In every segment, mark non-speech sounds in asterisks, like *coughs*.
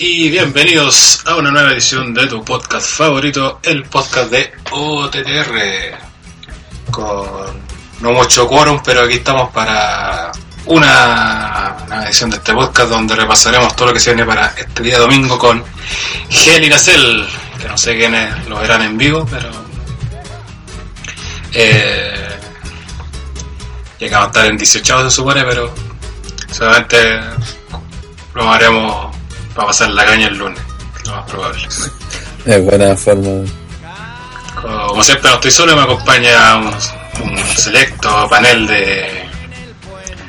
y bienvenidos a una nueva edición de tu podcast favorito, el podcast de OTTR. Con no mucho quórum, pero aquí estamos para una, edición de este podcast donde repasaremos todo lo que se viene para este día domingo con Heli Nacel, que no sé quiénes lo verán en vivo, pero... Eh, llegamos a estar en 18 se supone, pero solamente lo haremos para pasar la caña el lunes, lo más probable. Es buena forma. Como siempre no estoy solo, me acompaña un, selecto panel de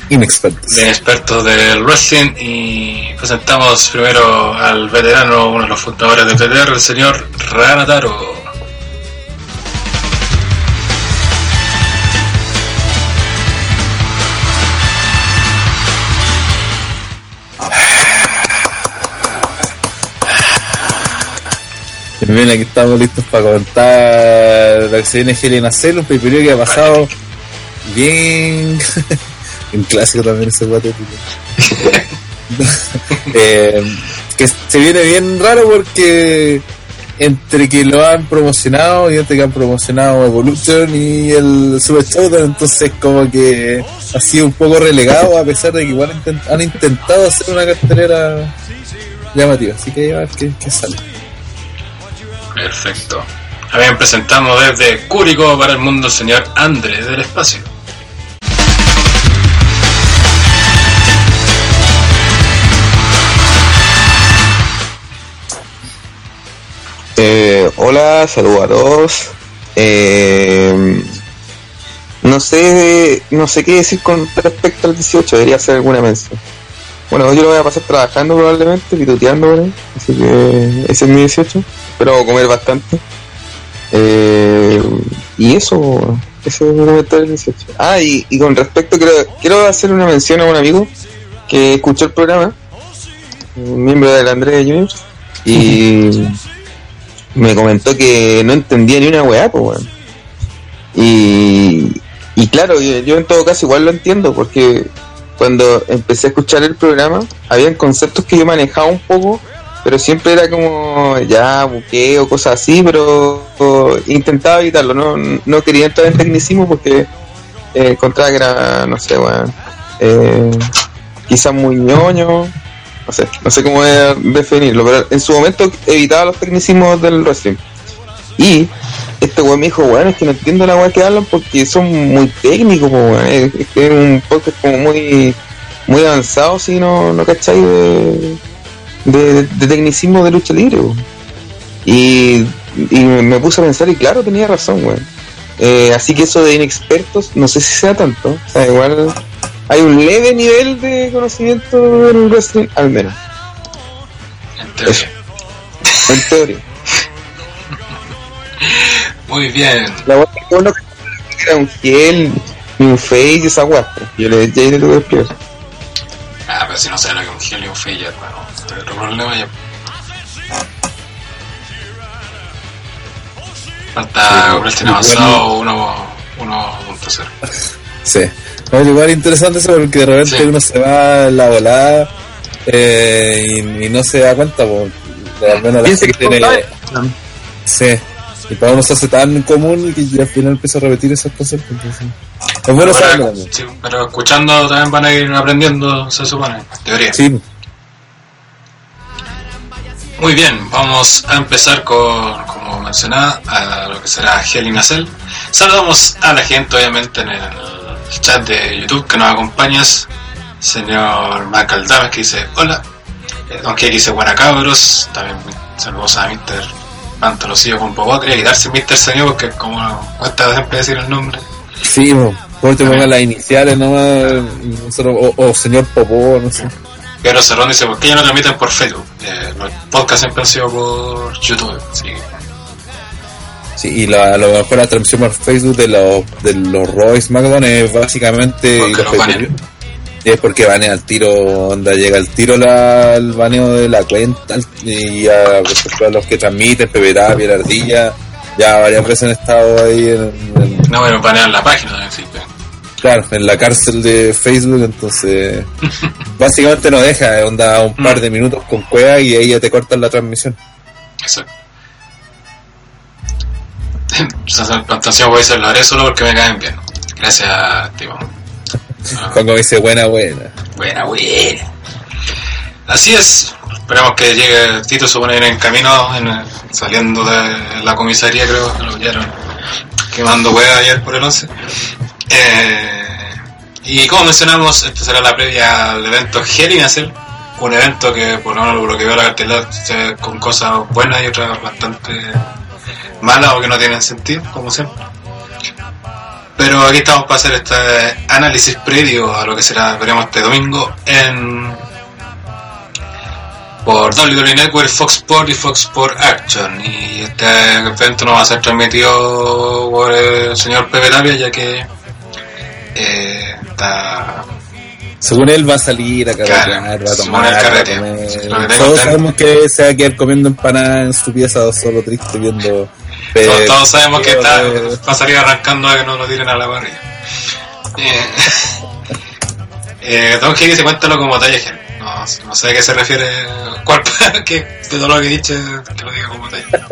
inexpertos. de expertos del wrestling y presentamos primero al veterano, uno de los fundadores de TTR, el señor Ranataro. Bien, aquí estamos listos para contar lo que se viene Helen Cell, un que ha pasado bien. *laughs* un clásico también ese guate. *laughs* eh, que se viene bien raro porque entre que lo han promocionado y entre que han promocionado Evolution y el Super Showdown, entonces como que ha sido un poco relegado a pesar de que igual han intentado hacer una cartelera llamativa. Así que a ver qué, qué sale. Perfecto. A presentamos desde Cúrico para el mundo señor Andrés del Espacio. Eh, hola, saludos a todos. Eh, no sé, no sé qué decir con respecto al 18, debería hacer alguna mención. Bueno, yo lo voy a pasar trabajando probablemente, pituteando así que ese es mi 18 pero comer bastante. Eh, y eso, eso es lo que 18. Ah, y, y, con respecto, quiero, quiero hacer una mención a un amigo que escuchó el programa, un miembro del Andrés Juniors, y me comentó que no entendía ni una weá, pues, Y, y claro, yo, yo, en todo caso igual lo entiendo, porque cuando empecé a escuchar el programa, habían conceptos que yo manejaba un poco pero siempre era como ya buqueo, cosas así, pero intentaba evitarlo, no, no quería entrar en tecnicismo porque eh, encontraba que era, no sé, bueno, eh, quizás muy ñoño, no sé, no sé cómo definirlo, pero en su momento evitaba los tecnicismos del wrestling. Y este weón me dijo, bueno, es que no entiendo la weá que hablan porque son muy técnicos, es, es, un podcast como muy muy avanzado si no, no cacháis de de, tecnicismo de lucha libre. Y, me puse a pensar y claro, tenía razón, eh, así que eso de inexpertos, no sé si sea tanto. O sea, igual hay un leve nivel de conocimiento en wrestling, al menos. En teoría. En teoría. Muy bien. La voz que era un gel, un face y esa guapa. Yo le, ya le tuve que Ah, pero si no sabe lo que es un gel y un face, hermano otro problema ya. Falta sí, Wrestling avanzado 1.0. Sí. Es igual interesante eso porque de repente sí. uno se va en la volada eh, y, y, no se da cuenta, pues, al menos la gente tiene. Sí. Y para uno se hace tan común que al final empieza a repetir esas cosas. Entonces, es bueno saberlo. Sí, pero escuchando también van a ir aprendiendo, se supone, teoría. Sí. Muy bien, vamos a empezar con, como mencionaba, a lo que será Heli Nacel. Saludamos a la gente, obviamente, en el chat de YouTube que nos acompañas. Señor Macaldames que dice hola. Eh, Don que dice buena cabros. También saludos a Mr. Pantalosillo con Popó. Quería quitarse Mr. Señor porque como cuesta siempre decir el nombre. Sí, por te pongan las iniciales nomás. O, o señor Popó, no sé. Pero Cerrón dice, ¿por qué ya no transmiten por Facebook? Eh, los podcasts siempre han sido por YouTube. Sí, sí y la, a lo mejor la transmisión por Facebook de los, de los Royce McDonald es básicamente... es porque banea al tiro, onda llega el tiro la, el baneo de la cuenta y a, a los que transmiten, Pepe Tapia, la Ardilla, ya varias veces han estado ahí en... No, bueno, banean la página también, sí. Claro, en la cárcel de Facebook, entonces *laughs* básicamente no deja, onda un par de minutos con cueva y ahí ya te cortan la transmisión. Exacto. *laughs* Plantación voy a hacer, lo haré solo porque me caen bien. Gracias, Timo. *laughs* Cuando dice buena, buena. Buena, buena. Así es. Esperamos que llegue Tito, supone ir en camino, en- saliendo de la comisaría, creo que lo vieron quemando hueá ayer por el 11. Eh, y como mencionamos, esta será la previa al evento Hell in a Cell, un evento que, por lo menos lo que veo la cartelera, con cosas buenas y otras bastante malas o que no tienen sentido, como siempre. Pero aquí estamos para hacer este análisis previo a lo que será, veremos este domingo en por WWE Network, Fox Sport y Fox Sport Action. Y este evento no va a ser transmitido por el señor Pepe Tapia, ya que eh, está Según él va a salir a carretear, Claro, va a tomar, Todos sabemos que se va a quedar comiendo empanadas en su pieza solo triste viendo... Todos, eh, todos sabemos que está, va a salir arrancando a que no lo tiren a la parrilla. Eh, *laughs* eh, Don Higgins, cuéntalo como talla. No, no sé a qué se refiere. ¿Cuál, *laughs* que de todo lo que dice, que lo diga como talla.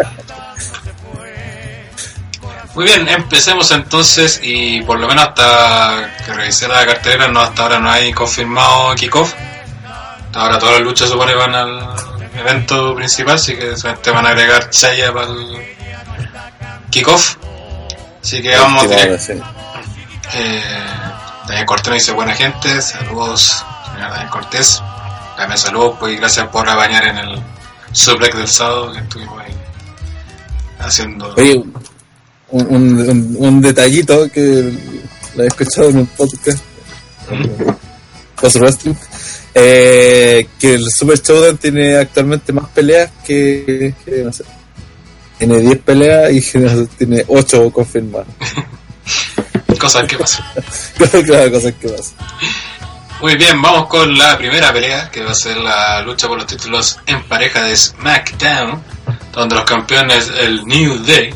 Muy bien, empecemos entonces y por lo menos hasta que revisé la cartelera, no, hasta ahora no hay confirmado kickoff. Hasta ahora todas las luchas supone van al evento principal, así que solamente van a agregar Chaya para el kickoff. Así que vamos directo. sí. Eh, Daniel Cortés nos dice buena gente, saludos, señor Daniel Cortés. También saludos, pues y gracias por bañar en el suplex del sábado que estuvimos ahí haciendo. Oye, un, un, un, detallito que lo he escuchado en un podcast, Post Wrestling, eh, que el Super Showdown tiene actualmente más peleas que, que no sé, tiene 10 peleas y *laughs* tiene 8 confirmadas. *laughs* Cosas que pasan. *laughs* claro, cosas que pasan. Muy bien, vamos con la primera pelea, que va a ser la lucha por los títulos en pareja de SmackDown, donde los campeones, el New Day,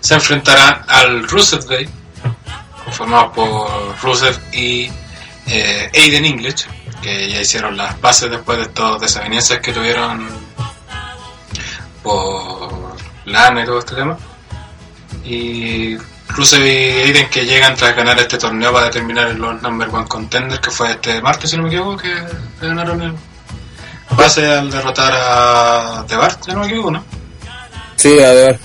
se enfrentarán al Rusev Day, conformado por Rusev y eh, Aiden English, que ya hicieron las bases después de estas desavenencias que tuvieron por lana y todo este tema. Y Rusev y Aiden que llegan tras ganar este torneo para determinar los number one contenders, que fue este martes, si no me equivoco, que ganaron el base al derrotar a The Bar, si no me equivoco, ¿no? Sí, a. Ujú.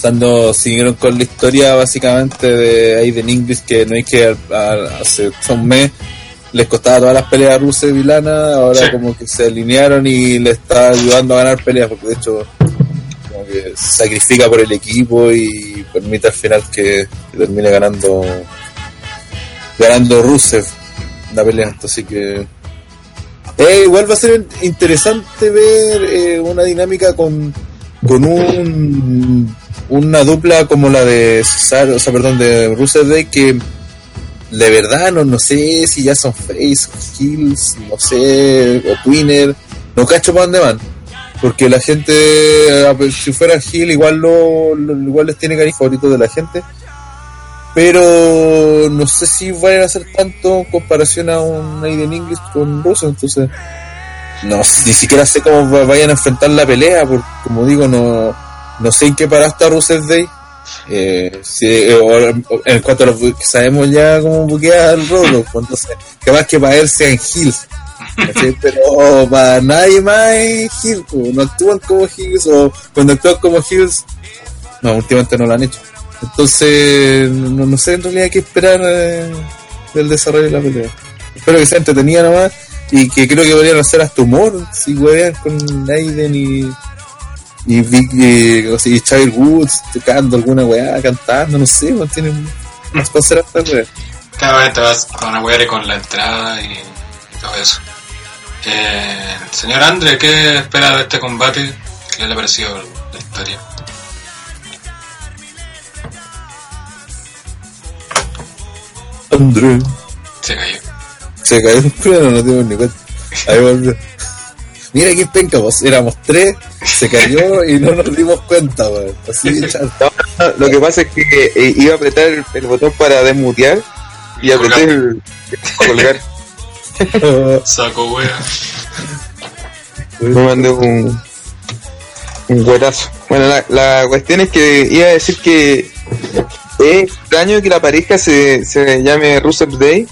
Cuando siguieron con la historia básicamente de Aiden English, que no hay que hace un mes les costaba todas las peleas a Rusev y Lana, ahora Sí. como que se alinearon y le está ayudando a ganar peleas, porque de hecho como que sacrifica por el equipo y permite al final que, que termine ganando ganando Rusev la pelea, entonces que eh, igual va a ser interesante ver eh, una dinámica con con un una dupla como la de Cesaro, o sea, perdón, de Rusev Day que de verdad no, no sé si ya son face o heels, no sé, o twinner, no cacho para dónde van. Porque la gente, si fuera heel, igual lo, igual les tiene cariño favorito de la gente. Pero no sé si vayan a hacer tanto en comparación a un Aiden English con Rusev, entonces no *laughs* ni siquiera sé cómo va- vayan a enfrentar la pelea, porque como digo, no, no sé en qué para está Rusev Day. Eh, si, eh, o- en cuanto a lo que sabemos ya cómo buquea el rolo, pues, entonces, que más que para él sean heels. ¿cachai? *laughs* Pero para nadie más es heel, pues, no actúan como heels o cuando actúan como heels, no, últimamente no lo han hecho. Entonces, no, no sé en realidad qué esperar eh, del desarrollo de la pelea. Espero que sea entretenida nomás y que creo que podrían hacer hasta humor si huevean con Aiden y y Big y, o sea, y Xavier Woods tocando alguna weá, cantando, no sé, no tienen más para hacer hasta weá. Cada vez te vas a una weá con la entrada y, y todo eso. Eh, señor André, ¿qué espera de este combate? ¿Qué le ha parecido la historia? André. Se cayó. Se cayó *laughs* el pleno, no tengo ni cuenta. Ahí volvió. Mira qué penca, vos éramos tres, se cayó y no nos dimos cuenta, weón. *laughs* No, lo que pasa es que eh, iba a apretar el, el botón para desmutear y apreté el colgar. Saco wea. Me mandé un, un güerazo. Bueno, la, la cuestión es que iba a decir que es extraño que la pareja se, se llame Russell Day.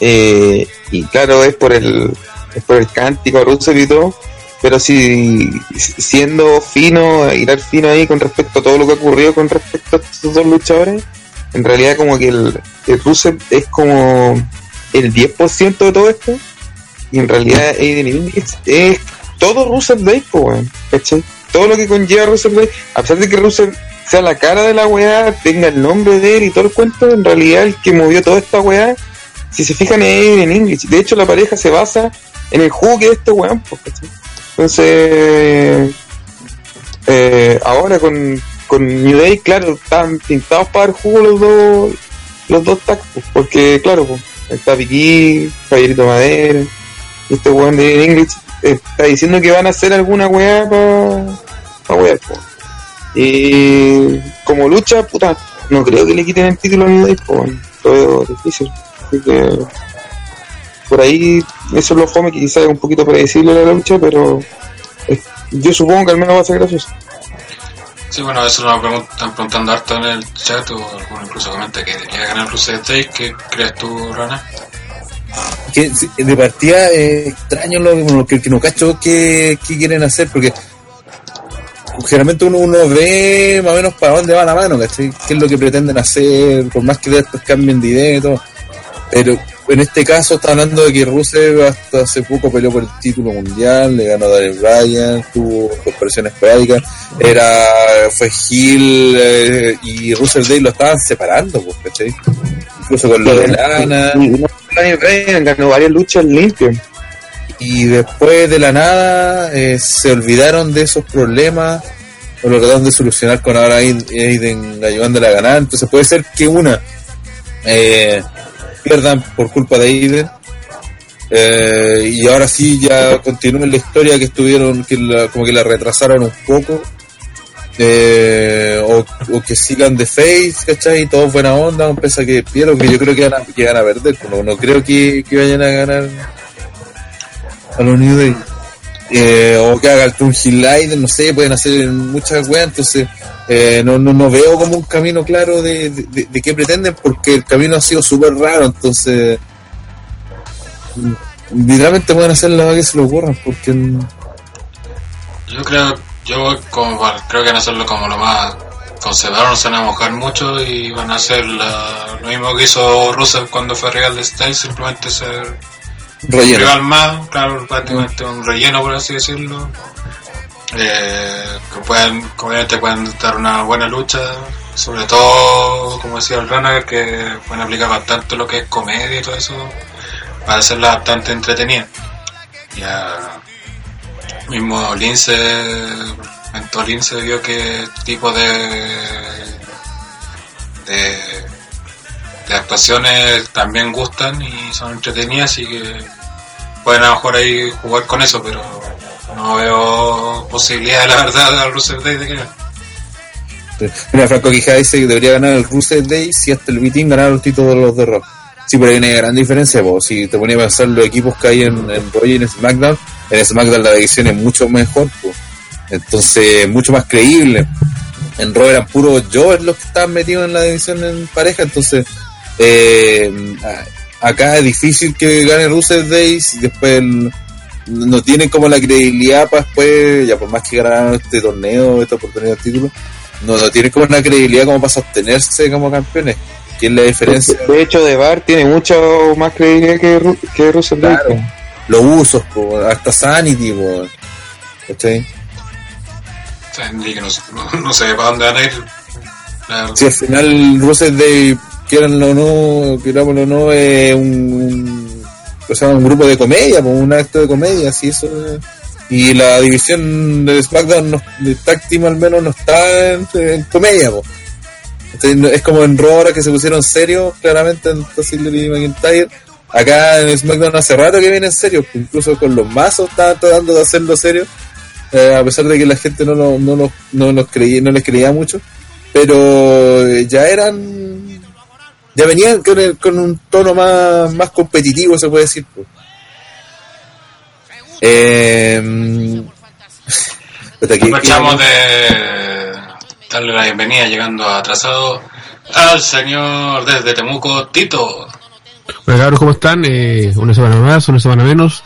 Eh, y claro, es por el, es por el cántico Russell y todo. Pero si siendo fino, ir fino ahí con respecto a todo lo que ha ocurrido con respecto a estos dos luchadores, en realidad como que el, el Rusev es como el 10% de todo esto. Y en realidad Aiden es, es todo Rusev Day, weón, ¿cachai? Todo lo que conlleva Rusev Day, a pesar de que Rusev sea la cara de la weá, tenga el nombre de él y todo el cuento, en realidad el que movió toda esta weá, si se fijan es Aiden English. De hecho la pareja se basa en el juego que es este weón, po, ¿cachai? Entonces, eh, ahora con, con New Day, claro, están pintados para el juego los dos, los dos tacos, porque claro, pues, está Vicky, Javierito Madera, este weón de English está diciendo que van a hacer alguna weá para pa weá, po. Y como lucha, puta, no creo que le quiten el título a New Day, pues, lo veo difícil. Así que por ahí eso es lo fome que quizás es un poquito predecible la lucha, pero eh, yo supongo que al menos va a ser gracioso. Sí, bueno, eso lo están preguntando harto en el chat, o alguno incluso comenta que debería ganar Rusev Day. ¿Qué crees tú, Rana? que de partida es extraño lo, lo que, que no cacho que, que quieren hacer porque generalmente uno, uno ve más o menos para dónde va la mano, ¿cachai? qué es lo que pretenden hacer, por más que después cambien de idea y todo. Pero en este caso está hablando de que Rusev hasta hace poco peleó por el título mundial, le ganó a Daniel Bryan, tuvo comparaciones esporádicas, era, fue Hill eh, y Rusev Day lo estaban separando, pues, ¿cachai? Incluso con lo de Lana. Daniel Bryan ganó varias luchas limpias. y después de la nada eh, se olvidaron de esos problemas o lo trataron de solucionar con ahora Aiden ayudándole a ganar entonces puede ser que una eh, pierdan por culpa de Aiden eh, y ahora sí ya continúen la historia que estuvieron que la- como que la retrasaron un poco eh, o, o que sigan de face ¿cachai? y todo buena onda pese a que pierdo que yo creo que van a, que van a perder no, no creo que, que vayan a ganar a los New Day. Eh, o que haga el Light, no sé, pueden hacer muchas weas, entonces eh, no, no, veo como un camino claro de, de, qué pretenden, porque el camino ha sido súper raro, entonces literalmente pueden hacer la que se le ocurran, porque Yo creo, yo como para- creo que van a hacerlo como lo más conservador, no se van a mojar mucho y van a hacer lo mismo que hizo Russell cuando fue Real de Styles, simplemente ser relleno. claro, prácticamente un relleno por así decirlo. Eh, que pueden, que obviamente pueden dar una buena lucha, sobre todo, como decía el Rana, que pueden aplicar bastante lo que es comedia y todo eso, para hacerla bastante entretenida. Ya mismo Lince, comentó Lince vio que tipo de, de, de actuaciones también gustan y son entretenidas y que pueden a lo mejor ahí jugar con eso, pero no veo posibilidad, la verdad, al Russell Day de que Mira, Franco Quijada dice que debería ganar el Rusev Day si hasta el Beating ganara los títulos de los de Rock. Sí, pero hay una gran diferencia, po. si te ponía a pensar los equipos que hay en, en Raw y en SmackDown, en SmackDown la división es mucho mejor, po. entonces mucho más creíble. En Raw eran puros Joes los que estaban metidos en la división en pareja, entonces eh, acá es difícil que gane Rusev Day si después el- no tienen como la credibilidad para después, ya por más que ganaran este torneo, esta oportunidad de título, no, no tienen como una credibilidad como para sostenerse como campeones. ¿Qué es la diferencia? De hecho, De Bar tiene mucho más credibilidad que, Ru- que Russell Day. Claro. Los usos, po, hasta Sanity, po, ¿cachai? Que no, no, no sé para dónde van a ir. La- Si al final Russell Day, quieranlo o no, querámoslo o no, es un, un, sea, un grupo de comedia, po, un acto de comedia, así eso. es. Y la división de SmackDown, no, de Tag al menos, no está en, en comedia, no- es como en Raw que se pusieron serios, claramente en Ziggler y McIntyre. Acá en SmackDown hace rato que vienen serios, pues, incluso con los mazos estaban tratando de hacerlo serio, eh, a pesar de que la gente no, lo- no, los- no, los creía, no les creía mucho, pero eh, ya eran ya venían con, el- con un tono más, más competitivo, se puede decir. pues. *laughs* Eh, puta, ¿qué- qué- Aprovechamos de darle la bienvenida llegando atrasado al señor desde Temuco, Tito. Hola cabros, ¿cómo están? Eh, una semana más, una semana menos.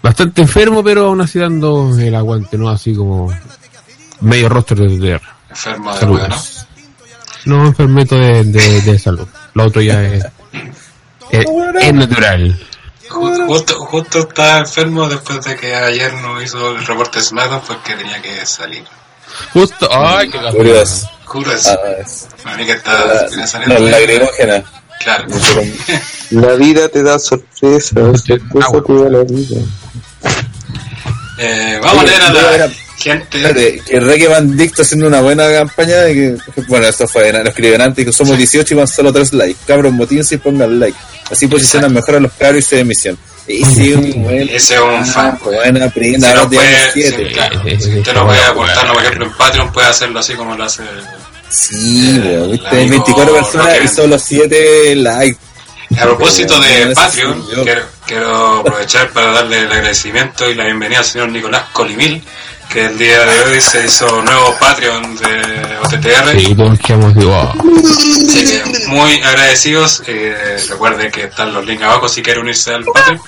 Bastante enfermo, pero aún así dando el aguante, ¿no? Así como medio rostro de DDR. Enfermo de Saludos. ¿No? No, enfermeto de, de, de salud. Lo otro ya es, es, es natural. Ju- Justo, justo estaba enfermo después de que ayer no hizo el reporte de SmackDown porque tenía que salir. Justo, ay, qué Curioso. Juro eso. Ah, mí que está la, saliendo. la lacrimógena. Claro. *laughs* La vida te da sorpresa, sorpresa Agua. te da la vida. Eh, vamos a leer a la gente. Espérate, que Reggae está haciendo una buena campaña de que, bueno, esto fue, lo escriben antes, que somos 18 y van solo 3 likes. Cabros, motívense y pongan like. Así posicionan mejor a los cabros y se emisión. Y sí, un buen, Ese es un fan. buena prenda, Si ahora no puede, 7. sí, claro. Si usted no puede aportarlo, por ejemplo, en Patreon, puede hacerlo así como lo hace. Sí, el viste, amigo 24 personas y solo 7 likes. A propósito de Patreon, quiero, quiero aprovechar para darle el agradecimiento y la bienvenida al señor Nicolás Colimil, que el día de hoy se hizo nuevo Patreon de OTTR. Sí. Así que muy agradecidos. Eh, recuerden que están los links abajo si quieren unirse al Patreon.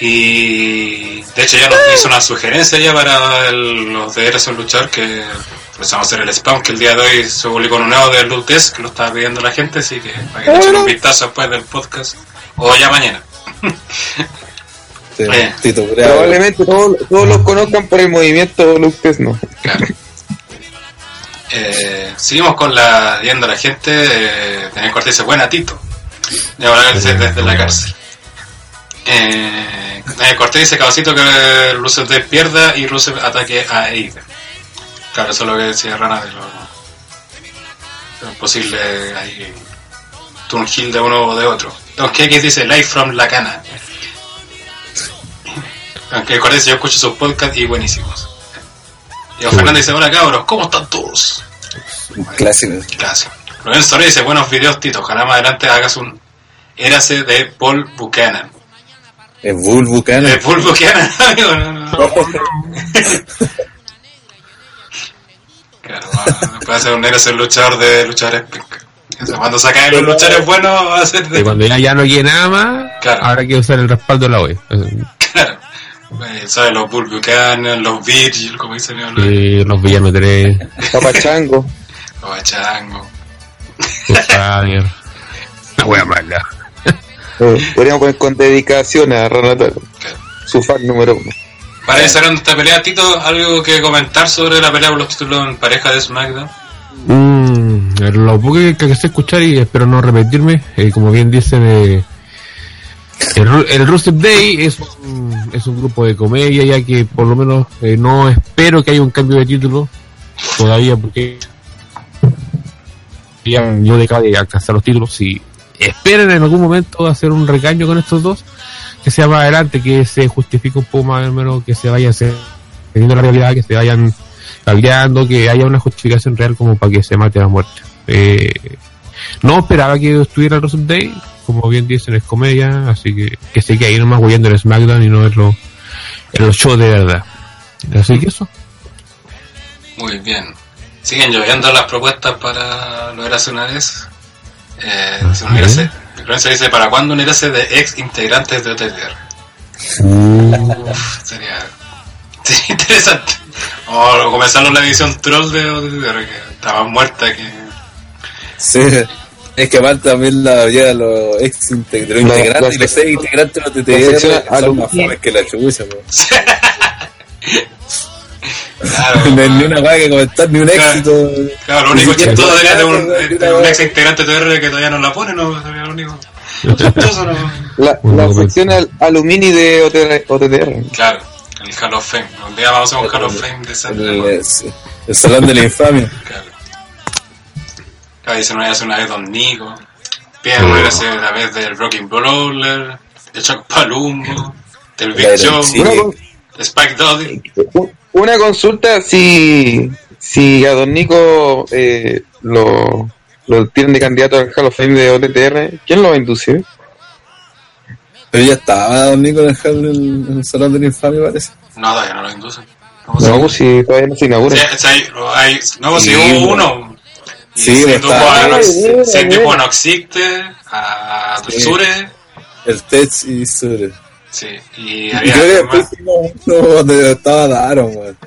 Y de hecho ya nos hizo una sugerencia ya para el- los de Eres luchador que empezamos a hacer el spam que el día de hoy se publicó un nuevo de Lutes que lo estaba pidiendo la gente, así que para que le echen un vistazo después del podcast o ya mañana. *laughs* Sí, Eh. Tito, bravo. Probablemente todos, todos los conozcan por el movimiento Lucas, no. Claro. *laughs* Eh, seguimos con la yendo a la gente. Eh, Daniel Cortés dice, buena Tito. Y ahora desde, desde la cárcel. Eh, Daniel Cortés dice, cabecito que Rusev Day pierda y Rusev ataque a Aiden. Claro, eso es lo que decía Rana de lo, de lo posible ahí turn heel de uno o de otro. Don Kekis dice, live from la cana. Aunque Cortés yo escucho sus podcasts y buenísimos. Y Fernández dice, hola cabros, ¿cómo están todos? Clásico. Gracias. Rubén Soria dice, buenos videos, Tito. Ojalá más adelante hagas un Érase de Paul Buchanan. Es Bull Buchanan. De Paul Buchanan, *laughs* amigo. No, no, no. *laughs* Claro, va- puede ser un Érase luchador de luchadores penca. O sea, cuando sacan los luchadores buenos, va a ser Y de... cuando ya, ya no llegue nada más, Claro. habrá que usar el respaldo de la web. Eh, ¿Sabes? Los Buchanan, los Virgil, como dicen ellos, los Y los villanos 3, Papachango. Los Javier. *laughs* La wea mala. Eh, podríamos poner con dedicación a Renataro, Claro. su fan número uno. Para ir cerrando esta pelea, Tito, ¿algo que comentar sobre la pelea por los títulos en pareja de SmackDown? Mm, lo poco que, que sé escuchar y espero no repetirme, eh, como bien dicen, eh, el, el Day es un, es un grupo de comedia, ya que por lo menos eh, no espero que haya un cambio de título todavía, porque ya yo de de alcanzar los títulos. Si esperan en algún momento hacer un recaño con estos dos, que sea más adelante, que se justifique un poco más o menos, que se vayan teniendo la realidad, que se vayan cableando, que haya una justificación real como para que se mate a muerte. Eh, no esperaba que estuviera el Russell Day, como bien dicen, es comedia, así que que se quede ahí nomás huyendo en SmackDown y no en los, en los shows de verdad. Así que eso. Muy bien. Siguen lloviendo las propuestas para lo de hace una vez. Eh, Ajá. unirse. Lorenzo dice, ¿para cuándo unirse de ex integrantes de OTTR? Uf, sería, *laughs* sería interesante. O comenzar la edición troll de OTTR, que estaba muerta que... Sí. Es que aparte también la vida de los ex integ- de los integrantes y los ex integrantes de los TTR son más fomes que la chucha, po. Claro, *laughs* No hay ni una vaga que comentar, ni un Claro. éxito. claro, lo único chistoso sería de un, de un ex integrante de OTTR que todavía no la pone, ¿no? Lo único. Chistoso, ¿no? La, la sección al, alumini de OTR. OTTR. Claro, el Hall of Fame. Un día vamos a un Hall of Fame de esa El, el salón de la infamia. Claro. Claro, dice una vez una vez Don Nico. Piden una vez una vez del Rocking Brawler, de Chuck Palumbo, del Big con- de Spike Doddy. una consulta si, si a Don Nico eh, lo, lo tienen de candidato al Hall of Fame de OTTR, ¿quién lo va a inducir? Pero ya estaba Don Nico en el, hall- en- en el Salón de la Infamia, parece. No, todavía no lo inducen. No, pues si todavía no se inaugura. Sí, sí, hay- hay- no, si Sí, hubo uno. Y Sí, se pues, está- a bien, se a Noxicte, a Sí. Sure, El Tech y Sure. sí, y Y había creo que más. después uno donde estaba Daron, weón.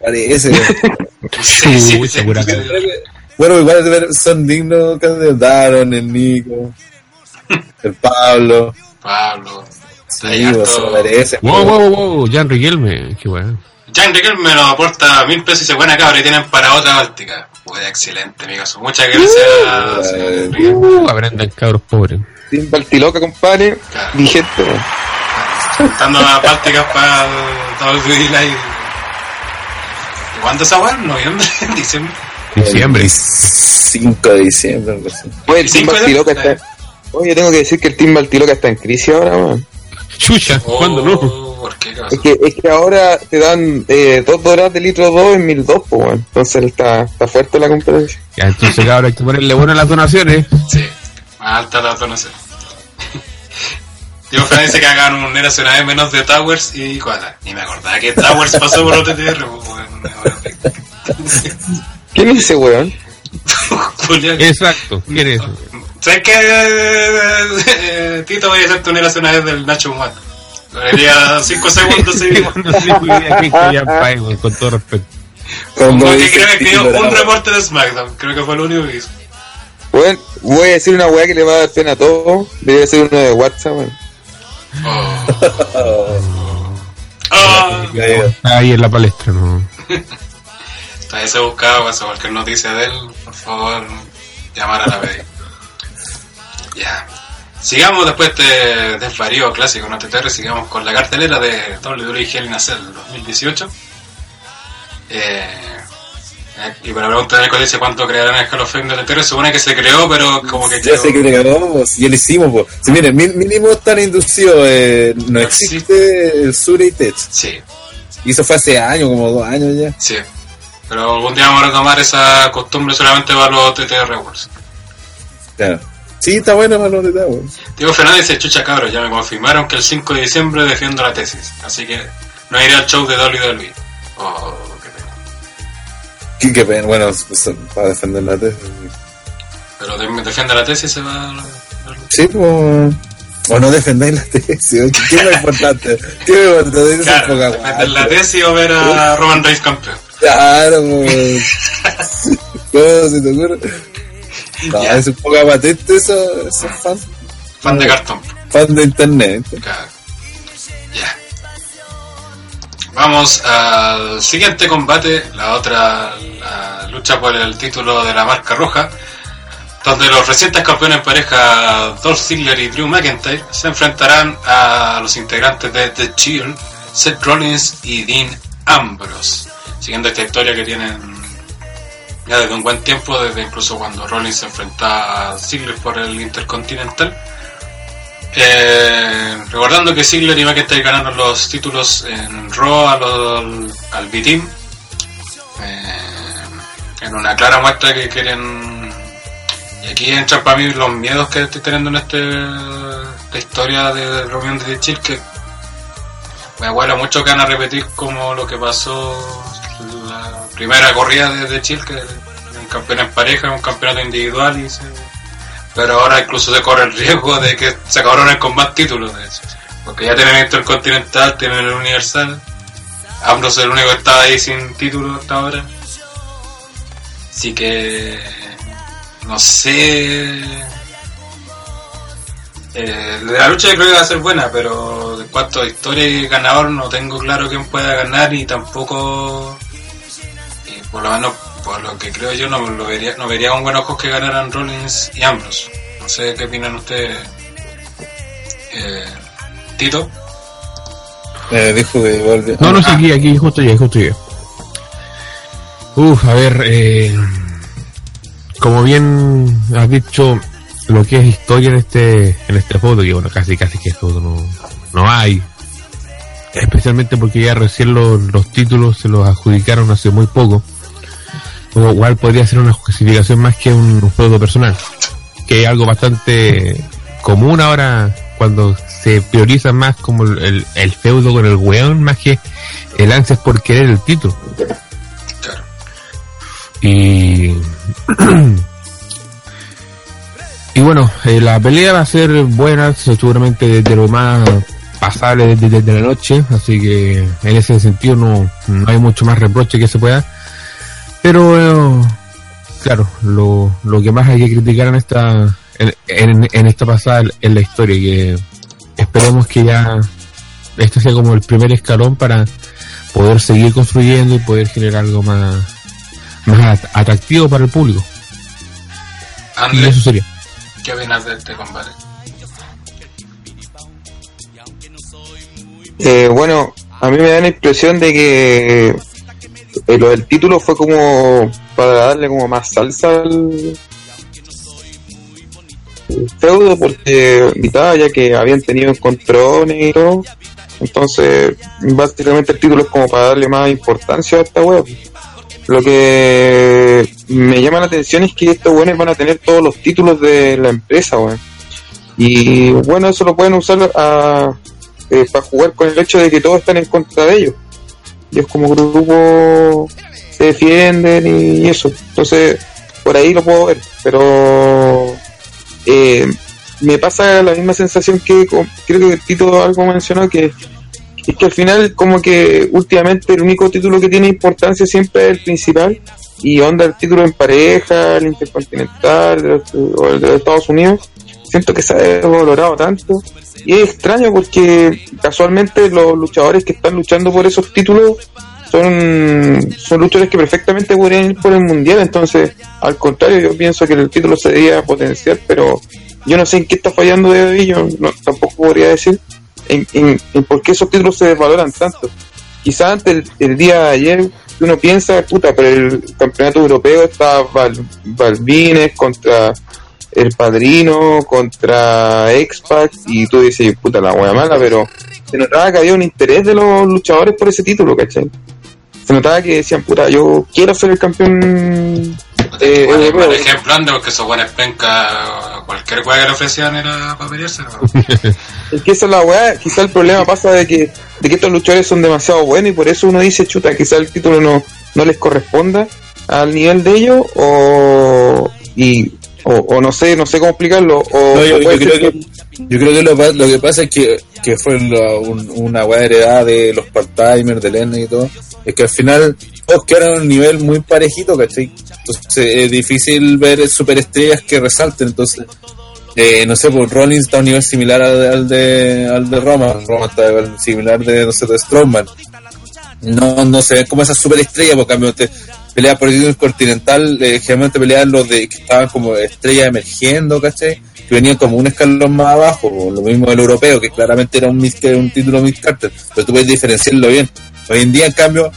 Parece. *laughs* Sí, sí, bueno, igual son dignos que de Daron, el Nico, el Pablo. Pablo. Sí, se lo merecen. Wow, weón. wow, wow, Jan Riquelme, qué bueno. Jan Riquelme me lo aporta mil pesos y dice buena cabra y tienen para otra báltica. Pues excelente, amigos. Muchas gracias, Riquelme. Uh, aprendan cabros pobres. Team Baltiloca, compadre. Claro. Vigente. Juntando las bálticas para el WWE Live. ¿Y ¿Cuándo esa weá? ¿Noviembre? *laughs* ¿Diciembre? Diciembre. El 5 de diciembre. Oye, el ¿Y Team Baltiloca está... Oye, tengo que decir que el Team Baltiloca está en crisis ahora, weón. Chucha, ¿cuándo no? Es que, es que ahora te dan eh, dos dólares de litro 2 en 1002, pues, weón. Entonces está, está fuerte la competencia. Ya, entonces, cabrón, hay que ponerle bueno a las donaciones. Sí, más alta la donación. *laughs* Diego Fernández dice que hagan un Era Nacional menos de Towers y Koala. Ni me acordaba que Towers pasó por OTTR. pues, weón. ¿Quién es ese weón? *laughs* Exacto, ¿quién es? ¿Sabes qué? Eh, Tito, voy a hacerte un Era Nacional del Nacho Humano. Duraría 5 segundos weón, *laughs* con todo respeto. Cuando Como que creo que Tito un reporte de SmackDown. Creo que fue lo único que hizo. Weón, voy a decir una weá que le va a dar pena a todos. Debe ser uno de WhatsApp, weón. Oh. *laughs* Oh. Está ahí en la palestra, ¿no? Todavía se buscaba pasa cualquier noticia de él, por favor, llamar a la PDI. Ya. Sigamos después de desvarío clásico en TTR, sigamos con la cartelera de WWE Hell in a Cell 2018. Eh, y para preguntar a dice cuánto crearán el Hall of Fame de TTR, supone que se creó, pero como que Ya quedó- le cagó, pues, ya lo hicimos, pues. Si miren, mi- mínimo están inducidos, eh, no No existe el Sure y Tech. Sí, Y eso fue hace años, como dos años ya. sí. Pero algún día vamos a retomar esa costumbre solamente para los TTR Awards. Claro. Sí, está bueno para los detalles. Diego Fernández dice, chucha cabros, ya me confirmaron que el 5 de diciembre defiendo la tesis, así que no iré al show de WWE. Oh, qué pena. Qué, qué pena, bueno, pues, para defender la tesis. Pero de- defiende la tesis se va... Sí, pues. O no defendáis la tesis. ¿Qué es lo importante? ¿Qué es lo importante? Claro, poca defender la tesis o ver a *laughs* Roman Reigns campeón. Claro, pues. ¿Cómo se te ocurre? *laughs* No, es un poco patente eso, esos fans. Fan de cartón. Fan de internet. Claro. Ya. Vamos al siguiente combate, la otra la lucha por el título de la marca roja, donde los recientes campeones en pareja Dolph Ziggler y Drew McIntyre se enfrentarán a los integrantes de The Shield, Seth Rollins y Dean Ambrose, siguiendo esta historia que tienen ya desde un buen tiempo, desde incluso cuando Rollins se enfrentaba a Ziggler por el Intercontinental. Eh, recordando que Ziggler y McIntyre ganaron los títulos en Raw a los- al B-Team. Eh, en una clara muestra que quieren. Y aquí entran para mí los miedos que estoy teniendo en este, esta historia de reunión de The Chill, que me huele mucho que van a repetir como lo que pasó primera corrida de The Chill, que un campeón en pareja, un campeonato individual y se pero ahora incluso se corre el riesgo de que se cabronen con más títulos porque ya tienen el intercontinental tienen el universal. Ambrose es el único que está ahí sin título hasta ahora. Así que no sé eh, la lucha creo que va a ser buena pero en cuanto a historia y ganador no tengo claro quién pueda ganar y tampoco por lo menos por lo que creo yo no lo vería no vería con buenos ojos que ganaran Rollins y Ambrose no sé qué opinan ustedes eh, Tito Eh, dijo que volvió. No, no sé, aquí, aquí, justo llegué, justo llegué. Uf, a ver, eh, como bien has dicho, lo que es historia en este, en este foto, que bueno, casi, casi que foto no, no hay. Especialmente porque ya recién los, los títulos se los adjudicaron hace muy poco. Igual podría ser una justificación más que un, un feudo personal, que es algo bastante común ahora cuando se prioriza más como el, el, feudo con el weón más que el ansias por querer el título. Y. *clears throat* y bueno, eh, la pelea va a ser buena, seguramente desde lo más pasable desde, desde la noche, así que en ese sentido no, no hay mucho más reproche que se pueda. Pero, eh, claro, lo, lo que más hay que criticar en esta, en, en, en esta pasada es la historia, que esperemos que ya este sea como el primer escalón para poder seguir construyendo y poder generar algo más, más at- atractivo para el público. Y Andrés, eso sería. ¿qué opinas de este combate? Eh, bueno, a mí me da la impresión de que eh, lo del título fue como para darle como más salsa al feudo porque invitaba ya que habían tenido encontrones y todo entonces básicamente el título es como para darle más importancia a esta web lo que me llama la atención es que estos buenos van a tener todos los títulos de la empresa weón. y bueno eso lo pueden usar a, eh, para jugar con el hecho de que todos están en contra de ellos. Ellos como grupo se defienden y, eso. Entonces, por ahí lo puedo ver. Pero eh, me pasa la misma sensación que creo que Tito algo mencionó que es que al final como que últimamente el único título que tiene importancia siempre es el principal y onda el título en pareja, el intercontinental o el de los Estados Unidos siento que se ha valorado tanto y es extraño porque casualmente los luchadores que están luchando por esos títulos son, son luchadores que perfectamente podrían ir por el mundial, entonces al contrario yo pienso que el título se debería potenciar, pero yo no sé en qué está fallando de ahí, yo no- tampoco podría decir en, en, en por qué esos títulos se desvaloran tanto. Quizás antes el, el día de ayer uno piensa, puta, pero el campeonato europeo está Val, Balvines contra el padrino contra X-Pac y tú dices, puta la wea mala, pero se notaba que había un interés de los luchadores por ese título, ¿cachai? Se notaba que decían, puta, yo quiero ser el campeón eh, Bueno, por ejemplo, porque esos buenos penca, cualquier weá que le ofrecían era para pelearse. *laughs* Es que esa es la weá, quizá el problema pasa de que, de que estos luchadores son demasiado buenos y por eso uno dice, chuta, quizá el título no, no les corresponda al nivel de ellos o, y, o, o no sé, no sé cómo explicarlo. O, No, yo, creo que, yo creo que lo, que pasa es que, que fue un- una weá heredada de los part-timers, de Lennon y todo. Es que al final todos quedaron a un nivel muy parejito, ¿cachai? Entonces es difícil ver superestrellas que resalten. Entonces, eh, no sé, pues Rollins está a un nivel similar al, al de, al de Roma. Roma está a nivel similar de, no sé, de Strowman. No, no se ven como esas superestrellas, por cambio, te, pelea por el título continental, eh, generalmente peleaban los de que estaban como estrellas emergiendo, ¿cachai? Que venían como un escalón más abajo, o lo mismo del europeo, que claramente era un, un título mid carter, pero tú puedes diferenciarlo bien. Hoy en día, en cambio,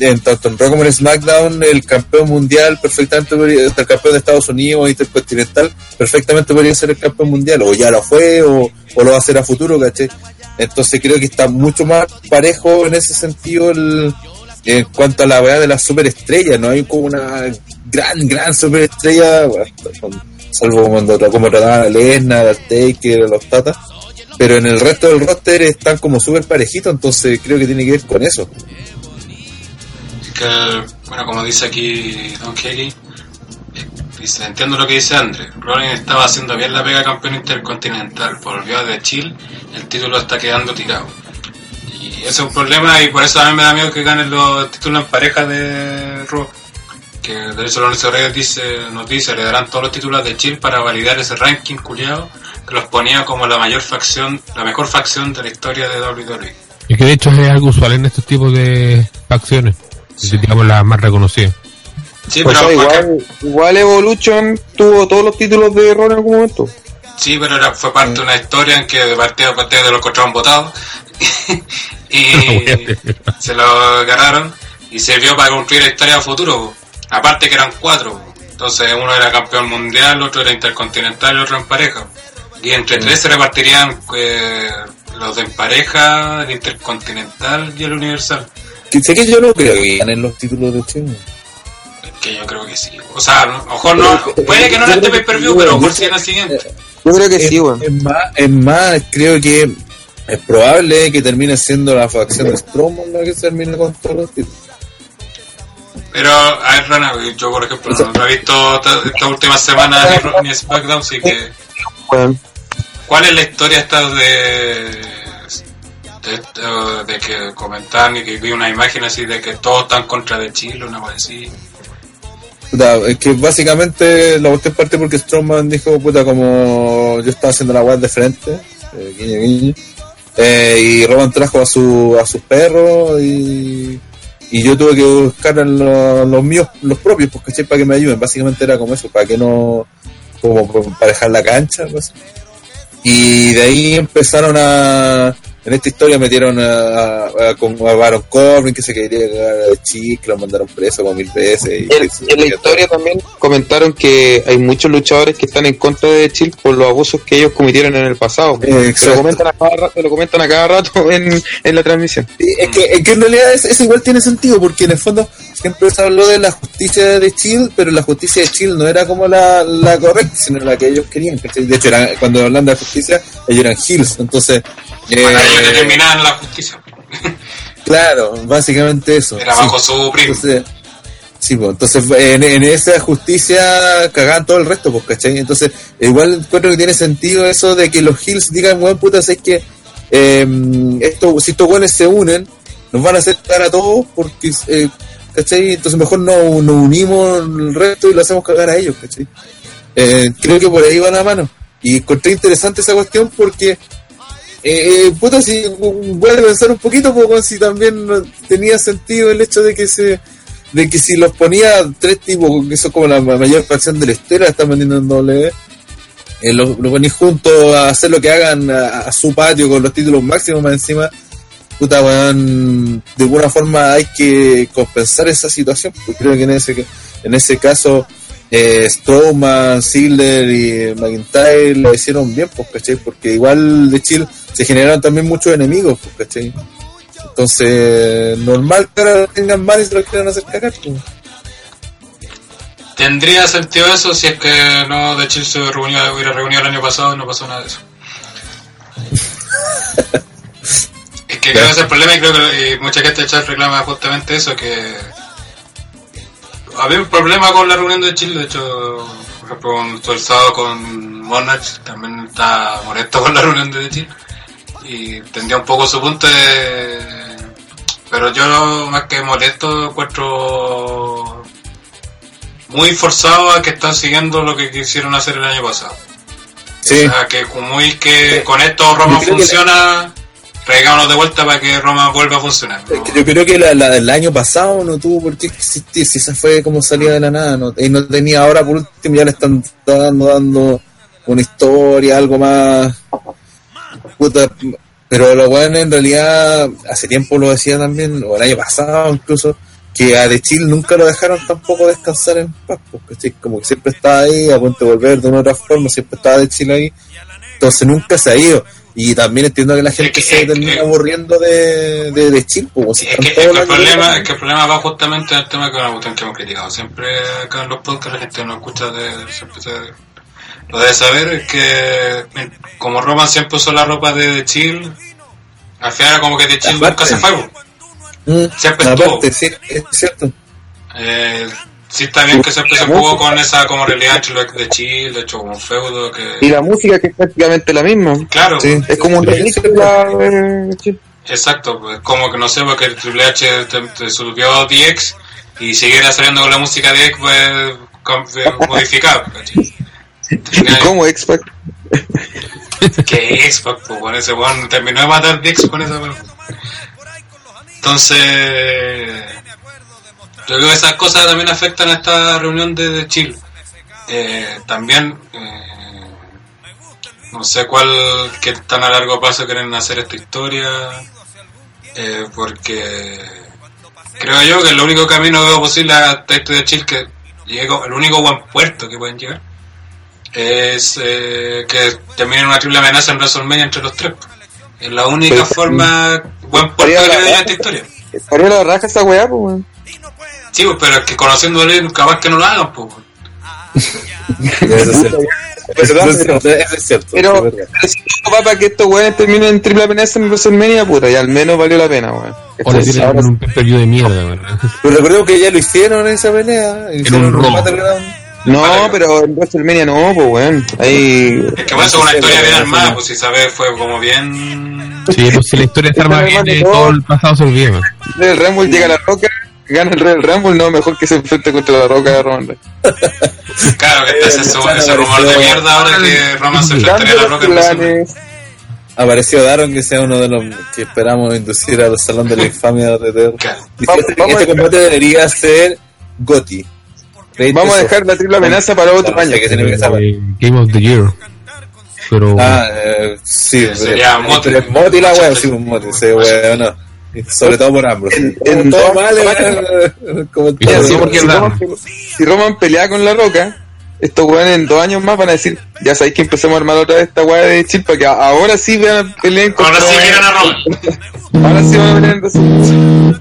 en tanto en Raw como en SmackDown, el campeón mundial perfectamente el campeón de Estados Unidos intercontinental perfectamente podría ser el campeón mundial, o ya lo fue, o, o lo va a hacer a futuro, ¿cachai? Entonces creo que está mucho más parejo en ese sentido el, en cuanto a la weá de las superestrellas, no hay como una gran, gran superestrella, salvo cuando como trataban a Lesnar, a Taker, a los Tatas, pero en el resto del roster están como súper parejitos, entonces creo que tiene que ver con eso. Es que, bueno, como dice aquí Don Kelly, eh, dice, entiendo lo que dice André. Rollins estaba haciendo bien la pega campeón intercontinental, volvió de Chile, el título está quedando tirado. Y ese es un problema y por eso a mí me da miedo que ganen los títulos en pareja de Raw. Que de hecho Lorenzo Reyes dice, nos dice, le darán todos los títulos de Chile para validar ese ranking culiado que los ponía como la mayor facción, la mejor facción de la historia de WWE. Es que de hecho es algo usual en estos tipos de facciones, digamos las más reconocidas. Sí, O pero sea, igual, igual Evolution tuvo todos los títulos de Raw en algún momento. Sí, pero era, fue parte de una historia en que de partida a partida de los encontraron votados *laughs* y *laughs* se lo agarraron y sirvió para construir la historia a futuro. Aparte que eran cuatro, entonces uno era campeón mundial, otro era intercontinental y otro en pareja. Y entre tres se repartirían eh, los de en pareja, el intercontinental y el universal. Sé que yo no creo que ganen los títulos de. Es que yo creo que sí. O sea, a lo mejor no, puede que no en este pay per view, pero a lo mejor sí en el siguiente. Yo creo que sí, weón. es más, es más, creo que es probable que termine siendo la facción de Strowman la que termine con todos los títulos. Pero, a ver, Rana, yo por ejemplo no he visto esta- estas últimas semanas ni SmackDown, así que. ¿Cuál es la historia esta de. de, de que comentaban y que vi una imagen así de que todos están contra de Chile, una cosa así? Puta, es que básicamente la cuestión parte porque Strowman dijo, puta, como yo estaba haciendo la web de frente, eh, guiño, guiño, eh, y Roman trajo a su a sus perros y, y yo tuve que buscar a los, los míos, los propios, pues para que me ayuden. Básicamente era como eso, para que no, como para dejar la cancha. Y de ahí empezaron a. En esta historia metieron a, a, a- a Baron Corbin, que se quería cagar de chic, lo mandaron preso como mil veces. Y, En, en la historia también comentaron que hay muchos luchadores que están en contra de Chill por los abusos que ellos cometieron en el pasado. Eh, Se lo exacto. comentan a cada rato, lo comentan a cada rato *laughs* en, en la transmisión. Es que, es que en realidad es- eso igual tiene sentido, porque en el fondo siempre se habló de la justicia de Chile, pero la justicia de Chile no era como la, la correcta, sino la que ellos querían. De hecho, eran- cuando hablan de la justicia, ellos eran Hills, entonces... eh, Ellos determinaban la justicia. claro, básicamente eso. Era sí. bajo su primo. Entonces, sí, pues, entonces en, en esa justicia cagaban todo el resto, pues, ¿cachai? Entonces, igual encuentro que tiene sentido eso de que los Hills digan, bueno, putas, es que eh, esto, si estos buenos se unen, nos van a aceptar a todos porque, eh, ¿cachai? Entonces mejor nos, nos unimos el resto y lo hacemos cagar a ellos, ¿cachai? Eh, creo que por ahí va la mano. Y encontré interesante esa cuestión porque eh, eh, puta, si voy a pensar un poquito, pues, si también tenía sentido el hecho de que se de que si los ponía tres tipos, que son como la ma- mayor facción de la historia, están vendiendo en W, eh, lo ponís juntos a hacer lo que hagan a, a su patio con los títulos máximos más encima, puta, weón, de alguna forma hay que compensar esa situación, porque creo que en ese, en ese caso eh, Strowman, Ziggler y McIntyre lo hicieron bien, pues, ¿cachai? Porque igual de Chile se generaron también muchos enemigos, pues, ¿cachai? Entonces, normal que ahora tengan mal y se los quieran hacer cagar, pues. ¿Tendría sentido eso si es que no de Chile se reunió, hubiera reunido el año pasado y no pasó nada de eso? *laughs* es que creo que ese es el problema y creo que y mucha gente de chat reclama justamente eso, que había un problema con la reunión de Chile, de hecho, por ejemplo, estuve el sábado con Monarch, también está molesto con la reunión de Chile y tendría un poco su punto de... Pero yo más que molesto encuentro muy forzado a que están siguiendo lo que quisieron hacer el año pasado. Sí, O sea, que como muy que con esto Roma funciona, traigámonos de vuelta para que Roma vuelva a funcionar. yo creo que la, la del año pasado no tuvo por qué existir, si esa fue como salida de la nada, y no tenía ahora por último ya le están dando, dando una historia, algo más puta, pero lo bueno en realidad hace tiempo lo decía también, o el año pasado incluso, que a De Chile nunca lo dejaron tampoco descansar en paz, porque como que siempre estaba ahí, a punto de volver de una otra forma, siempre estaba De Chile ahí, entonces nunca se ha ido. Y también entiendo que la gente que- se termina que- aburriendo de, de, de Chile, pues, si Es están que, todo es que el problema, es que el problema va justamente en el tema que cuestión que hemos criticado. Siempre acá en los podcasts la gente no escucha de, siempre se- lo debe saber, es que como Roman siempre usó la ropa de, de Chill, al final como que de Chill nunca se fue. Mm, siempre estuvo. sí, es cierto. Eh, sí bien que siempre se jugó con esa como realidad entre lo de Chill, de hecho como un feudo Y que... la música que es prácticamente la misma. Claro, Sí. Es como un remix de la de Chill. Exacto, pues como que no sé, porque el Triple H te, te subió DX y siguiera saliendo con la música DX, pues com- eh, *laughs* modificado. ¿cachai? ¿Y cómo X-Pac? *laughs* Que X-Pac, pues con ese weón terminó de matar DX con esa. Entonces, yo creo que esas cosas también afectan a esta reunión de, de Chile. Eh, también, eh, no sé cuál, qué tan a largo plazo quieren hacer esta historia, eh, porque creo yo que el único camino que veo posible a esta historia de Chile que llegue, el único buen puerto que pueden llegar es eh, que terminen una triple amenaza en WrestleMania entre los tres. Es la única Pero- forma, buen puerto que la- da esta historia. Estaría la raja esa weá, pues. Sí, pues, pero es que conociendo a Lee, capaz que no lo hagan, pues. Pero, si no va para que estos weones terminen en triple amenaza en WrestleMania, puta, y al menos valió la pena, weón. O le tiran un pay-per-view de mierda, ¿verdad? Pero recordemos que ya lo hicieron en esa pelea. Hicieron un robo. No, pero en WrestleMania no, pues weón. Ahí. Es que bueno, es una historia bien armada, pues si sabes, fue como bien. Sí, pues si la historia está armada bien, eh, todo el pasado se olvida. El Rumble llega a la roca, gana el Royal Rumble, no, mejor que se enfrente contra la roca de Roman Reigns. *laughs* Claro, que está ese, Eh, ese rumor de mierda ahora que Roman se enfrentaría a la roca planes. Apareció Daron, que sea uno de los que esperamos inducir al Salón de la Infamia de *laughs* este, Vamos a combate debería ser Goti. Vamos a dejar la triple amenaza para otro año. que tiene que saber. Eh, Game of the Year. Pero Ah, eh, sí, Sería Moti. es Moti la wea, sí, un Moti, sí, wea, no. *laughs* Sobre todo por Ambrose. En- en todo dos- mal, como Mira, Sí, porque si Roman, si Roman pelea con la roca, estos weones en dos años más van a decir, ya sabéis que empezamos a armar otra vez esta weá de chip para que ahora sí vean peleen Ahora contra- sí miran a Roman. *laughs* Ahora sí van a pelear.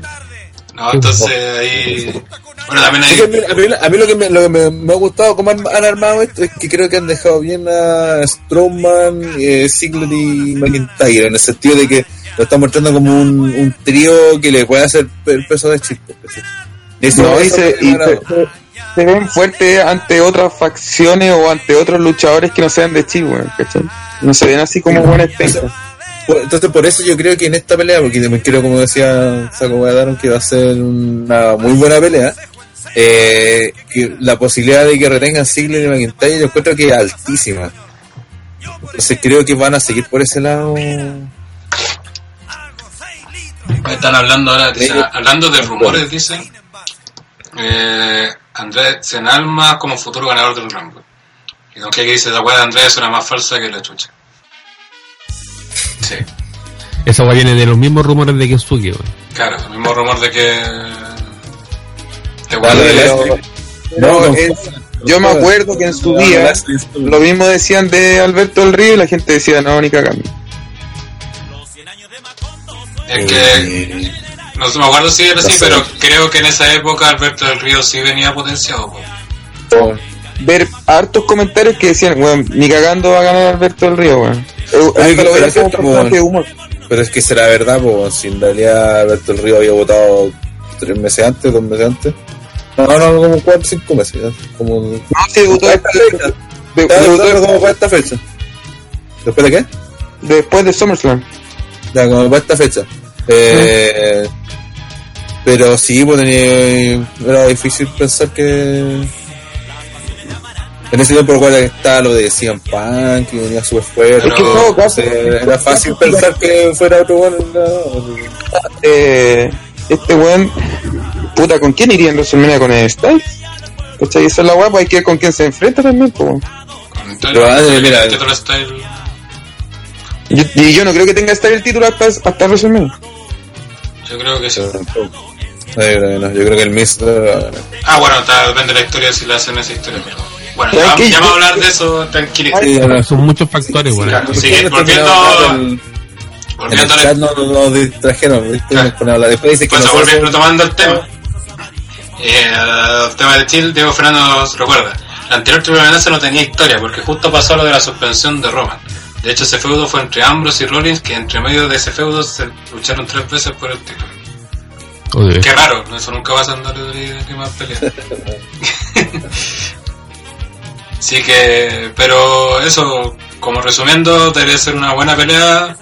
No, entonces ahí. Bueno, también a mí, hay. a mí- a mí lo que, me, lo que me, me ha gustado cómo han, han armado esto es que creo que han dejado bien a Strowman, eh, Ziggler y McIntyre en el sentido de que lo están mostrando como un, un trío que le puede hacer el peso de chiste. Eso, No, eso se, y se- se ven fuertes ante otras facciones o ante otros luchadores que no sean de weón, ¿cachai? No se ven así como buenas pencas. Entonces por eso yo creo que en esta pelea, porque también creo como decía Saco que va a ser una muy buena pelea, eh, que la posibilidad de que retengan Ziggler y McIntyre yo encuentro que es altísima. Entonces creo que van a seguir por ese lado. Están hablando ahora, dicen, Sí. hablando de rumores, dicen. Eh, Andrés Senalma como futuro ganador del Rumble. Y Don que dice, la weá de Andrés es una más falsa que la chucha. Sí, esa viene de los mismos rumores de Kensuke, claro, el mismo rumor de que. De Vale, No, es- yo me acuerdo que en su día lo mismo decían de Alberto del Río y la gente decía, no, ni cagando. Es que. No me acuerdo si era así, pero creo que en esa época Alberto del Río sí venía potenciado. po. Ver hartos comentarios que decían, weón, ni cagando va a ganar Alberto del Río, weón. Eh, Ay, pero veía es cierto, de humor. Pero es que será verdad, pues si en realidad Alberto el Río había votado tres meses antes, dos meses antes. No, no, como cuatro, cinco meses. ¿ya? Como No, sí, esta fecha. de- como para esta fecha. ¿Después de qué? después de SummerSlam. Ya, como para esta fecha. Eh, pero sí, pues tenía, era difícil pensar que. En ese tiempo recuerda que estaba lo de CM Punk, que venía súper fuerte. Es que en todo caso- Entonces, era fácil pensar que fuera otro bueno. no. Eh, este weón, puta, ¿con quién iría en WrestleMania con el Styles? ¿Cachai? Esa es la guapa, hay que ver con quién se enfrenta también. Comentario, Pero, ah, mira, el título style. Yo- Y yo no creo que tenga que estar el título hasta, hasta WrestleMania. Yo creo que sí. Yo. No, creo que no. El Miz ganar. Ah, bueno, está, depende de la historia si le hacen esa historia, pero. Bueno, ¿Sabes ya, vamos a hablar de eso, tranquilo. Sí, Son muchos factores, weón. Claro, sí, Después volviendo, En el volviendo, al- no no nos distrajeron. ¿viste? Claro. Nos hablar. Después dice que pues, nosotros- volviendo, retomando el tema. Eh, el tema de Chile, Diego Fernando nos recuerda. La anterior triple amenaza no tenía historia, porque justo pasó lo de la suspensión de Roman. De hecho, ese feudo fue entre Ambrose y Rollins, que entre medio de ese feudo se lucharon tres veces por el título. Joder. Qué raro, eso nunca va a andar de que más pelea. *laughs* *laughs* Así que, pero eso, como resumiendo, debería ser una buena pelea.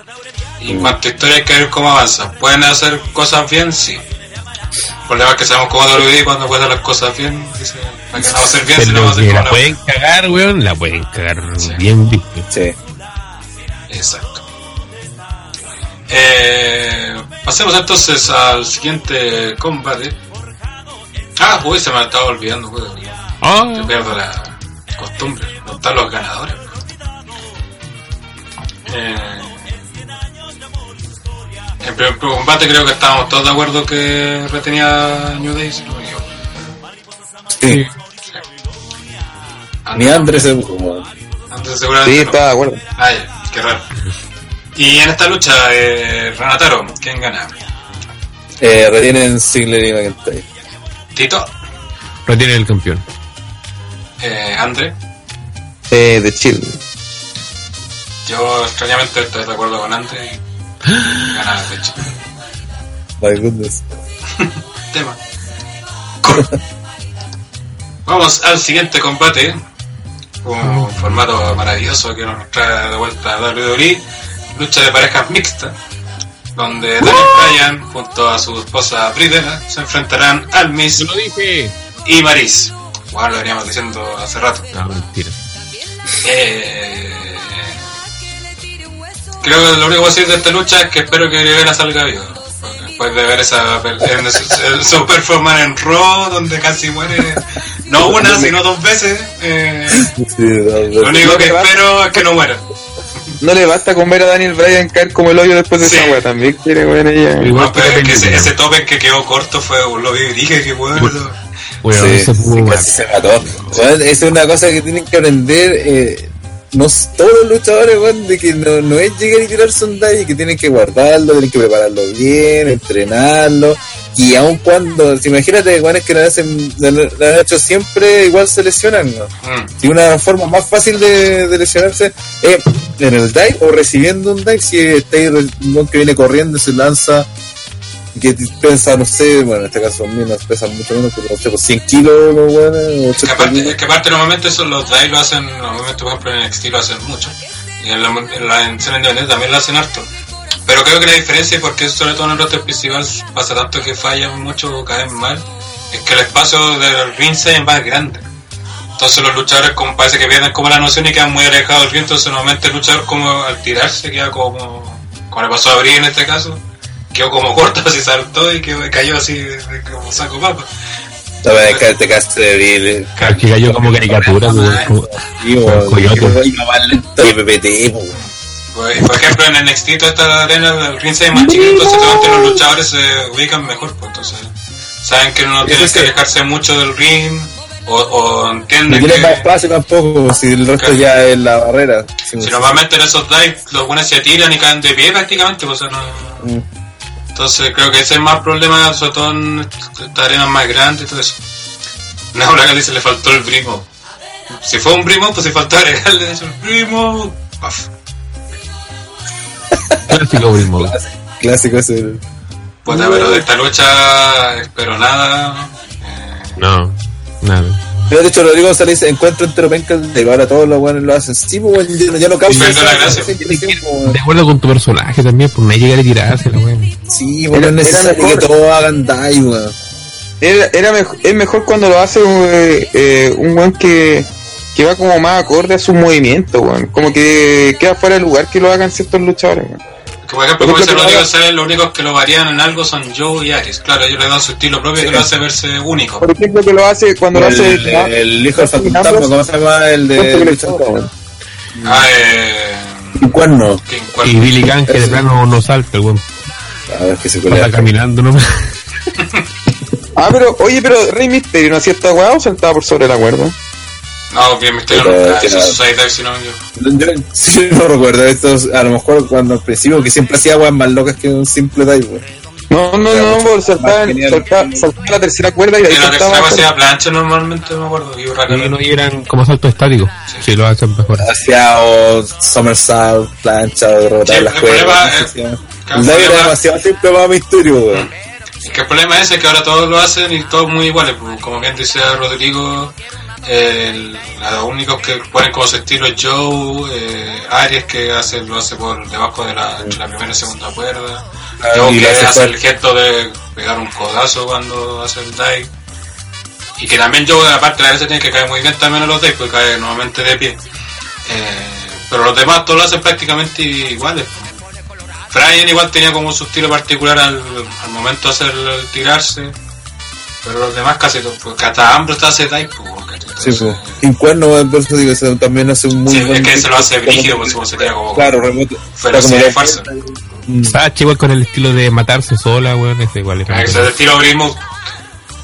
Y en cuanto a historia hay que ver cómo avanza. ¿Pueden hacer cosas bien? Sí. El problema es que sabemos cómo WWE cuando puede hacer las cosas bien. Dice, para que no va a hacer bien, si no Pero va a hacer que como la la pueden cagar, weón, la pueden cagar Sí. bien visto. Sí. Exacto. Eh, pasemos entonces al siguiente combate. Ah, pues se me estaba olvidando, pues. Yo Ah, pierdo la costumbre, no están los ganadores. Eh, en primer combate creo que estábamos todos de acuerdo que retenía New Day, si no me equivoco. Sí. Ah, Ni Andrés se como. Antes seguramente Sí, está de acuerdo. Ah, ya, qué raro. Y en esta lucha, eh, Renataro, ¿quién gana? Eh, retienen Ziggler y McIntyre. Tito, Retiene el campeón. Eh, André. Eh, de Chile. Yo extrañamente estoy de acuerdo con André y gana de hecho. My goodness. *laughs* Tema. Vamos al siguiente combate. Un formato maravilloso que nos trae de vuelta a WWE. Lucha de parejas mixta. Donde Daniel Bryan junto a su esposa Bridena se enfrentarán al Miss ¡Yo lo dije! y Maris. Bueno, lo veníamos diciendo hace rato. No, mentira. Eh, creo que lo único que voy a decir de esta lucha es que espero que Rivera salga vivo. Después de ver esa *laughs* en su, su performance en Raw, donde casi muere, no una, sino dos veces, eh, lo único que espero es que no muera. No le basta con ver a Daniel Bryan caer como el hoyo después de Sí. esa wea. También quiere weón ella. Igual No, pero que es que ese, ese tope que quedó corto fue, lo vi y dije que bueno. Sí, casi se mató. Es una cosa que tienen que aprender. Eh, no, todos los luchadores, weón, de que no, no es llegar y tirarse un dive, que tienen que guardarlo, tienen que prepararlo bien, entrenarlo. Y aun cuando, si imagínate, weón, es que lo, han hecho siempre, igual se lesionan, ¿no? Mm. Y una forma más fácil de, de lesionarse es en el dive o recibiendo un dive. Si un weón que viene corriendo y se lanza, que pesa, no sé, bueno, en este caso menos, pesan mucho menos, pero no sé, pues 100 kilos, los weones, Es que 80 aparte, kilos. es que aparte normalmente eso los drive lo hacen, normalmente por ejemplo en NXT lo hacen mucho. Y en la, en la en también lo hacen harto. Pero creo que la diferencia, y porque sobre todo en el roster principal pasa tanto que fallan mucho o caen mal, es que el espacio del ring se es más grande. Entonces los luchadores como parece que pierden como la noción y quedan muy alejados del ring, entonces normalmente el luchador como al tirarse queda como, como le pasó a Brie en este caso, quedó como corto, así saltó y quedó, cayó así como saco papa. No, pero es que te caso de que cayó como caricatura, weón, como- Coyote. Más y PPT, po. Pues, por ejemplo, en NXT toda esta arena el ring se ve más chiquito, entonces los luchadores se ubican mejor, pues entonces saben que no tienen que alejarse mucho del ring o, o No entienden tiene más que espacio tampoco, si el resto Claro. ya es la barrera. Sí, si normalmente en esos dives los buenos se tiran y caen de pie prácticamente, pues, o sea, no... Mm. Entonces creo que ese es más problema, sobre todo en estas arenas más grandes y todo eso. No, *laughs* la dice le faltó el primo. Si fue un primo, pues si faltó agregarle eso, el primo. Paf. Clásico primo. Clásico ese. Puta, pero de esta lucha espero nada. Eh, No, nada. Pero de hecho, Rodrigo González dice, encuentro entero penca de ahora todos los buenos lo hacen. Sí, pues, bueno, ya, no- impresión, pues, De acuerdo con tu personaje también, por no llegar a tirarse, la weón. Sí, bueno, Era- es necesario que todos hagan dive, weón. Era, es mejor cuando lo hace eh, eh, un weón que, que va como más acorde a sus movimientos, weón. Como que queda fuera de lugar que lo hagan ciertos luchadores, weón. Que por ejemplo, Por como dice ejemplo, Rodrigo que González, los únicos que lo varían en algo son Joe y Aries. Claro, ellos le dan su estilo propio que lo hace verse único. Por ejemplo, que lo hace cuando lo hace. El, el hijo del fantasma, ¿cómo se llama? El de. Ah, eh. Un cuerno. Y. Billy Gunn que de plano no salta, el weón. A ver que se colea. caminando nomás. *laughs* Ah, pero, oye, pero Rey Mysterio no hacía esta weá o saltaba por sobre la cuerda. No, bien Misterio Pero, nunca hizo claro. su side dive, si no me equivoco. Yo sí, *laughs* no recuerdo esto, a lo mejor cuando al principio, que siempre hacía weas más locas que un simple dive. No, no, no, por saltaba, saltaba la tercera cuerda y ahí En la tercera hacía plancha normalmente, me acuerdo. Y no eran como saltos estáticos. Sí, lo hacen mejor. Hacía o somersault, plancha, o derrotar Sí, las cuerdas. no El dive era problema- demasiado simple para misterio, weón. Es que el problema es que ahora todos lo hacen y todos muy iguales. pues, Como bien dice Rodrigo, el, los únicos que ponen como su estilo es Joe, eh, Aries que hace, lo hace por debajo de la, entre la primera y segunda cuerda. Ah, Joe que hace el gesto de pegar un codazo cuando hace el dive. Y que también Joe, aparte, a veces tiene que caer muy bien también los dives, porque cae normalmente de pie. Eh, pero los demás todos lo hacen prácticamente iguales. Brian igual tenía como su estilo particular al, al momento de hacer el tirarse. Pero los demás casi todos, porque hasta Ambrose hace dive, pues. Sí, pues. Sin cuerno, weón, por eso digo, ese también hace un muy Sí, buen. es que se lo hace brígido, pues, como sería como- Claro, remoto. Pero como de- farsa. Mm. Sacha igual con el estilo de matarse sola, weón, ese igual Ah, es. Ese es el estilo Brimo.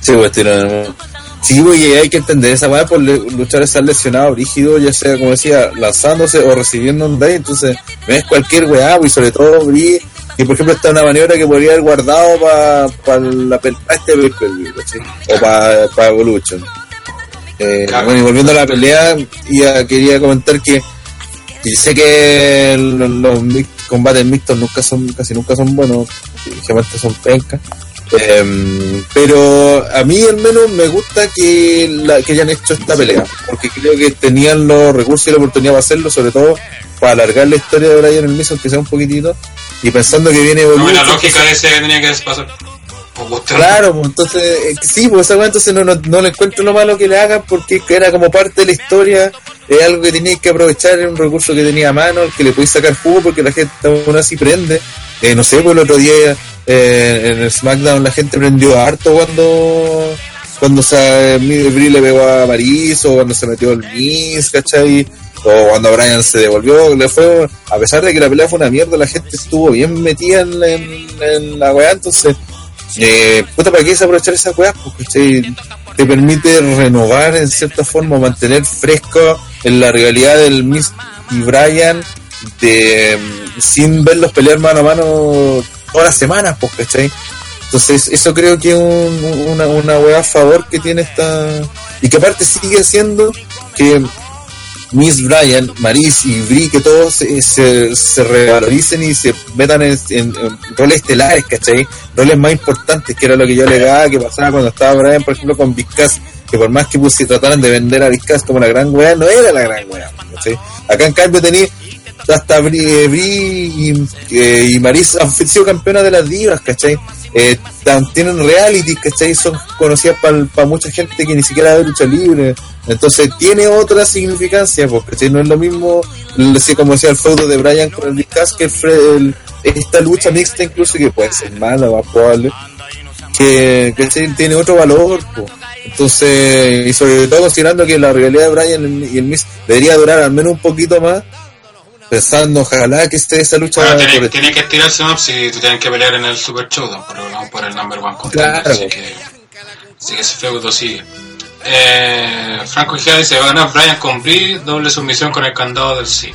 Sí, pues, tiro- Sí, güey, y hay que entender esa weá por luchar estar lesionado, rígido, ya sea, como decía, lanzándose o recibiendo un day, entonces, ves cualquier weá, güey, sobre todo Bri, que por ejemplo está una maniobra que podría haber guardado para la pa este o para pa Evolution. Eh, Bueno, y volviendo a la pelea, ya quería comentar que, sé que los, combates mixtos nunca son, casi nunca son buenos, generalmente son pencas. Em, pero a mí al menos me gusta que, la, que hayan hecho esta pelea, porque creo que tenían los recursos y la oportunidad para hacerlo, sobre todo para alargar la historia de Brian el Mason, que sea un poquitito, y pensando que viene no, la lógica de ese tenía que pasar. Claro, pues entonces, eh, sí, pues esa entonces no, no, le encuentro lo malo que le hagan porque era como parte de la historia, es algo que teníais que aprovechar, es un recurso que tenía a mano, que le podéis sacar jugo porque la gente aún así prende. Eh, no sé, pues el otro día eh, en el SmackDown la gente prendió harto cuando cuando se, Brie le pegó a Maris o cuando se metió el Miz, ¿cachai? o cuando Brian se devolvió, le fue, a pesar de que la pelea fue una mierda, la gente estuvo bien metida en, la weá, entonces, eh, puta, ¿para qué aprovechar esa weá? Porque te permite renovar en cierta forma, mantener fresco en la realidad del Miss y Brian, de, sin verlos pelear mano a mano todas las semanas, pues, ¿cachai? Entonces, eso creo que es una, una weá a favor que tiene esta. Y que aparte sigue siendo que Miss Bryan, Maris y Brie, que todos se, se, revaloricen y se metan en, roles estelares, ¿cachai? Roles más importantes, que era lo que yo le daba, que pasaba cuando estaba Bryan, por ejemplo, con Vizcas, que por más que pues, trataran de vender a Vizcas como la gran weá, no era la gran weá, ¿cachai? Acá en cambio tenía hasta Brie, y, eh, y Maris han sido campeonas de las divas, ¿cachai? eh, tienen reality, ¿cachai? Son conocidas para mucha gente que ni siquiera ve lucha libre. Entonces tiene otra significancia, porque no es lo mismo, como decía el feudo de Brian con el Discas, que esta lucha mixta incluso que puede ser mala, más probable, que, tiene otro valor. Entonces, y sobre todo considerando que la realidad de Brian y el Mix debería durar al menos un poquito más, pensando, ojalá que esté esa lucha. Bueno, tiene, tiene que estirarse más si tienen que pelear en el Super Showdown, pero vamos por el number one contender, claro. así que, así que ese feudo sigue. Eh, Franco Gea dice, va a Brian con Brie, doble sumisión con el candado del sí.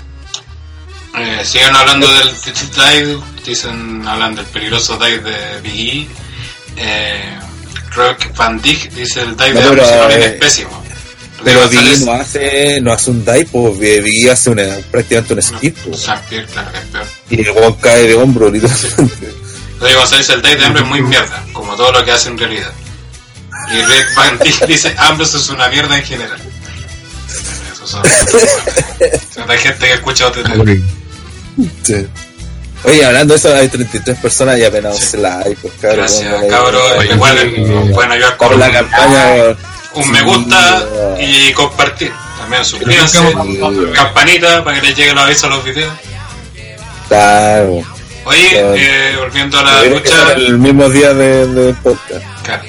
Eh, siguen hablando del dive, dicen, hablan del peligroso dive de Biggie. Eh, Rock Van Dijk dice el dive no, de es pésimo. Pero Biggie no hace, no hace un dive, pues Biggie hace una, prácticamente un skip. Claro peor. Y el cae de hombro, literalmente. Lo dice el dive de hombre es muy mierda, como todo lo que hace en realidad. Y Rick Van *laughs* dice, Ambrose es una mierda en general. Eso son, *laughs* hay gente que escucha otro Sí. Oye, hablando de eso, hay 33 personas y apenas sí. like, pues cabrón. Gracias, cabrón. Igual pueden ayudar con la campaña un me gusta y compartir. También suscríbanse, campanita para que les lleguen los avisos a los videos. Claro. Oye, eh, volviendo a la lucha. El mismo día de podcast. Claro.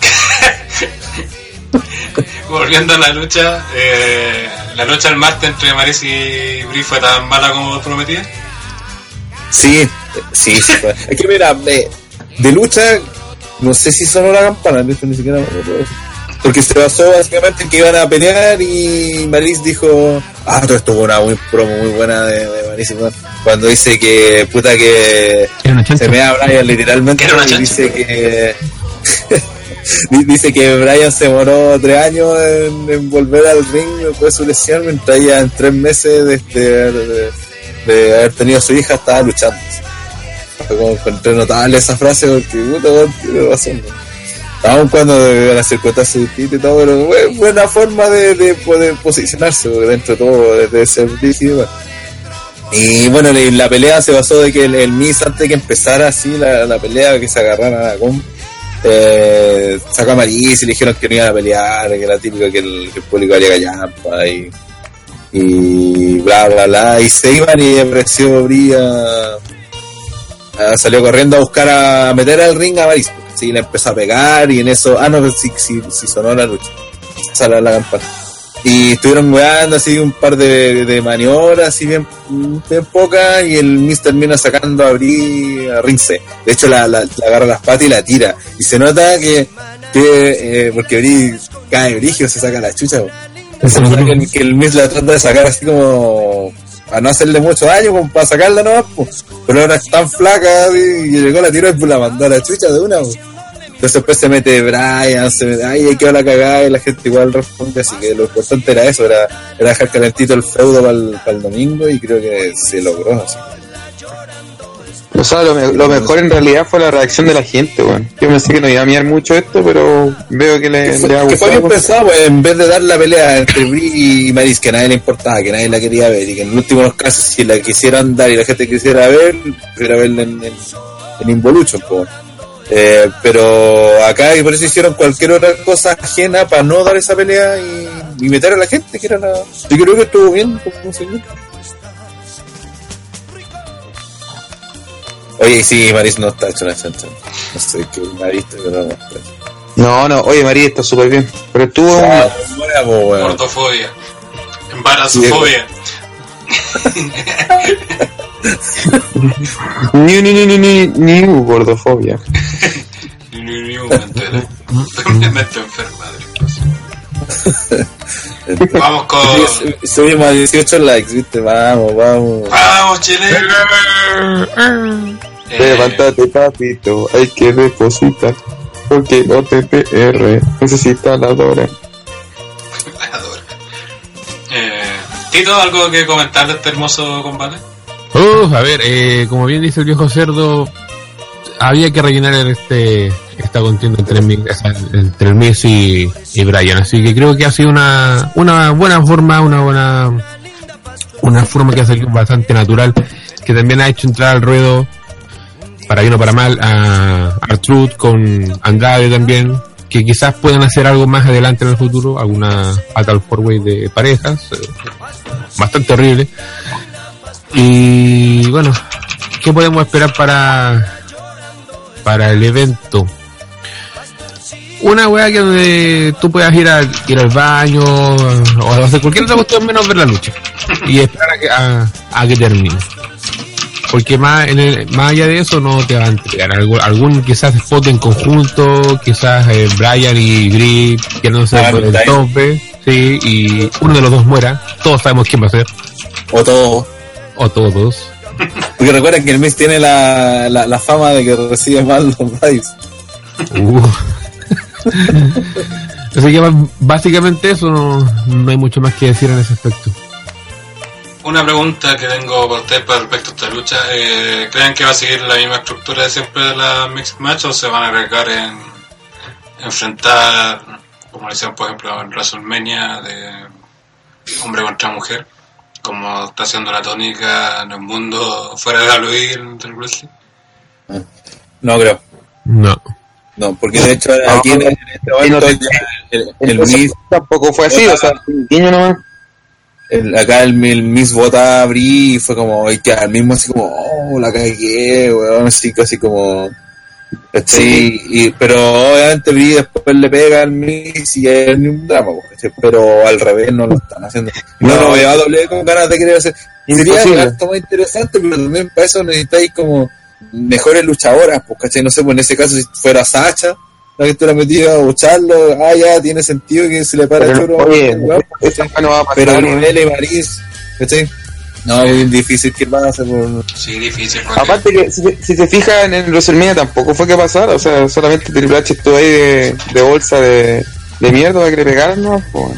*laughs* volviendo a la lucha, eh, la lucha del martes entre Maris y Bri fue tan mala como prometía. Sí, sí, sí. es que mira, de, de lucha, no sé si sonó la campana, de ni siquiera me porque se basó básicamente en que iban a pelear y Maris dijo, ah, todo esto fue una muy promo muy buena de, de Maris cuando dice que puta que se me a Brian literalmente y dice que *laughs* dice que Brian se demoró tres años en, volver al ring después de su lesión mientras ella en tres meses desde de, haber tenido a su hija estaba luchando. Como encontré notable esa frase porque puta tiene razón aun cuando la circunstancia distinta y todo, pero es buena forma de, poder posicionarse, dentro de todo debe ser difícil. Y bueno, la pelea se basó de que el, el Miss antes de que empezara así la, pelea, que se agarrara a con eh, sacó a Maris y le dijeron que no iban a pelear, que era típico que el, público haría gallampa y, y bla bla bla, y se iban y apareció Bría, salió corriendo a buscar a meter al ring a Maris sí, le empezó a pegar y en eso, ah, no, sí, sí, sí sonó la lucha, salió la campana. Y estuvieron weando así un par de, de maniobras, así bien, bien pocas, y el Miss termina sacando a Bri a Rince. De hecho, la, la, agarra las patas y la tira. Y se nota que, que eh, porque Bri cae brigio, se saca la chucha. Se nota que el, que el Miss la trata de sacar así como a no hacerle mucho daño, como para sacarla nomás, pues. Pero ahora es tan flaca y llegó la tiro y pues la mandó a la chucha de una. Entonces después se mete Brian, se mete, ay, ahí quedó la cagada y la gente igual responde, así que lo importante era eso, era, era dejar calentito el feudo para el domingo y creo que se logró así. O sea, lo, me- lo mejor en realidad fue la reacción de la gente, weón. Yo pensé que no iba a mirar mucho esto, pero veo que le, le ha que fue bien gustado. pensado, pues, en vez de dar la pelea entre Brie y Maris, que a nadie le importaba, que nadie la quería ver, y que en el último de los casos, si la quisieran dar y la gente quisiera ver, quisiera verla en, en, en Involution. Eh, pero acá y por eso hicieron cualquier otra cosa ajena para no dar esa pelea y, y meter a la gente, que era la... Yo creo que estuvo bien como segmento. Oye, sí, Maris no está hecho una chancha. No sé qué Maris, pero no está hecho. No, no, oye María está súper bien. Pero estuvo Ah, weón. Gordofobia. Embarazofobia. *laughs* ni ni ni ni ni ni gordofobia. *laughs* Ni, ni, ni un entero. Me meto enferma de. Vamos con. Subimos a 18 likes, viste, vamos, vamos. ¡Vamos, Chile! Eh, Levántate, papito, hay que depositar. Porque no te PR, necesita la Dora. adoro. Eh, Tito, ¿algo que comentar de este hermoso combate? Uf, a ver, eh, como bien dice el viejo cerdo, había que rellenar el- este esta contienda entre, entre Miz y, y Brian, así que creo que ha sido una, una buena forma, una buena una forma que ha salido bastante natural, que también ha hecho entrar al ruedo, para bien o para mal, a Artruth con Andrade también, que quizás puedan hacer algo más adelante en el futuro, alguna Fatal Four Way de parejas, eh, bastante horrible. Y bueno, ¿qué podemos esperar para, para el evento? Una weá que donde tú puedas ir, a, ir al baño o hacer cualquier otra cuestión menos ver la lucha y esperar a que, a, a que termine. Porque más, en el- más allá de eso no te va a entregar algún, algún quizás spot en conjunto, quizás eh, Brian y Brie quedándose Ah, por el está ahí. tope, sí, y uno de los dos muera, todos sabemos quién va a ser, O todo. o todos. Porque recuerden que el Miss tiene la, la, la fama de que recibe mal los buys. Uh. *laughs* Así que básicamente eso no, no hay mucho más que decir en ese aspecto. Una pregunta que tengo para ustedes para respecto a esta lucha. Eh, ¿Creen que va a seguir la misma estructura de siempre de la Mixed Match o se van a arriesgar en enfrentar, como decían por ejemplo en WrestleMania, de hombre contra mujer? Como está haciendo la tónica en el mundo fuera de WWE del wrestling. No creo. No. No, porque de hecho aquí en, en este momento ya el, el Miss, tampoco fue así, o sea, un niño nomás. el- acá el, el Miss vota a Brie y fue como, y que al mismo así como, oh, la cagué, weón, así casi como, *laughs* ¿cachai? Y, pero obviamente Brie después le pega al Miss y es ni un drama, ¿cachai? pero al revés no lo están haciendo. No, No. veo a doble con ganas de querer hacer. Sería harto más interesante, pero también para eso necesitáis como mejores luchadoras, pues, ¿cachai? No sé, pues en ese caso si fuera Sacha, la que tú la metías a lucharlo, ah, ya, tiene sentido que se le para el Pero, choro. oye, no va a pasar. Pero weón. Brunella y Maris, ¿cachai? No, es difícil que pase por... Sí, difícil. Porque Aparte que si, te fijas en el WrestleMania tampoco fue que pasara, o sea, solamente Triple H estuvo ahí de, de bolsa de, de mierda para que le pegaran, ¿no? Pues,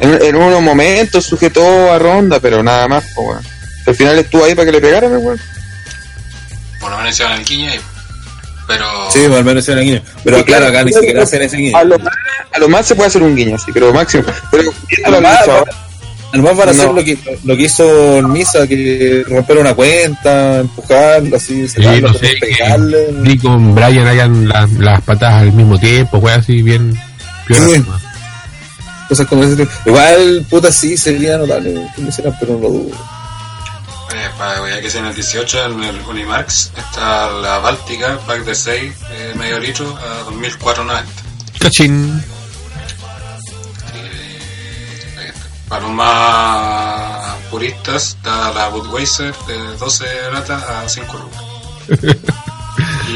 en, en unos momentos sujetó a Ronda, pero nada más, pues. Al final estuvo ahí para que le pegaran, weón. por lo menos se van al guiño ahí. Pero Sí, pues, al menos en el guiño. Pero Sí, claro, claro, acá ni siquiera hacen ese guiño. A lo, más, a lo más se puede hacer un guiño, sí, pero máximo. Pero A lo la más, lucha ahora, a lo más van a hacer No. lo que, lo que hizo el Misa, que romper una cuenta, empujarlo, así, sacarlo, no sé, pegarle. Vi con Brian hayan la- las patas al mismo tiempo, fue así bien. piola. Sí. Cosas como ese. Igual, puta, sí, sería notable que lo hicieran, pero no lo dudo. Eh, para ya que sea en el 18, en el Unimarx, está la Báltica, pack de 6, eh, medio litro, a 2.490. Cachín. Para los más puristas, está la Budweiser de 12 latas a 5 lucas. *laughs*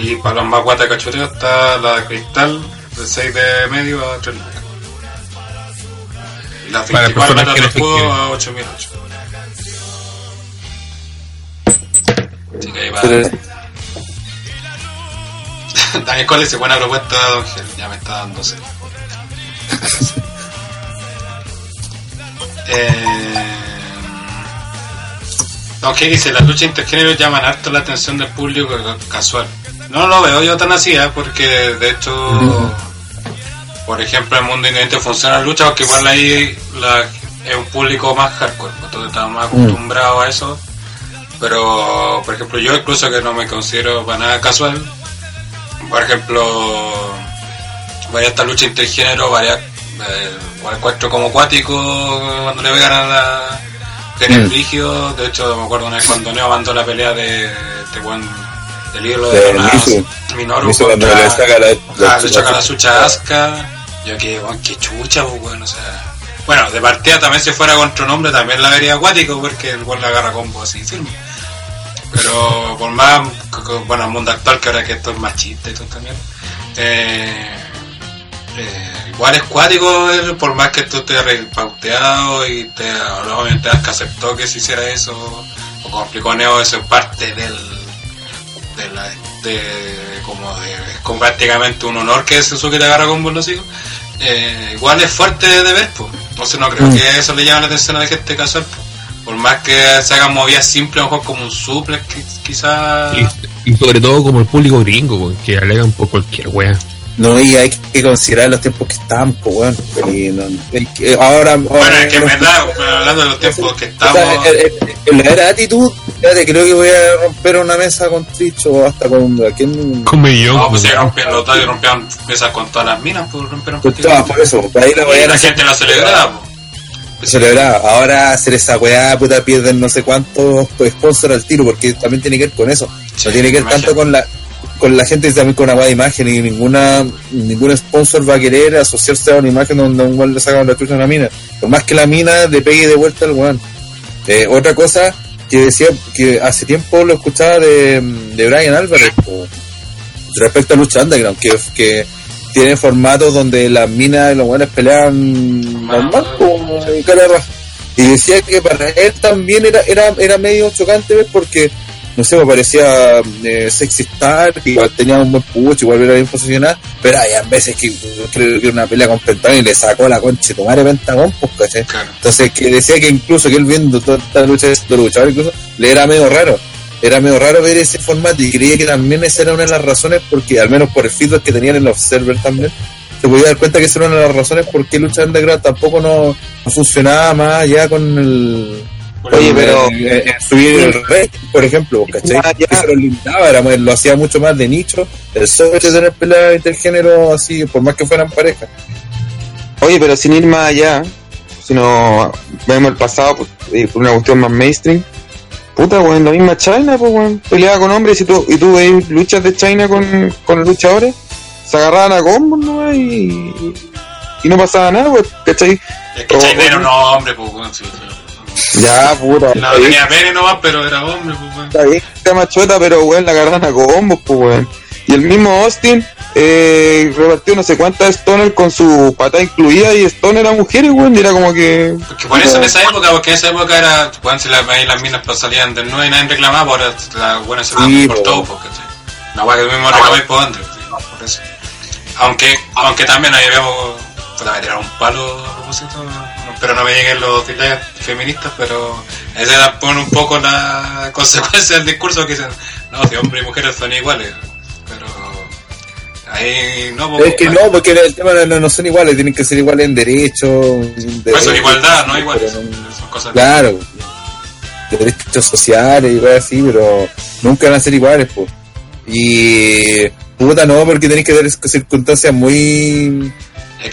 y para los más guata cachoteo está la Cristal de 6 de medio a 3 lucas. Y 24 personas latas que de escudo a 8.800. Así que ahí va. *laughs* Daniel Cole dice, buena propuesta, Don Gel. Ya me está dando sed. *laughs* eh... Gel dice, las luchas intergénero llaman harto la atención del público ca- casual. No lo veo yo tan así, ¿eh? porque de hecho, por ejemplo, en el mundo independiente funciona la lucha, porque igual ahí la- es un público más hardcore, entonces estamos más acostumbrados a eso. Pero, por ejemplo, yo incluso que no me considero para nada casual, por ejemplo, vaya esta lucha intergénero, varias, eh, igual encuentro como acuático cuando le pegan a la que Mm. de hecho me acuerdo una vez cuando Neo mandó la pelea de este buen del hilo De de. Minoru cuando contra- le saca la- la Ah, le saca la sucha asca, yo que weón, qué chucha, pues, weón, o sea, bueno, de partida también si fuera contra un hombre también la vería acuático porque el weón la agarra combo así firme. Pero por más, bueno, el mundo actual que ahora que esto es más chiste y todo también, eh, eh, igual es cuático eh, por más que tú estés repauteado y te, obviamente que aceptó que se hiciera eso, o como explicó Neo, eso es parte del, de la, de, como de, es como prácticamente un honor que Suzuki te agarra con los hijos, eh, igual es fuerte de ver, pues. Entonces no creo Mm. que eso le llame la atención a la gente casual, pues. Por más que se hagan movidas simples, a lo mejor como un suplex, qui- quizás... Y, y sobre todo como el público gringo, que alegan por cualquier wea. No, y hay que considerar los tiempos que están, pues, weón. Y no- hay que- ahora, Bueno, es que en verdad, hablando de los tiempos que estamos... eh, eh, en la era de actitud, fíjate, creo que voy a romper una mesa con Twitch o hasta con ¿a quién? Con millón. No, pues se weón. rompían los y rompían mesas con todas las minas, pues rompieron Pues, ah, por eso, pues, ahí la Y la a gente la celebraba, pues. celebrar. Ahora hacer esa weá, puta, pierden no sé cuántos pues, sponsors al tiro, porque también tiene que ver con eso. Sí, no tiene que ver tanto con la con la gente también con una de imagen y ninguna ningún sponsor va a querer asociarse a una imagen donde un weón le sacan la trucha a una mina. Por más que la mina le pegue de vuelta al weón. Eh, otra cosa que decía que hace tiempo lo escuchaba de, Brian Álvarez respecto a lucha underground que, que tiene formatos donde las minas y los buenos pelean normal como y decía que para él también era era, era medio chocante porque no sé parecía eh, sexy star que igual tenía un buen pucho igual era bien posicionada pero hay veces que creo que una pelea con Pentagón y le sacó la concha tomar Pentagón pues ¿cachai? Claro. Entonces, que decía que incluso que él viendo toda esta lucha de estos luchadores, incluso, le era medio raro. Era medio raro ver ese formato y creía que también esa era una de las razones porque, al menos por el feedback que tenían en los servers también, se podía dar cuenta que esa era una de las razones por qué Lucha Underground tampoco no, no funcionaba más allá con el... Oye, pero- eh, eh, subir el rating, por ejemplo, ¿cachai? Ya, ya. Eso lo limitaba, era, lo hacía mucho más de nicho, el solo hecho de tener pelea intergénero así, por más que fueran pareja. Oye, pero sin ir más allá, si no vemos el pasado pues, y por una cuestión más mainstream, puta, weón, la misma China, pues, weón, peleaba con hombres y tú, y tú veis luchas de China con, con los luchadores, se agarraban a combos, ¿no? Y, y no pasaba nada, pues, ¿cachai? Es que Chainero o- no, hombre, pues, weón, sí, sí. Ya, puta, No tenía pene nomás, pero era hombre, pues, weón. Está bien, está machota, pero weón, la agarran a combos, pues weón. Y el mismo Austin eh, repartió no sé cuántas Stoner con su pata incluida y Stoner a mujeres, weón, y era como que. Porque por eso en esa época, porque en esa época era, cuando se las, las minas pues, salían desnudas y nadie reclamaba, ahora las buenas se Sí, por po. todo, porque sí. La weá que mismo reclamáis por Andrés, sí, por eso. Aunque, aunque también ahí vemos, puta, me tiraron un palo a propósito, no- pero no me lleguen los detalles feministas, pero esa era pone un poco la consecuencia del discurso que dicen, no, si hombres y mujeres son iguales, pero ahí no, pues, Es que no, porque el tema no, no son iguales, tienen que ser iguales en derecho. en Pues son igualdad, no iguales, no- son cosas Claro, derechos sociales y cosas así, pero nunca van a ser iguales, pues. Y puta no, porque tenéis que ver circunstancias muy.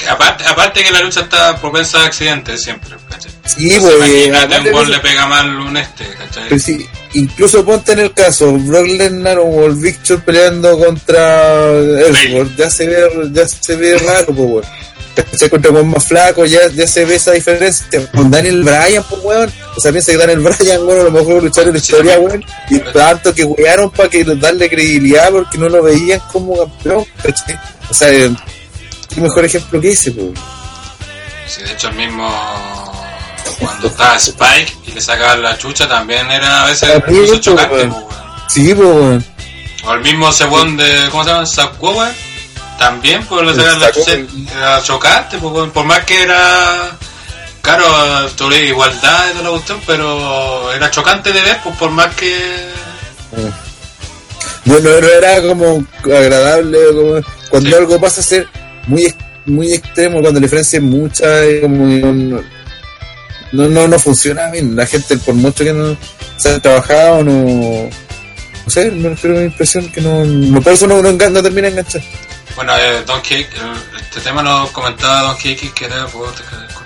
Aparte, aparte que la lucha está propensa a accidentes siempre, ¿cachai? Sí, Entonces, pues. aparte un gol le pega mal un este, ¿cachai? sí, incluso ponte en el caso, Brock Lesnar o el Victor peleando contra Ellsworth, ya se ve, ya se ve raro, pues, weón. ¿Cachai? Contra un más flaco, ya, ya se ve esa diferencia. Con Daniel Bryan, pues, weón. O sea, piensa que Daniel *laughs* Bryan, weón, a lo mejor luchar en la historia, weón. Y tanto que wearon para que darle credibilidad porque no lo veían como campeón, ¿cachai? O sea, eh, qué mejor ejemplo que ese, pues. Sí, de hecho el mismo cuando estaba Spike y le sacaban la chucha también era a veces Ah, mucho, chocante, weón. pues, weón. Sí, pues, weón. O el mismo Sebón de, ¿cómo se llama? Subwoofer. También, pues le sacaron la chucha- era chocante, pues, weón. por más que era. Claro, tuve igualdad y toda la cuestión, pero era chocante de ver, pues por más que. No, no, no era como agradable, como cuando Sí. algo pasa a ser muy muy extremo, cuando la diferencia es mucha, y como no, no, no, no funciona bien. La gente, por mucho que no se ha trabajado, no. No sé, me refiero a mi impresión que no. no por eso no, no, no termina de enganchar. Bueno, eh, Don Cake, eh, este tema lo comentaba Don Cake, que era, encontrar.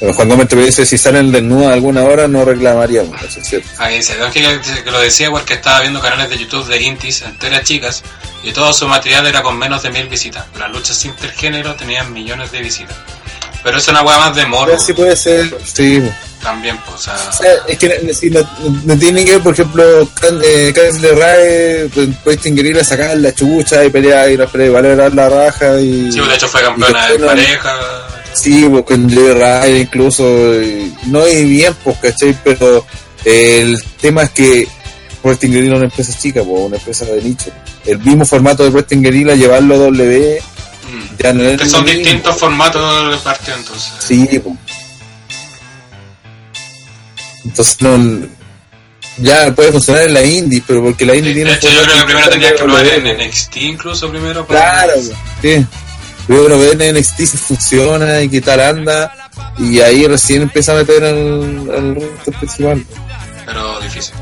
Pero Juan Gómez te dice: si salen desnudas alguna hora, no reclamaríamos. Eso es cierto. Ahí dice, dice que lo decía porque estaba viendo canales de YouTube de Intis enteras chicas y todo su material era con menos de mil visitas. Las luchas intergénero tenían millones de visitas. Pero es una weá más de morbo sí puede ser, sí. pues. también, pues, o sea, es que no, si no, no tiene que ver, por ejemplo, Can- eh, LeRae, pues, Westing Guerrilla sacar la chucha y pelear y las peleas, valorar la raja y. sí, de hecho fue campeona de no- pareja. Sí, con Joey Ryan incluso, y no es bien, pues, ¿cachai? Pero eh, el tema es que Wrestling Guerrilla es una empresa chica, pues, una empresa de nicho. El mismo formato de Wrestling Guerrilla, llevarlo a W, Mm. ya no es Que son mismo. distintos formatos de partido entonces. Sí, pues. Entonces, no, ya puede funcionar en la indie, pero porque la indie De tiene... hecho, yo creo que primero que probar en. NXT incluso primero. para- Claro, sí. Primero ver en NXT si funciona y qué tal anda. Y ahí recién empieza a meter al, al resto principal. Pero difícil.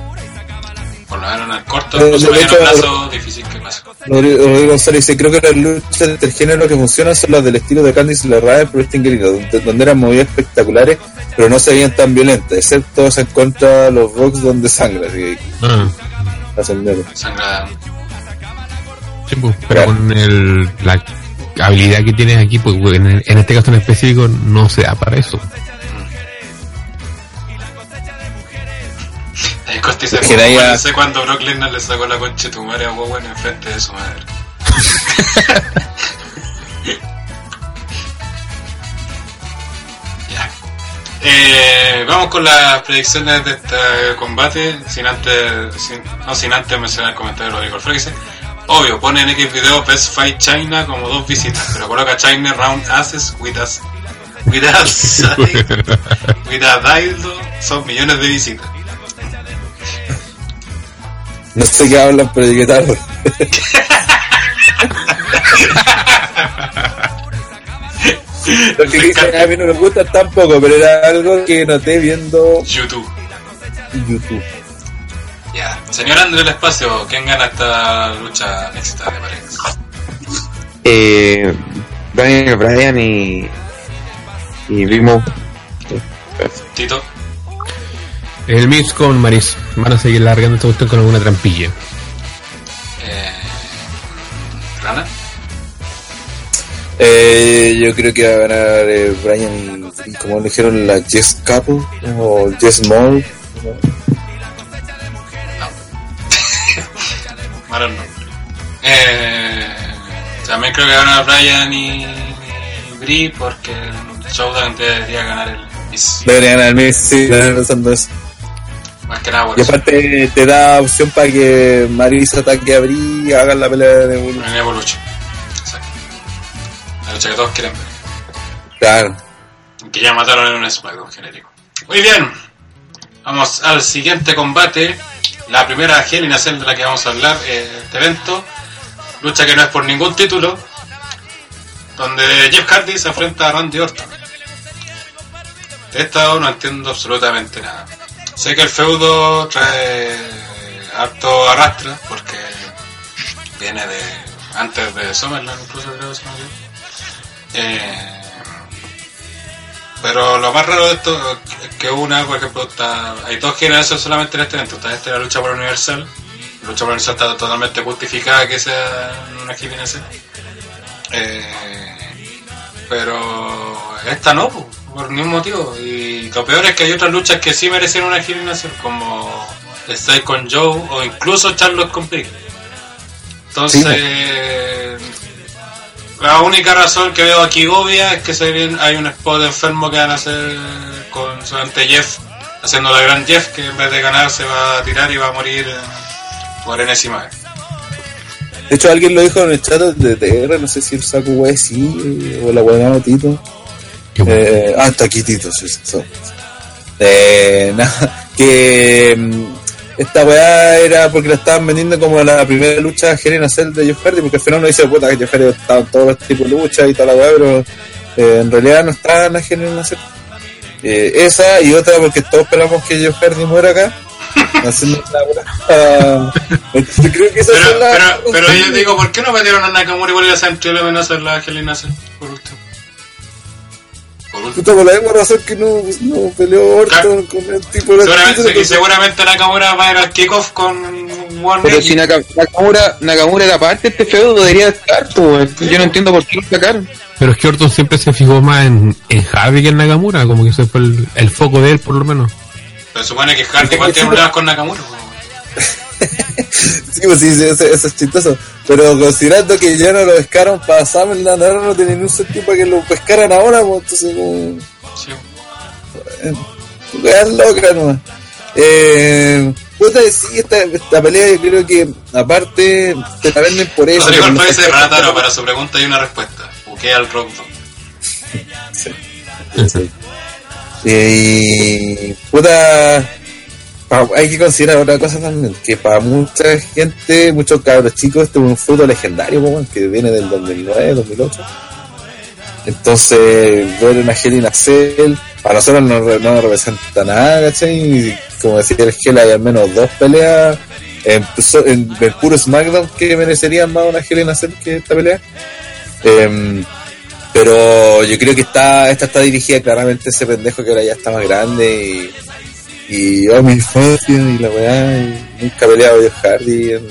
Por lo menos en el corto, de mediano hecho, plazo, difícil que pase. Rodrigo, Rodrigo González dice, creo que las luchas intergénero que funcionan son las del estilo de Candice LeRae pero Wrestling Guerrilla, donde, donde eran movidas espectaculares, pero no se veían tan violentas, excepto se en contra de los rocks donde sangra, así que Ah, mierda. Sangra. sí, pues, pero con el, la habilidad que tienes aquí, pues en, en este caso en específico no se da para eso. Costi se cuando Brock Lesnar le sacó la concha de tu madre a Bowen de su madre. *laughs* ya. Eh, vamos con las predicciones de este combate, sin antes, sin- no sin antes mencionar el comentario de Rodrigo Alfredo, Obvio, pone en X video Best Fight China como dos visitas, pero coloca China Round Asses with us. With us. *laughs* with a dildo, son millones de visitas. No sé qué hablan, pero qué tal. *laughs* Lo que dicen a mí no me gusta tampoco, pero era algo que noté viendo YouTube. YouTube. Ya. Señor Andrés del Espacio, ¿quién gana esta lucha mixta de parejas? Eh, Brian Brian y. Y Vimo. Tito. El mix con Maris. Van a seguir largando esta cuestión con alguna trampilla. Eh, Rana. Eh, yo creo que va a ganar eh, Brian como le dijeron, la Jess Couple o Jess Moore. Malos nombres. Eh, también creo que gana Brian y, y Brie porque Showdown debería ganar el Miss. Debería ganar el Miz, sí, pensando eso. Más que nada Y aparte te da opción para que Maris ataque a Brie y hagan la pelea de Evolution. En Evolution. Exacto. La lucha que todos quieren ver. Claro. Que ya mataron en un SmackDown genérico. Muy bien. Vamos al siguiente combate. La primera Hell in a Cell de la que vamos a hablar eh, este evento. Lucha que no es por ningún título. Donde Jeff Hardy se enfrenta a Randy Orton. De esta no entiendo absolutamente nada. Sé que el feudo trae harto arrastra porque viene de antes de Summerland incluso creo que. Eh, pero lo más raro de esto es que una, por ejemplo, está, hay dos generaciones solamente en este evento. Está este la lucha por Universal. La lucha por Universal está totalmente justificada que sea una generación. Eh, pero esta no, po, por ningún motivo. Y lo peor es que hay otras luchas que sí merecieron una generación, como Stay con Joe o incluso Charlos con Big. Entonces, la única razón que veo aquí obvia es que se viene- hay un spot enfermo que van a hacer con su ante Jeff haciendo la gran Jeff que en vez de ganar se va a tirar y va a morir eh, por enésima vez. De hecho, alguien lo dijo en el chat de TR, no sé si el saco wey sí, o la weá Tito. Bueno. Eh, ah, está aquí Tito, sí, sí, sí. Eh, *laughs* nada, que mm, esta weá era porque la estaban vendiendo como la primera lucha Hell in a Cell de Jeff Hardy, porque al final uno dice, puta, que Jeff Hardy estaba en todos los tipos de lucha y toda la weá, pero eh, en realidad no está en la Hell in a Cell. Eh, esa y otra porque todos esperamos que Jeff Hardy muera acá. *laughs* Haciendo la weá. Yo creo que esas Pero, son las- pero, pero yo digo, ¿por qué no metieron a Nakamura igual a Central y amenazar la Hell in a Cell, por último? Puta, por la misma razón que no, no peleó Orton Claro. con el tipo de Seguramente, y seguramente Nakamura va a ir al kickoff con One Pero si Naka- Nakamura, Nakamura era parte de este feudo, debería estar, pues. Yo no entiendo por qué lo sacaron. Pero es que Orton siempre se fijó más en, en Hardy que en Nakamura, como que ese fue el, el foco de él, por lo menos. Pero supone que Hardy igual tiene problemas con Nakamura. Sí, pues sí, sí, eso, eso es chistoso. Pero considerando que ya no lo pescaron para Summerland, ahora no tienen un sentido para que lo pescaran ahora, pues entonces como... Sí. Weas loca nomás. Eh, puta, sí, esta, esta pelea yo creo que aparte te la venden por eso. Rodrigo Alfaro efectos- Rataro para su pregunta y una respuesta. Buquea al Rock Dog. Sí. Eh, y puta, hay que considerar otra cosa también, que para mucha gente, muchos cabros chicos, este es un fruto legendario, que viene del 2009, 2008. Entonces, ver una Helena Cell, para nosotros no, no representa nada, ¿cachai? Y como decía el Gel, hay al menos dos peleas en, en puro SmackDown que merecerían más una Helena Cell que esta pelea. Em, pero yo creo que está esta está dirigida claramente a ese pendejo que ahora ya está más grande y, y oh, mi infancia y la weá, y nunca peleado Jeff Hardy en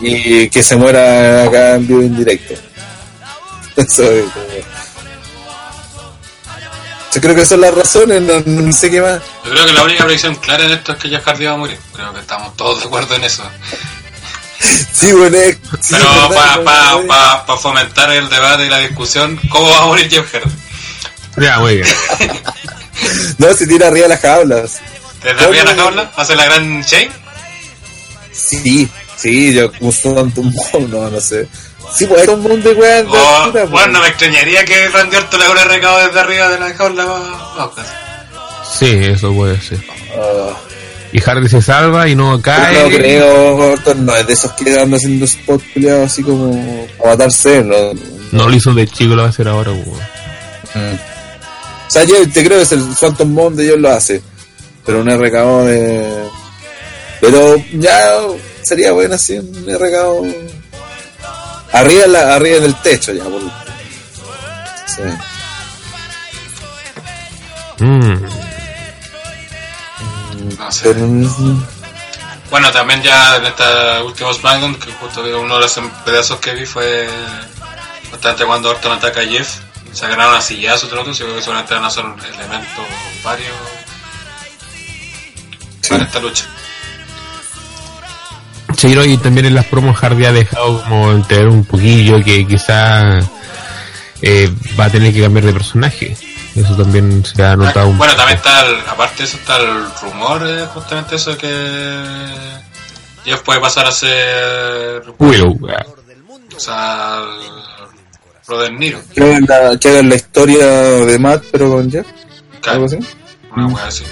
y, y que se muera acá en vivo en directo. *laughs* Eso es como- Yo creo que son las razones, no, no sé qué más. Yo creo que la única predicción clara en esto es que Jeff Hardy va a morir. Creo que estamos todos de acuerdo en eso. Sí, bueno, es- sí, Pero es para como- pa, pa fomentar el debate y la discusión, ¿cómo va a morir Jeff Hardy? Ya, muy bien. *laughs* No, se tira arriba las jaulas. ¿Desde arriba de la jaula? ¿Va a ser la gran chain? Sí, sí, yo *laughs* un no, no sé. Sí, pues hay un montón de weas de O, altura, pues. bueno, no me extrañaría que Randy Orton le haga un recado desde arriba de la jaula. va- va- Sí, eso puede ser. Ah, Y Hardy se salva y no cae. no creo, Orton no es de esos que andan haciendo spot peleados así como a matarse, no. No lo hizo de chico, lo va a hacer ahora, weón. Mm. O sea, yo te creo que es el Phantom Bomb de ellos lo hace, pero un RKO de. Pero ya sería bueno así, un RKO. Arriba, en la, arriba del techo, ya, por. Sí. Mm. No sé. Pero, mm, Bueno, también ya en esta última SmackDown, que justo uno de los pedazos que vi fue bastante cuando Orton ataca a Jeff. Se ganaron a sillazo lo otro, yo creo que seguramente van a ser elementos varios para esta lucha. Sí, y también en las promos Hardy ha dejado como entender un poquillo que quizá eh, va a tener que cambiar de personaje. Eso también se ha notado un Bueno, también está, el- aparte de eso, está el rumor, eh, justamente eso, que Jeff puede pasar a ser, Willow. o sea, el Nero. que, la, que la historia de Matt, pero con Jeff, algo Claro, así. una wea así.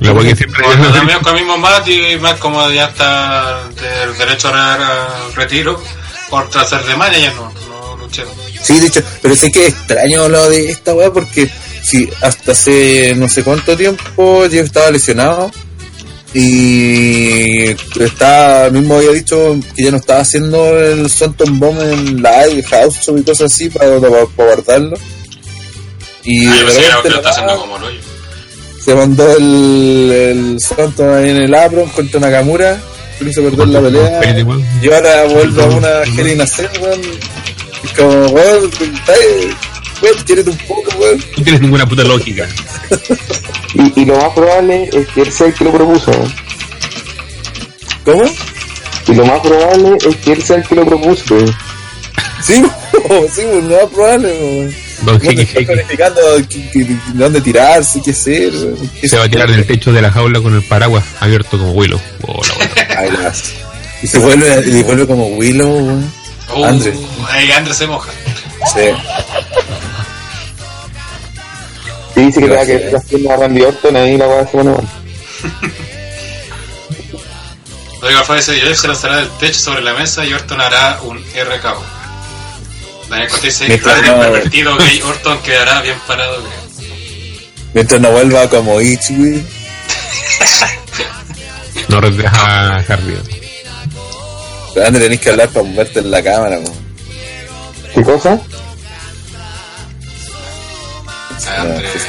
La weá que siempre Bueno, también con el mismo Matt y Matt como ya está del derecho a retiro por hacer de manager, no, no luché. Sí, de hecho, pero sé que es extraño lo de esta weá porque si hasta hace no sé cuánto tiempo Jeff estaba lesionado y está mismo había dicho que ya no estaba haciendo el Phantom Bomb en live, house show y cosas así para, para, para guardarlo. Y Ah, de repente lo está haciendo como lo se mandó el, el Phantom ahí en el Apron contra Nakamura, le hizo perder la pelea. Y ahora vuelve a una weón. Es como, weón, weón, quiérete un poco, weón. No tienes ninguna puta lógica. Y, y lo más probable es que él sea el que lo propuso. ¿Cómo? Y lo más probable es que él sea el que lo propuso. ¿no? Sí, *laughs* sí, pues no es probable, weón. Don Bueno, Jeque está Jeque planificando qué- qué- dónde tirarse, qué hacer. qué se va a tirar del techo de la jaula con el paraguas abierto como Willow. Oh, la wea. *laughs* Ay, las- Y se vuelve, y vuelve como Willow, weón. Uh, Andre. Ahí Andre se moja. Sí. Sí, dice que te va a Gracias. quedar haciendo a Randy Orton ahí la weá se pone mal. Rodrigo Alfaro dice, Jeff se lanzará del techo sobre la mesa y Orton hará un RKO. Daniel Cortés dice, Mientras Randy no- pervertido gay Orton quedará bien parado. creo. Mientras no vuelva como Ichigo. *laughs* No refleja a Hardy. Pero André, tenés que hablar para moverte en la cámara, weón. ¿Qué cosa? Andre sí, sí.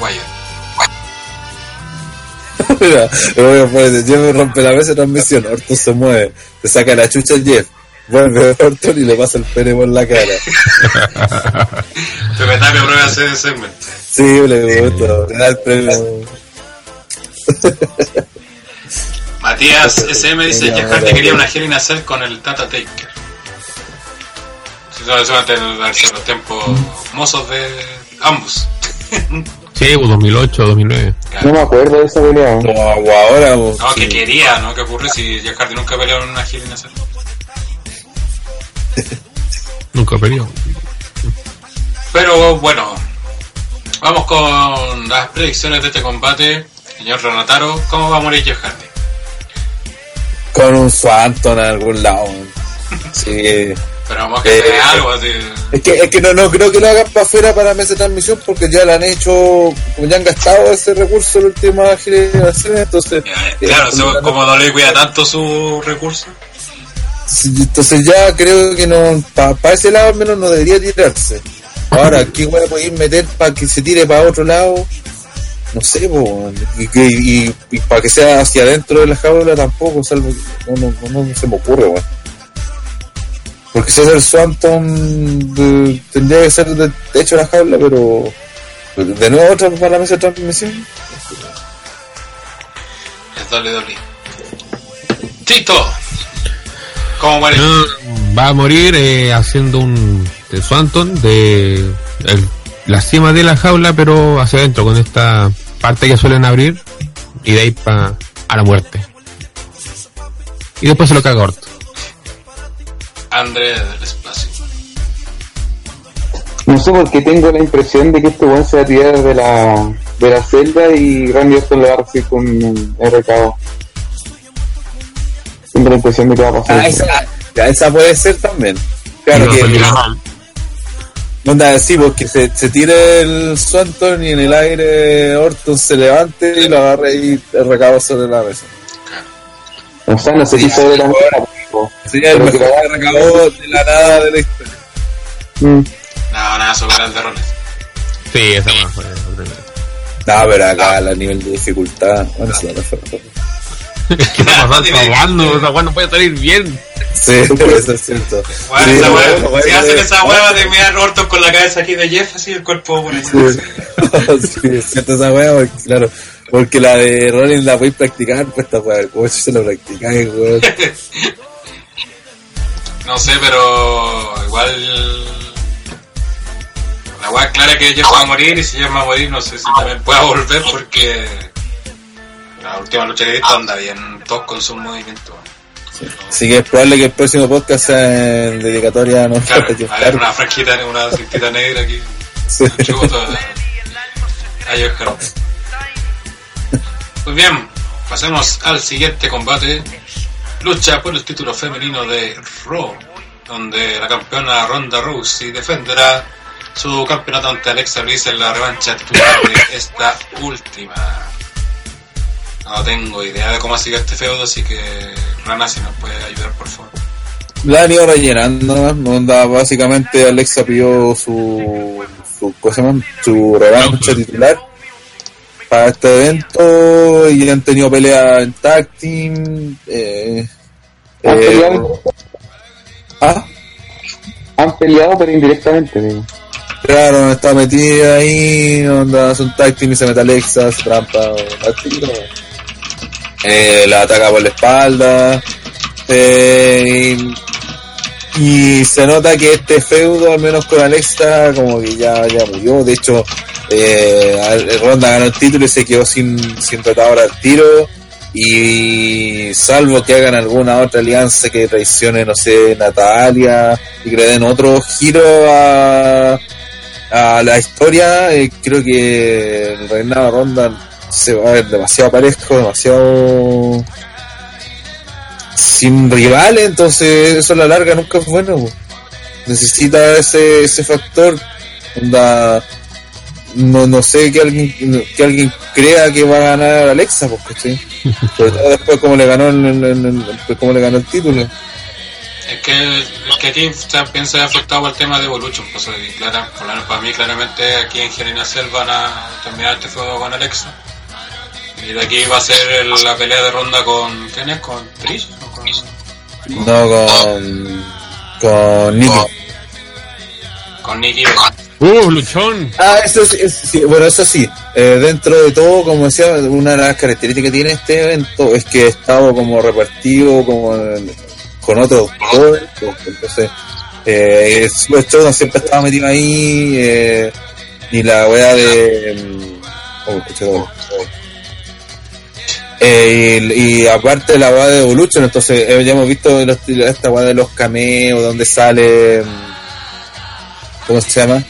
Wyatt. *laughs* Mira, lo voy a Jeff rompe la mesa de transmisión, Orton se mueve, le saca la chucha al Jeff, vuelve *laughs* Orton y le pasa el pene por la cara. *laughs* Pepe Tapia prueba ese segmento. Sí, le gusta, le da el premio. Matías SM dice, Jeff Hardy quería una Hell a Cell con el Tata Taker. Eso antes de darse los tiempos mozos de ambos. Sí, pues 2008, 2009. No me acuerdo de esa pelea. Como ahora. No, que quería, ¿no? Que ocurre si Jeff Hardy nunca peleó en una Hell in a Cell. Nunca perdió. Pero bueno, vamos con las predicciones de este combate. Señor Renataro, ¿cómo va a morir Jeff Hardy? Con un Swanton en algún lado. Sí. Pero vamos que Eh, sea algo así. Es que, es que no, no creo que lo hagan para afuera para mesa de transmisión porque ya le han hecho, como ya han gastado ese recurso en la última generación, entonces... Eh, Claro, so- como no le cuida tanto su recurso. Entonces ya creo que no, para ese lado al menos no debería tirarse. Ahora, ¿qué weá podéis meter para que se tire para otro lado? No sé, po, y, que- y, para que sea hacia adentro de la jaula tampoco, salvo que no, no, no, no se me ocurre, weón. Porque si es el Swanton, de- tendría que ser de techo de la jaula, pero de nuevo otra para la mesa de transmisión. Es doble doble. Tito, ¿cómo muere? Va a morir eh, haciendo un de Swanton de el- la cima de la jaula, pero hacia adentro, con esta parte que suelen abrir, y de ahí pa, a la muerte. Y después se lo caga Orton. André del espacio. No sé por qué tengo la impresión de que este weón se va a tirar de la, de la celda y Randy Orton lo va a recibir con un RKO. Tengo la impresión de que va a pasar. Ah, esa, ya, esa puede ser también. Claro que... no mal. Onda, decimos que se, se tire el Swanton y en el aire Orton se levante y lo agarre y el recabo sobre la mesa. O sea, no sé si Sí, sobre la sí, mesa, po. Sería el mejor que- recabo de la nada de la historia. Mm. No, nada, el de Rollins. Sí, esa más fue. No, pero acá a nivel de dificultad. Bueno, sí, no fue mejor. ¿Qué está pasando? Está jugando, esa weá no *laughs* puede salir bien. Sí, *laughs* eso es cierto. Si hacen esa hueva de mirar Orton con la cabeza aquí de Jeff, así el cuerpo por ahí. *laughs* Sí, es cierto esa porque, claro. Porque la de Rollins la voy a practicar, pues esta wea, ¿cómo se la practicáis, weón? No sé, pero igual. La es clara que Jeff va a morir y si Jeff va a morir, no sé si también pueda volver porque. La última lucha que he visto anda bien todos con sus movimientos. Así que es probable que el próximo podcast sea en dedicatoria a no Claro, a ver, una franjita, una cintita negra aquí. Sí. Chuto a, a Jeff Hardy. Muy bien, pasemos al siguiente combate. Lucha por el título femenino de Raw, donde la campeona Ronda Rousey defenderá su campeonato ante Alexa Bliss en la revancha titular de esta última. No tengo idea de cómo sigue este feudo, así que Rana, si nos puede ayudar, por favor. La han ido rellenando, básicamente Alexa pidió su, su, ¿cómo se llama? su revancha titular para este evento y han tenido pelea en tag team. Eh, Han eh, peleado, ah, han peleado, pero indirectamente. digo. claro, está metida ahí, onda, hace un tag team y se mete Alexa, se trampa, eh, la ataca por la espalda. Eh, y Y se nota que este feudo, al menos con Alexa, como que ya, ya murió. De hecho, eh, Ronda ganó el título y se quedó sin, sin retador al tiro. Y salvo que hagan alguna otra alianza que traicione, no sé, Natalia y que le den otro giro a, a la historia, eh, creo que el reinado Ronda se va a ver demasiado parejo, demasiado sin rivales, entonces eso a la larga nunca es bueno. Necesita ese, ese factor. Onda, no, no sé que alguien que alguien crea que va a ganar Alexa, porque *laughs* ¿sí? sobre todo después como le ganó el, como le ganó el título. Es que, es que aquí también se ha afectado por el tema de Evolution. Pues, y menos para mí, claramente, aquí en Gerenacel van a terminar este juego con Alexa. Y de aquí va a ser el- la pelea de ronda con. ¿Quién es? ¿Con Trish? ¿O con- No con con Nikki. Con Nikki. ¡Uh, luchón! Ah, eso es, es- sí, bueno, eso sí, eh, dentro de todo, como decía, una de las características que tiene este evento es que ha estado como repartido como en- con otros dos, entonces, eh, Super Showdown siempre estaba metido ahí, eh, y la wea de... mm, oh, escuché todo. Eh, y, y aparte la wea de Evolution, entonces eh, ya hemos visto los- esta wea de los cameos, donde sale... mm, ¿Cómo se llama?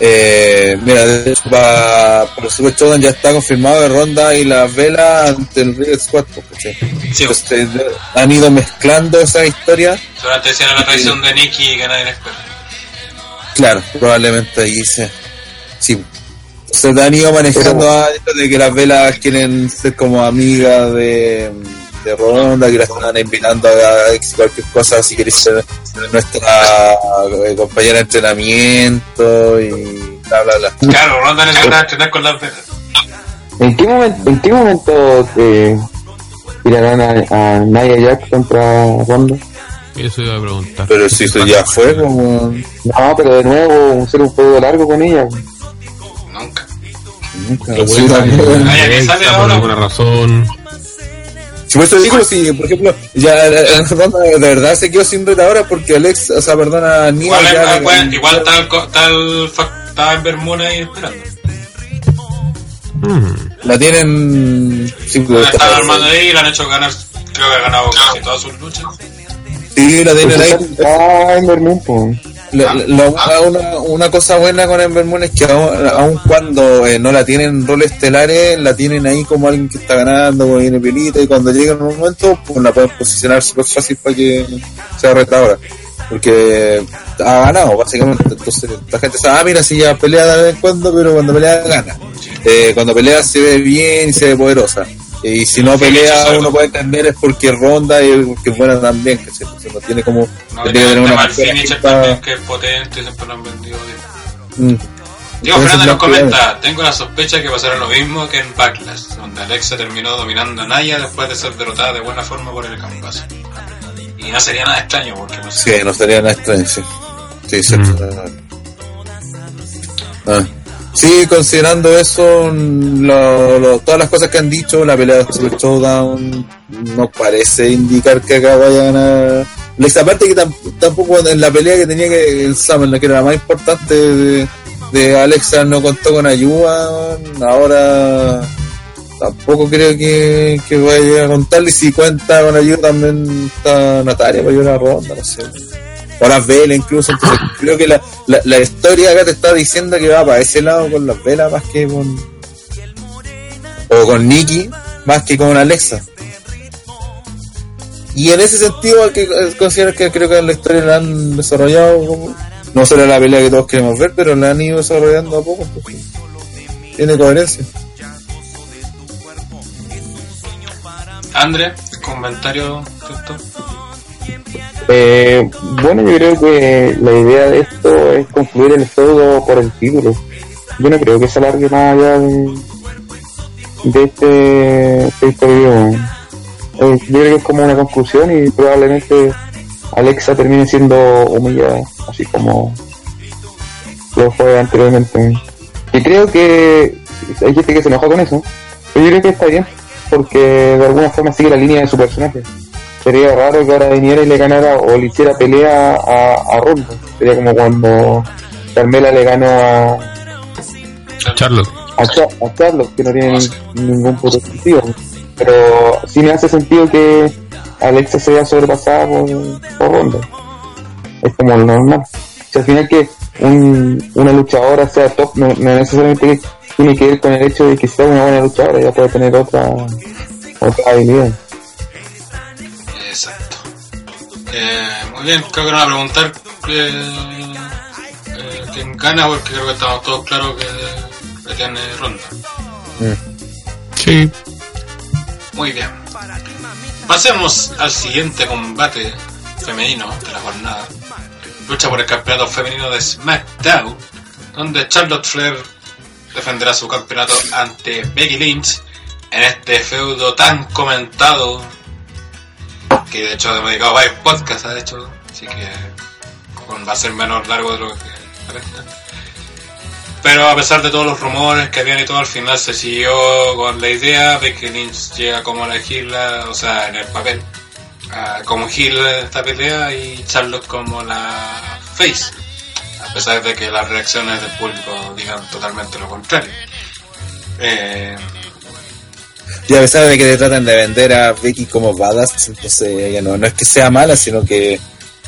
Eh, mira, de hecho, para, para el Super Showdown ya está confirmado de Ronda y las velas ante el Riot Squad. ¿cachai? Sí, Entonces, han ido mezclando esa historia. solamente decían la traición de Nikki que nadie espera. Claro, probablemente ahí se. Sí. Se han ido manejando a esto de que las velas quieren ser como amigas de, de Ronda, que la están invitando a cualquier cosa si queréis ser nuestra eh, compañera de entrenamiento y bla bla bla. Claro, Ronda necesita entrenar con las velas. ¿En qué momento, en qué momento eh, tirarán a, a Nia Jax contra Ronda? Eso iba a preguntar. Pero si eso ya fue como. No, pero de nuevo, hacer un juego largo con ella. Nunca. Pero Sí, Alexa, sale por ahora. alguna razón. Si por eso digo, si por ejemplo, ya eh, Ronda de verdad se quedó sin retadora porque Alex, o sea, perdona, Nia Igual, ya le- igual, igual está el, co- está el fa- está en Bermuda ahí esperando. Mm. la tienen. Sí, La están armando ahí y la han hecho ganar. Creo que ha ganado casi todas sus luchas. sí, la tienen Pues ahí. está en pues. La- una, una cosa buena con Ember Moon es que aun, aun cuando eh, no la tienen en roles estelares, la tienen ahí como alguien que está ganando, como viene pelita, y cuando llega en un momento, pues la pueden posicionar súper fácil para que sea retadora. Porque ha ganado, básicamente. Entonces la gente sabe, ah, mira, si ya pelea de vez en cuando, pero cuando pelea gana. Eh, cuando pelea se ve bien y se ve poderosa. Y si no pelea, uno puede entender es porque ronda y porque es buena también, que Entonces no tiene como... No, tiene que tener el una finisher también que es potente y siempre lo han vendido bien. Mm. Diego Fernández nos no, comenta, tengo la sospecha que pasará lo mismo que en Backlash, donde Alexa terminó dominando a Naya después de ser derrotada de buena forma por el canvas. Y no sería nada extraño porque no sé. Sí, no sería nada extraño, sí. Sí, cierto. Ah. Sí, considerando eso, lo- todas las cosas que han dicho, la pelea de Super Showdown no parece indicar que acá vaya a ganar. Esta parte que tam- tampoco en la pelea que tenía que el Summer, que era la más importante de, de Alexa, no contó con ayuda. Ahora tampoco creo que, que vaya a contarle. Si cuenta con ayuda, también está Natalia para ayudar a Ronda, no sé. O las velas incluso. Entonces, *laughs* creo que la, la, la historia acá te está diciendo que va para ese lado con las velas más que con. O con Nikki más que con Alexa. Y en ese sentido, que eh, considerar que creo que en la historia la han desarrollado como. No será la pelea que todos queremos ver, pero la han ido desarrollando a poco. Tiene coherencia. André, comentario. Eh, bueno, yo creo que la idea de esto es concluir el feudo por el título. Yo no creo que se alargue más allá de, este pay-per-view. Eh, yo creo que es como una conclusión y probablemente Alexa termine siendo humillada, así como lo fue anteriormente. Y creo que hay gente que se enoja con eso, pero yo creo que está bien, porque de alguna forma sigue la línea de su personaje. Sería raro que ahora viniera y le ganara o le hiciera pelea a, a Ronda. Sería como cuando Carmela le ganó a, Charlotte. a, Cha- a Charlotte, que no tiene ni- ningún puto sentido. Pero sí me hace sentido que Alexa se vea sobrepasada por, por Ronda. Es como lo normal. Si al final que un, una luchadora sea top, no, no necesariamente tiene que ver con el hecho de que sea una buena luchadora, ella puede tener otra, otra habilidad. Exacto. Eh, muy bien, creo que nos va a preguntar eh, eh, quién gana, porque creo que estamos todos claros que, que tiene ronda. Sí. Muy bien. Pasemos al siguiente combate femenino de la jornada. Lucha por el campeonato femenino de SmackDown, donde Charlotte Flair defenderá su campeonato ante Becky Lynch en este feudo tan comentado que de hecho hemos dedicado varios podcasts a hecho, así que va a ser menos largo de lo que aparenta. Pero a pesar de todos los rumores que habían y todo, al final se siguió con la idea de que Lynch llega como la heel, o sea, en el papel, como heel en esta pelea y Charlotte como la face. A pesar de que las reacciones del público digan totalmente lo contrario. Eh, Y a pesar de que le tratan de vender a Becky como badass, entonces ella no, no es que sea mala, sino que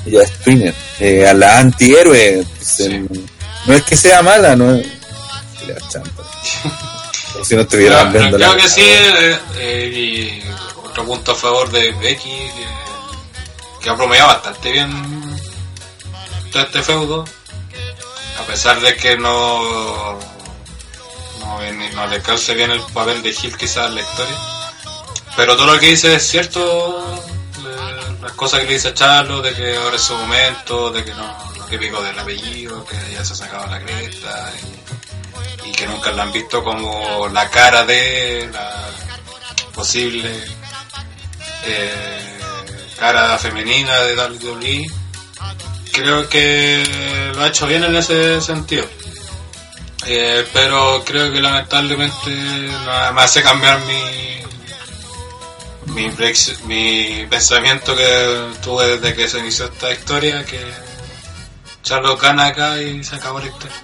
ella es twinner, eh, a la antihéroe. entonces, Sí. No es que sea mala, no es. Como si no estuvieran Creo, viendo creo que sí, eh, eh, y otro punto a favor de Becky, que, que ha promediado bastante bien todo este feudo, a pesar de que no, no, no le calce bien el papel de Hill quizás en la historia. Pero todo lo que dice es cierto, las cosas que le dice Charlo, de que ahora es su momento, de que no, lo típico del apellido, que ya se ha sacado la cresta, y, que nunca la han visto como la cara de la posible eh, cara femenina de WWE. Creo que lo ha hecho bien en ese sentido. Eh, pero creo que lamentablemente no- me hace cambiar mi mi, pensamiento que tuve desde que se inició esta historia que Charlo gana acá y se acabó la historia.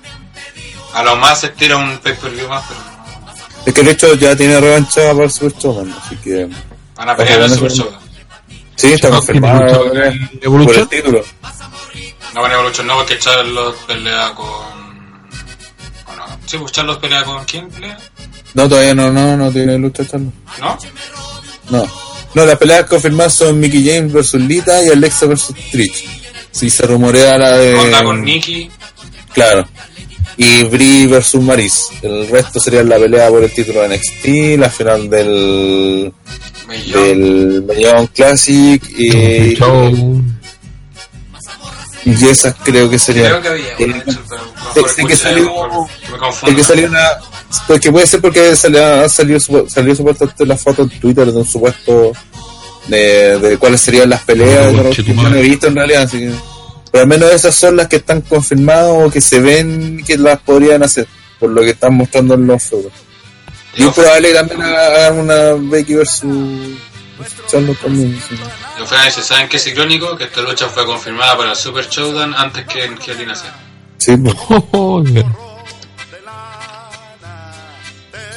A lo más se tira un pay-per-view más, pero no. Es que de hecho ya tiene revancha para el Super Showdown, así que. van a pelear en el Super. Sí, está confirmado ¿tiene lucha ahora en por el Evolution? título. No van a Evolution, no, porque Charlos pelea con. Sí, pues Charlos pelea con quién pelea, No, todavía no, no, no tiene lucha Charlo. ¿no? No. No, las peleas confirmadas son Mickey James versus Lita y Alexa versus Trish. Sí, se rumorea la de. Onda con Nikki. Claro. Y Brie versus Maris. El resto sería la pelea por el título de NXT, la final del. Millón. del Millón Classic y, Show. y esas creo que serían. Creo que había una, de hecho, pero Mejor sí que salió- mejor que salió una. Porque puede ser porque salió, ha salido, supu- salió supuestamente la foto en Twitter de un supuesto. de, de cuáles serían las peleas. Oh, tu que yo no he visto en realidad, así que. Pero al menos esas son las que están confirmadas o que se ven que las podrían hacer, por lo que están mostrando en los fotos. Y es probable que también hagan una Becky versus Charlotte también. sí. a decir, ¿saben qué es irónico? Que esta lucha fue confirmada para el Super Showdown antes que en Hell. Sí, Joder. *laughs*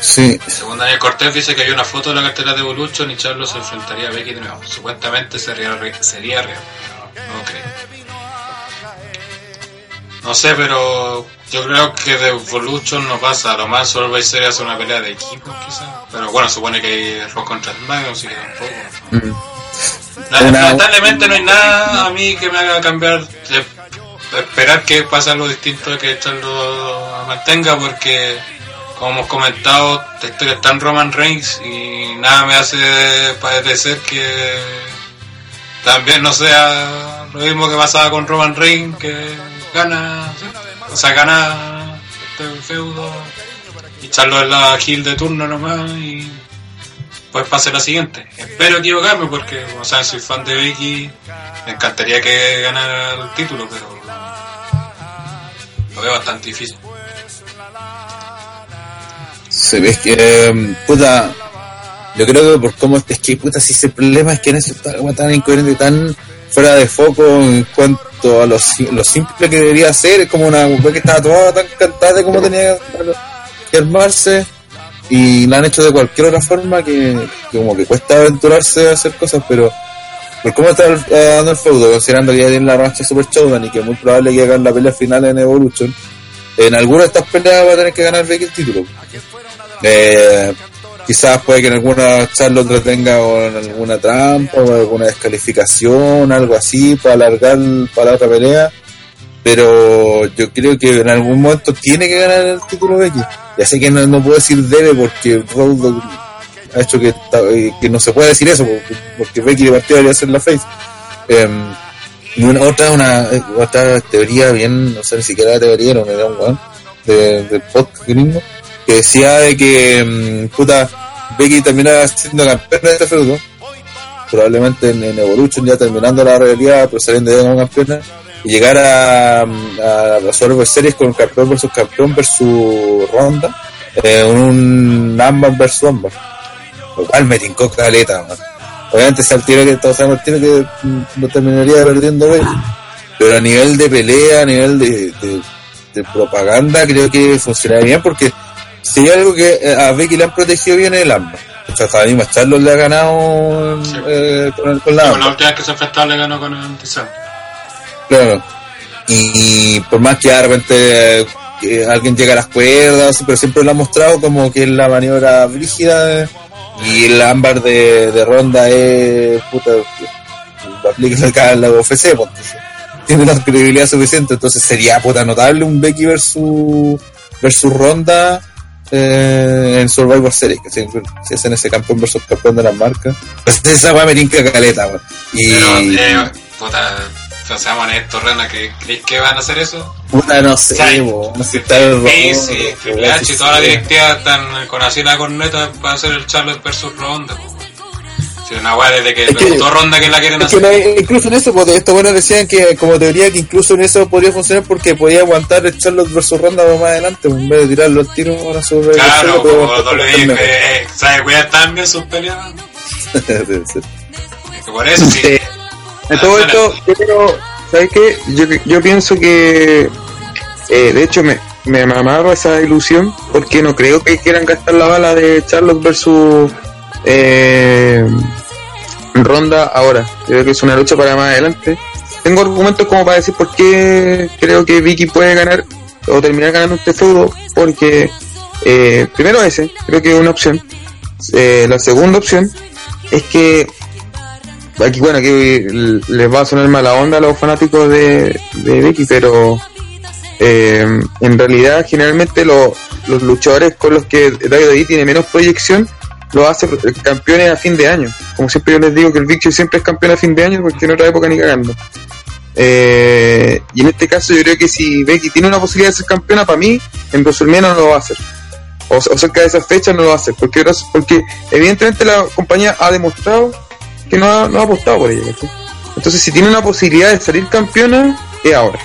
sí. Según Daniel Cortés dice que había una foto de la cartera de Evolution y Charlo se enfrentaría a Becky de nuevo. Supuestamente sería, re- sería real, pero no creo. No sé, pero yo creo que de Evolution no pasa. A lo más solo va a ser hacer una pelea de equipo, quizás. Pero bueno, supone que hay Rock contra SmackDown, así que tampoco. Mm. Lamentablemente no hay nada a mí que me haga cambiar de esperar que pase algo distinto que Charlo mantenga porque como hemos comentado historia está en Roman Reigns y nada me hace parecer que también no sea lo mismo que pasaba con Roman Reigns que gana o sea gana este feudo y Charlo es la heel de turno nomás y pues pase la siguiente. Espero equivocarme porque, como saben, soy fan de Becky. Me encantaría que ganara el título, pero lo veo bastante difícil. Se ve que, eh, puta, yo creo que por cómo es que puta si ese problema es que en eso está tan incoherente tan fuera de foco en cuanto a lo, lo simple que debería ser es como una mujer que estaba toda tan cantada de cómo tenía que armarse y la han hecho de cualquier otra forma que como que cuesta aventurarse a hacer cosas pero por cómo está eh, dando el feudo considerando que ya tiene la racha Super Showdown y que es muy probable que hagan la pelea final en Evolution en alguna de estas peleas va a tener que ganar Becky el título eh, quizás puede que en alguna Charlotte retenga con alguna trampa o alguna descalificación, algo así, para alargar para otra pelea. Pero yo creo que en algún momento tiene que ganar el título Becky. Ya sé que no, puedo decir debe porque Road ha hecho que, eh, que no se puede decir eso porque, porque Becky de partida debería ser la face. Em, y una, otra, una, eh, otra teoría bien, no sé ni siquiera teoría, era un, era un weón de, del podcast gringo que decía de que mm, puta Becky terminaba siendo campeona de este feudo probablemente en, Evolution ya terminando la realidad pero saliendo ya como campeona y llegar a, mm, a la Series con campeón versus campeón versus ronda eh, un Ámbar versus Ámbar lo cual me tincó caleta man. obviamente al tiro que todos sabemos tiro que mm, lo terminaría perdiendo pero a nivel de pelea a nivel de, de, de propaganda creo que funcionaría bien porque si hay algo que eh, a Becky le han protegido bien es el AMBA. O sea, hasta misma Charlotte le ha ganado Sí. eh, con, con la la última vez que se enfrentaron le ganó con el Tizan. Claro. Y, por más que de repente eh, que alguien llega a las cuerdas, pero siempre lo ha mostrado como que es la maniobra brígida eh, y el ámbar de, de ronda es puta lo aplica acá en la UFC pues, tiene la credibilidad suficiente entonces sería puta notable un Becky versus versus ronda eh, en Survivor Series que si, si hacen ese campeón versus campeón de las marcas. Pues esa weá me tinca caleta y Pero, eh, puta, o seamos honestos, Rana, que ¿crees que van a hacer eso? puta no sé Sí. sé está el Face y robot, Triple H y sí, toda la sí. directiva están con así la corneta para hacer el Charlotte versus Ronda. Si una weá desde que que- Ronda que la quieren que hacer. incluso en eso, pues, estos buenos decían que como teoría que incluso en eso podría funcionar porque podía aguantar el Charlotte versus Ronda más adelante, en vez de tirarlo al tiro ahora sobre Claro, como WWE, eh, ¿sabe cuidar también sus peleas? *laughs* Por eso sí. En todo esto, yo creo, ¿sabes qué? Yo, yo pienso que, eh, de hecho, me, me amarro esa ilusión porque no creo que quieran gastar la bala de Charlotte versus eh, Ronda ahora. Creo que es una lucha para más adelante. Tengo argumentos como para decir por qué creo que Vicky puede ganar o terminar ganando este feudo, porque eh, primero ese, creo que es una opción. Eh, la segunda opción es que aquí bueno aquí les va a sonar mala onda a los fanáticos de, de Becky pero eh, en realidad generalmente lo- los luchadores con los que WWE tiene menos proyección lo hace campeones a fin de año. Como siempre yo les digo que el Victory siempre es campeón a fin de año porque en otra época ni cagando. Eh, y en este caso yo creo que si Becky tiene una posibilidad de ser campeona para mí en WrestleMania no lo va a hacer. O, cerca de esas fechas no lo va a hacer porque, porque evidentemente la compañía ha demostrado no ha, no ha apostado por ella. Entonces, si tiene una posibilidad de salir campeona, es ahora,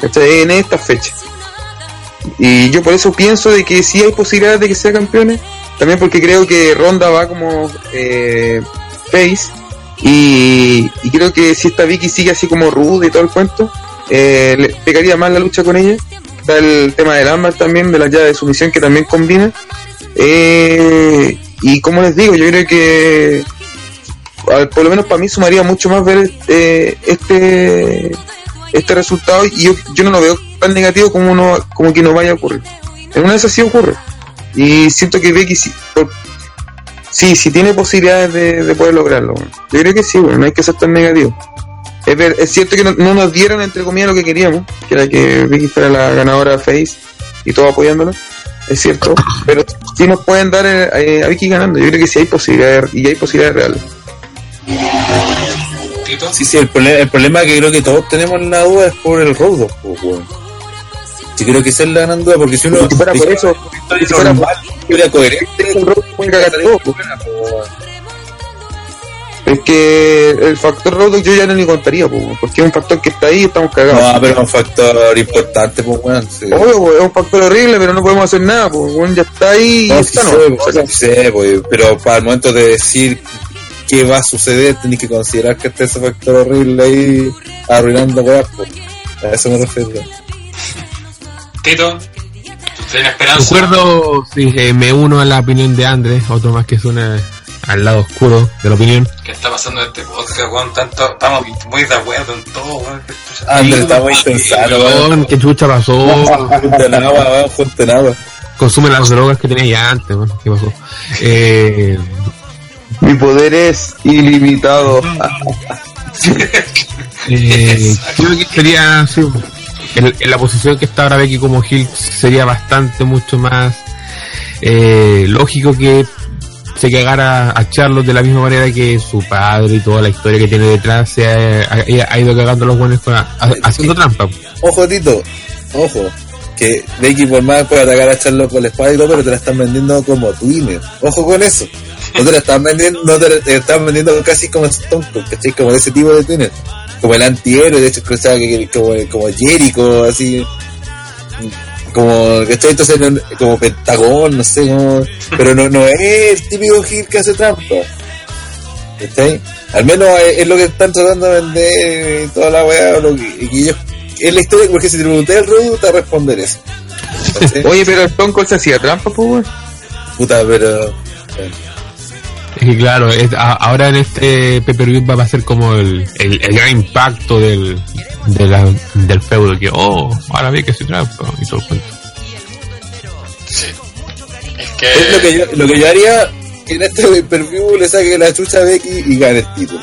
en esta fecha. Y yo por eso pienso de que sí hay posibilidades de que sea campeona, también porque creo que Ronda va como eh, face, y, creo que si esta Vicky sigue así como rude y todo el cuento, eh, le pegaría más la lucha con ella. Está el tema del ámbar también, de la llave de sumisión que también combina. Eh, y como les digo, yo creo que por lo menos para mí sumaría mucho más ver eh, este este resultado y yo, yo no lo veo tan negativo como no como que no vaya a ocurrir. En una de esas sí ocurre. Y siento que Becky sí, sí, tiene posibilidades de, de poder lograrlo. Yo creo que sí, no hay que ser tan negativo. Es, cierto que no, no nos dieron entre comillas lo que queríamos que era que Becky fuera la ganadora face y todo apoyándola es cierto pero sí nos pueden dar eh, a Vicky ganando. Yo creo que sí hay posibilidades y hay posibilidades reales Tito. Sí, sí, el, prole- el problema que creo que todos tenemos la duda es por el Road pues, weón. Sí, creo que esa es la gran duda, porque si uno. si fuera por eso si fuera normal, historia coherente, el Road puede cagar todo, pues. Es que el factor Road yo ya no le contaría, po, porque es un factor que está ahí y estamos cagados. No, pero es un factor importante, pues, weón. Sí. Obvio, po, es un factor horrible, pero no podemos hacer nada, pues, bueno, ya está ahí y No, está, sí ¿no? sé, sí sé, pues, pero para el momento de decir qué va a suceder, tenés que considerar que está ese factor horrible ahí arruinando weas, pues. A eso me refiero. Tito, ¿tú tienes esperanza? Concuerdo, sí, eh, me uno a la opinión de Andrés, otro más que suena al lado oscuro de la opinión. ¿Qué está pasando en este podcast, weón? Tanto, estamos muy de acuerdo en todo, weón. Andrés está muy. Weón, ¿Qué chucha pasó? Junten agua, weón, agua. Consume las drogas que tenía ya antes, weón. ¿Qué pasó? Eh, Mi poder es ilimitado. *laughs* eh, creo que sería, sí, en, en la posición que está ahora Becky como Hill sería bastante mucho más eh, lógico que se cagara a Charlotte de la misma manera que su padre y toda la historia que tiene detrás se ha, ha- ha ido cagando a los buenos con- ha- haciendo trampa. Ojo, Tito, ojo. Que Becky por más puede atacar a Charlotte con la espada y todo, pero te la están vendiendo como Twinner. Ojo con eso. No te la están vendiendo, no te la te la están vendiendo casi como Stone Cold, ¿cachai? Como de ese tipo de Twinner. Como el antihéroe, de hecho, como, como Jericho, así. Como, ¿cachai? Entonces, como Pentagón, no sé, como, pero no, no es el típico Gil que hace trampa. ¿Cachai? Al menos es, lo que están tratando de vender toda la weá, lo que, ellos, es la historia, porque si te pregunté el Rudo, te responder eso. Oye, pero el Stone Cold se hacía trampa, pues. Puta, pero. eh, Es que claro, es- a- ahora en este pay-per-view va a ser como el, el, el gran impacto del, de la- del feudo, que oh, ahora vi que se trampa y todo el cuento. Sí. Es Es lo que yo, lo que yo haría que en este pay-per-view le saque la chucha a Becky y gane el título.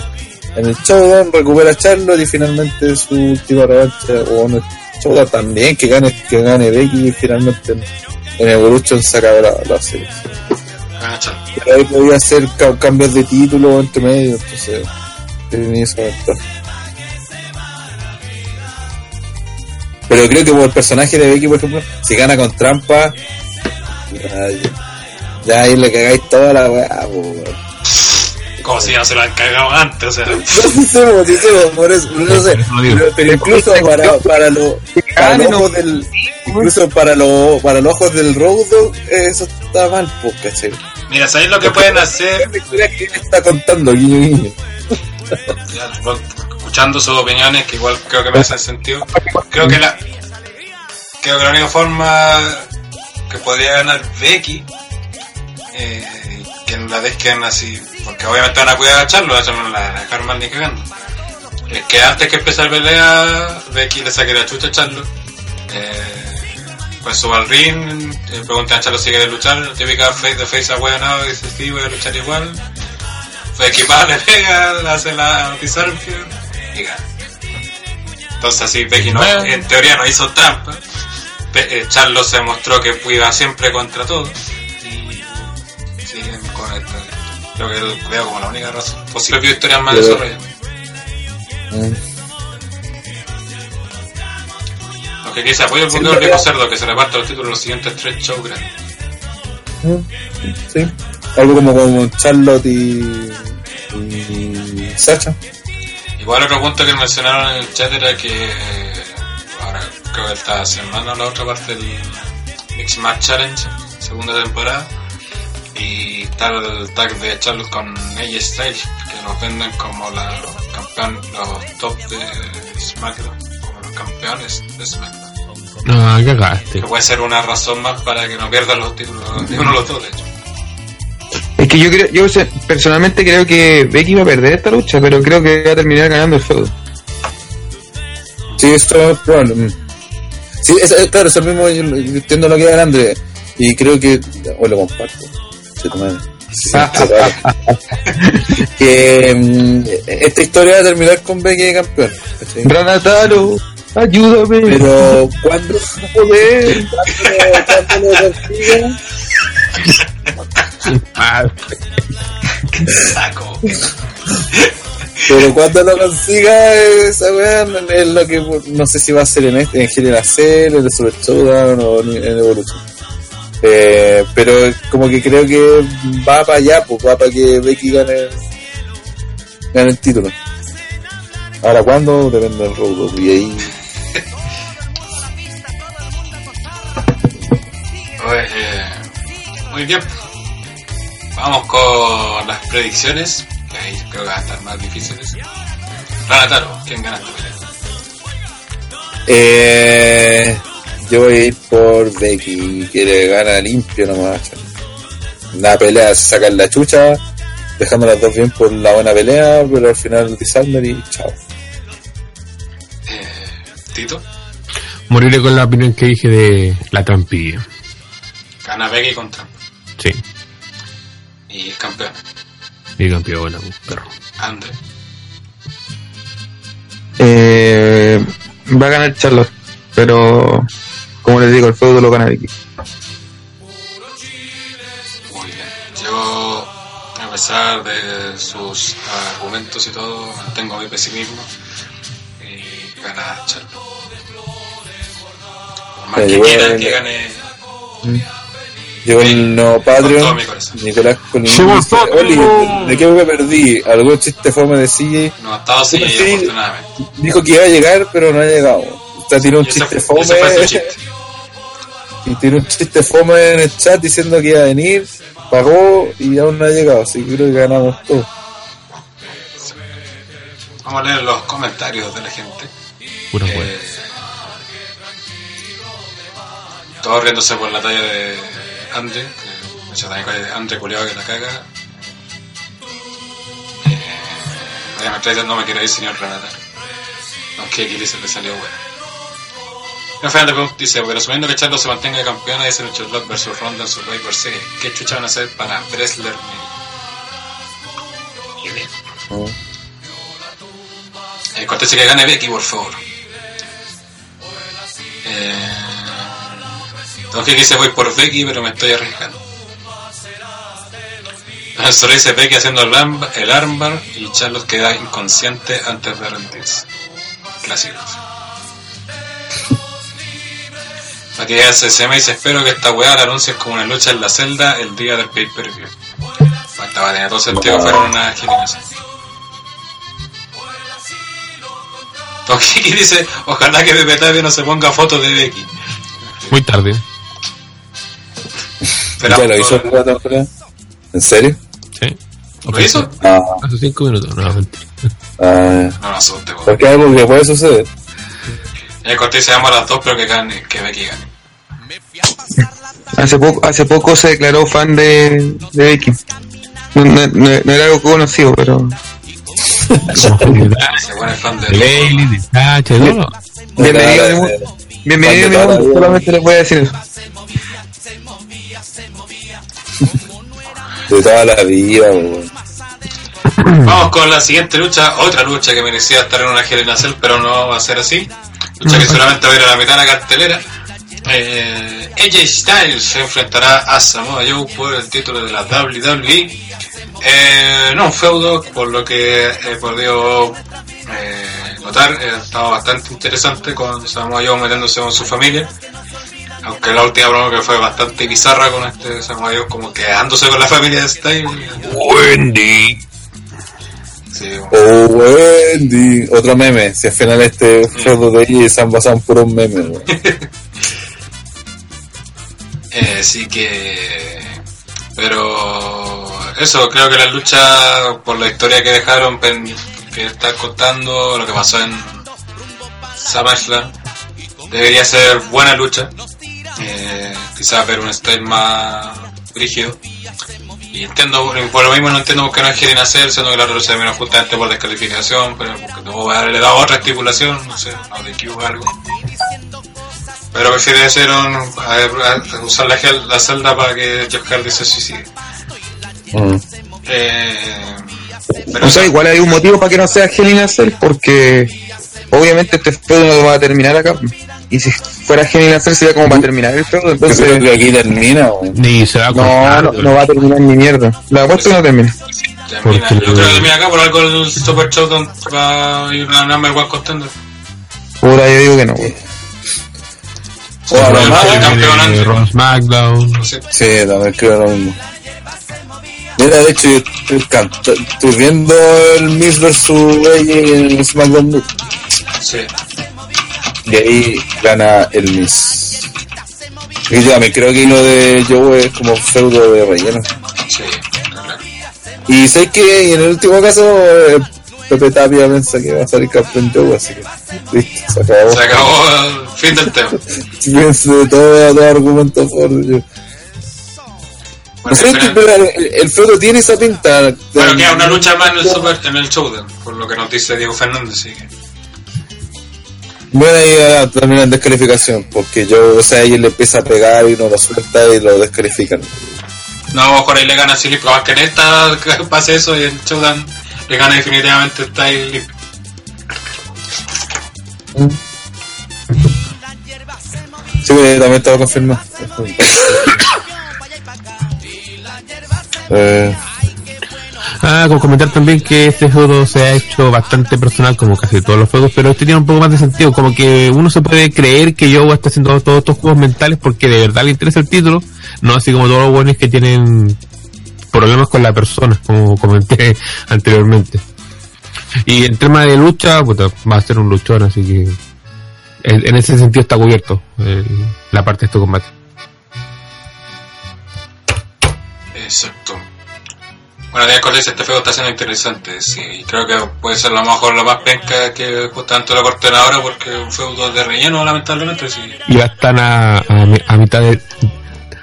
En el showdown recupera a Charlotte y finalmente su última revancha, o en el showdown también, que gane, que gane Becky y finalmente en, Evolution saca la, la serie. Charlotte. Pero ahí podía hacer ca- cambios de título entre medio, entonces tenía esa ventaja. Pero creo que por el personaje de Becky, por ejemplo, si gana con trampa, ya, ahí le cagáis toda la weá. Como si ya se lo han cagado antes, o sea. *laughs* No sí sé, po, sí sé, po, por eso, no sé. Lo. Pero, pero incluso para, para, lo- para los ojos del, incluso para, los para los ojos del Road Dogg, eso está mal, pues, ¿cachai? Mira, ¿sabéis lo que pueden hacer? Que está contando, guiño, guiño. Escuchando sus opiniones, que igual creo que me hacen sentido. Creo que la. Creo que la única forma que podría ganar Becky, eh, que no la dejen así, porque obviamente van a cuidar a Charlo, a Charlo no la van a dejar mal ni cagando. Es que antes que empezar la pelea, Becky le saque la chucha a Charlo. Eh, pues suba al ring, eh, pregunta a Charlo si quiere luchar, típica face de face a nada dice sí, voy a luchar igual. Fue equipada, *laughs* le pega, le hace la anti-Serpio y gana. Entonces así Becky no, en teoría no hizo trampa. Eh, Charlo se mostró que iba siempre contra todo. Siguen con esto. Creo que veo como la única razón. Posible vio historias más desarrolladas. Mm. Lo que quise apoyo el pero- viejo cerdo que se reparte los títulos de los siguientes tres shows grandes. Sí. Algo como con Charlotte y, y Sacha. Igual otro punto que mencionaron en el chat era que ahora creo que esta semana la otra parte del Mix Match Challenge, segunda temporada, y el tag de Charlotte con AJ Styles, que los venden como la, los campeones, los top de SmackDown, como los campeones de SmackDown. No, cagaste. Que puede ser una razón más para que no pierdan los títulos, *laughs* ni uno de los dos de hecho. Es que yo creo, yo personalmente creo que Becky va a perder esta lucha, pero creo que va a terminar ganando el feudo. Sí, esto es probable. mm. Sí, es, es- claro, eso mismo yo, entiendo lo que dice André. Y creo que. O lo comparto. Sí. *laughs* Sí, que mm, esta historia va a terminar con Becky de campeón. ¿cachai? Ranataro, ayúdame. Pero cuando lo consiga, Saco. pero cuando lo consiga esa weá es lo que no sé si va a ser en este, en General Cell, en el Super Showdown o en, en Evolution. Eh, pero como que creo que va para allá, pues va para que Becky gane gane el título. Ahora, ¿cuándo? Depende del robo. Y ahí. Eh, muy bien. Vamos con las predicciones, que ahí creo que van a estar más difíciles. Ranataro, ¿quién gana esta pelea? Eh, yo voy a ir por Becky, quiere ganar limpio nomás. La pelea se saca en la chucha, dejando las dos bien por la buena pelea, pero al final Disarmer y chao. Eh, Tito, Moriré con la opinión que dije de la trampilla. gana Becky con Trump Sí, y es campeón. mi campeona, un perro. Andre, Eh, va a ganar Charlotte, pero como les digo, el feudo lo gana Vicky. muy bien. Yo, a pesar de sus argumentos y todo, mantengo mi pesimismo y gana Charlotte. Por más que quiera que gane Llegó el nuevo Patreon. Nicolás Colín. Oli, ¿de qué me perdí? ¿Algún chiste fome de CJ? No ha estado Sí, sí. afortunadamente. Dijo que iba a llegar, pero no ha llegado. Tiró un chiste fue- fome. chiste. *laughs* y tiró un chiste fome en el chat diciendo que iba a venir, pagó y aún no ha llegado, así que creo que ganamos todos. Vamos a leer los comentarios de la gente. Pura Eh, wea. todos riéndose por la talla de Andre, que esa talla de Andre culiado que la caga. Eh, no me quiero ir, señor Renata. Aunque aquí se le salió bueno. Rafael Punk dice, pero asumiendo que Charlo se mantenga campeona y ser Charlotte versus Ronda en Survivor Series, ¿qué chucha van a hacer para Bresler? ¿no? Eh, Cortés que gane Becky, por favor. Eh, aunque dice voy por Becky, pero me estoy arriesgando. Solo dice Becky haciendo el, arm- el armbar y Charlos queda inconsciente antes de rendirse. Clásicos. Matías SSM dice espero que esta weá la anuncies como una lucha en la celda el día del pay per view. Faltaba tenía todo sentido fuera una eliminación. Don Kiki dice, ojalá que Pepe no se ponga fotos de Becky. Muy tarde. Pero, ¿Ya lo hizo el? ¿En serio? Sí. ¿Lo hizo? Ah, Hace cinco minutos. No, mentira. ah, No, no asuste, weón. porque es algo que puede suceder. El Cortés se llama a las dos, pero que gane, que Becky gane. Hace poco, hace poco se declaró fan de, de Becky. No, no- no- no era algo conocido, pero bienvenido, bienvenido, solamente les voy a decir eso. De toda la vida, weón. Vamos con la siguiente lucha, otra lucha que merecía estar en una Hell pero no va a ser así. Lucha que solamente va a ir a la mitad de la cartelera. Eh, AJ Styles se enfrentará a Samoa Joe por el título de la WWE. Eh, no un feudo, por lo que he podido eh, notar, eh, ha estado bastante interesante con Samoa Joe metiéndose con su familia. Aunque la última broma que fue bastante bizarra con este Samoa Joe como quedándose con la familia de Styles. Wendy. Sí, Oh, Wendy. Otro meme. Si al final este feudo de ahí se han basado en puros memes. *laughs* Eh, así que. Pero. Eso, creo que la lucha, por la historia que dejaron, que está contando, lo que pasó en SummerSlam, debería ser buena lucha. Eh, quizás ver un style más rígido. Y entiendo, por lo mismo no entiendo por qué no quieren hacer, siendo que la lucha terminó justamente por descalificación, pero porque tuvo que haberle dado otra estipulación, no sé, no de Q o algo. Pero prefiere hacer un, a ver, a- usar la, la celda para que Jeff Hardy se suicide. Mm. Eh, pero O sea, igual hay un motivo para que no sea Hell in a Cell, porque obviamente este feudo no va a terminar acá. Y si fuera Hell in a Cell sería como para terminar el feudo, Yo creo entonces que aquí termina. Ni se va a no, cortar. no, no va a terminar ni mierda. La apuesto que no termina. termina, porque- yo creo que termina acá por algo el Super Showdown va a ir una number one contender. Puta, yo digo que no. güey. O a lo más, el SmackDown. No sé. Sí, también creo lo mismo. Mira, de hecho, yo estoy, viendo el Miss vs. En SmackDown. Sí. Y ahí gana el Miss. Y ya me creo que lo de Joe es como feudo de relleno. Sí, claro. Y sé que en el último caso, eh, Pepe Tapia piensa que va a salir campeón Joe, así que listo, se acabó. Se acabó fin del tema. *laughs* Pienso de todo, todo argumento. No sé, espera. pero el, el feudo tiene esa pinta. Bueno, queda una lucha más en el, super, en el showdown, por lo que nos dice Diego Fernández. Así que. Bueno, ahí ah, termina en descalificación, porque yo, o sea, ella le empieza a pegar y no lo suelta y lo descalifican. No, a lo mejor ahí le gana Silip, más que en esta que *laughs* pase eso y en showdown le gana definitivamente Style. Porque también estaba confirmado. eh, Ah, con comentar también que este juego se ha hecho bastante personal como casi todos los juegos, pero este tiene un poco más de sentido, como que uno se puede creer que Yoga está haciendo todos estos juegos mentales porque de verdad le interesa el título, no así como todos los buenos que tienen problemas con la persona, como comenté *laughs* anteriormente. Y en tema de lucha, puta, va a ser un luchón, así que en, ese sentido está cubierto el- la parte de este combate. Exacto. Bueno, de acuerdo, este juego está siendo interesante, sí. Creo que puede ser lo mejor, lo más penca que justamente lo corten ahora porque un feudo de relleno, lamentablemente, sí. y va a estar a, a, mi- a mitad de-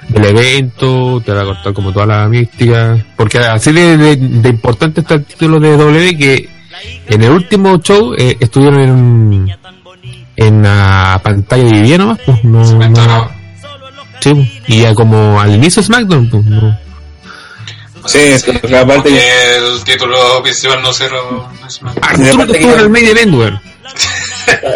del evento, te va a cortar como toda la mística, porque así de, de- de importante está el título de W que en el último show eh, estuvieron en, en la pantalla dividida nomás, pues no, sí, pues, y ya como al inicio de SmackDown, pues no. sí, aparte que Porque el título principal no. Arturo que que- estuvo en el main event, weón.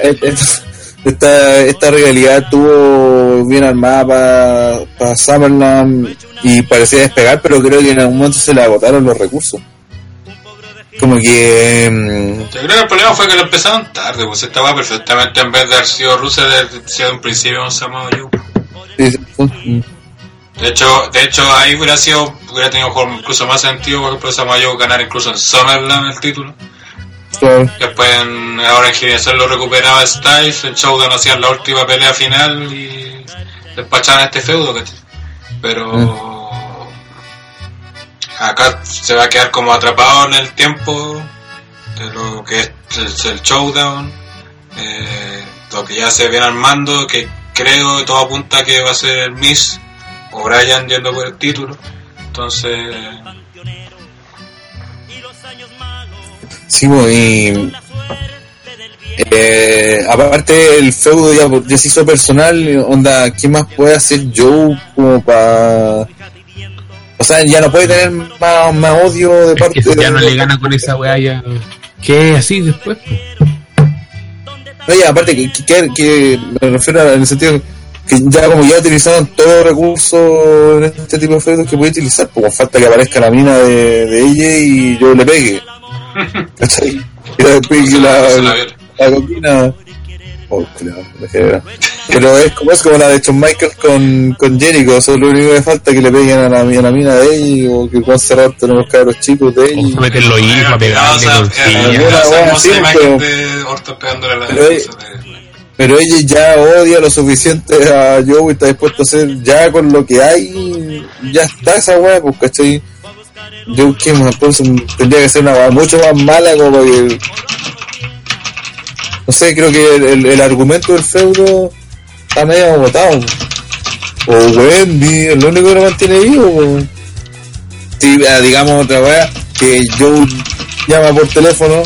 *laughs* esta, esta realidad estuvo bien armada para Summerland y parecía despegar, pero creo que en algún momento se le agotaron los recursos. Como que... mm, Yo creo que el problema fue que lo empezaron tarde, pues estaba perfectamente en vez de haber sido Rusia, de haber sido en principio un Samoa De hecho, de hecho ahí hubiera sido, hubiera tenido incluso más sentido, por ejemplo, Samoa ganar incluso en Summerland el título. claro. Después en, ahora en Gineasol lo recuperaba Styles, en Showdown hacían la última pelea final y despachaban este feudo, ¿cachai? Pero acá se va a quedar como atrapado en el tiempo de lo que es el, Showdown, eh, lo que ya se viene armando, que creo que todo apunta que va a ser el Miss o Brian yendo por el título. Entonces, Sí, bo, y eh, aparte el feudo ya, ya se hizo personal, onda, ¿qué más puede hacer Joe como para... O sea, ya no puede tener más, más odio de Es parte que ya de... no le gana con esa weá ya. ¿Qué así después? No, ya, aparte que, que, que me refiero a- en el sentido que ya como ya utilizaron todos los recursos en este tipo de feudos que puede utilizar, pues falta que aparezca la mina de, de ella y yo le pegue. *laughs* ¿Cachai? Y después que la, la la coquina. Oh. Pero es como, es como la de Shawn Michaels con, con Jericho, es lo único que falta que le peguen a la, a la mina de ella o que Juan Cerrado tenemos cabros chicos de O ella. se meten los hijos a pegarle pero- a ella ya odia lo suficiente a Joe y está dispuesto a hacer ya con lo que hay, ya está esa weá, pues cachai. Joe que entonces tendría que ser una weá mucho más mala como que. No sé, creo que el, el- el argumento del feudo está medio agotado. O Wendy, es lo único que lo mantiene vivo. Sí, ah, digamos otra weá, que Joe llama por teléfono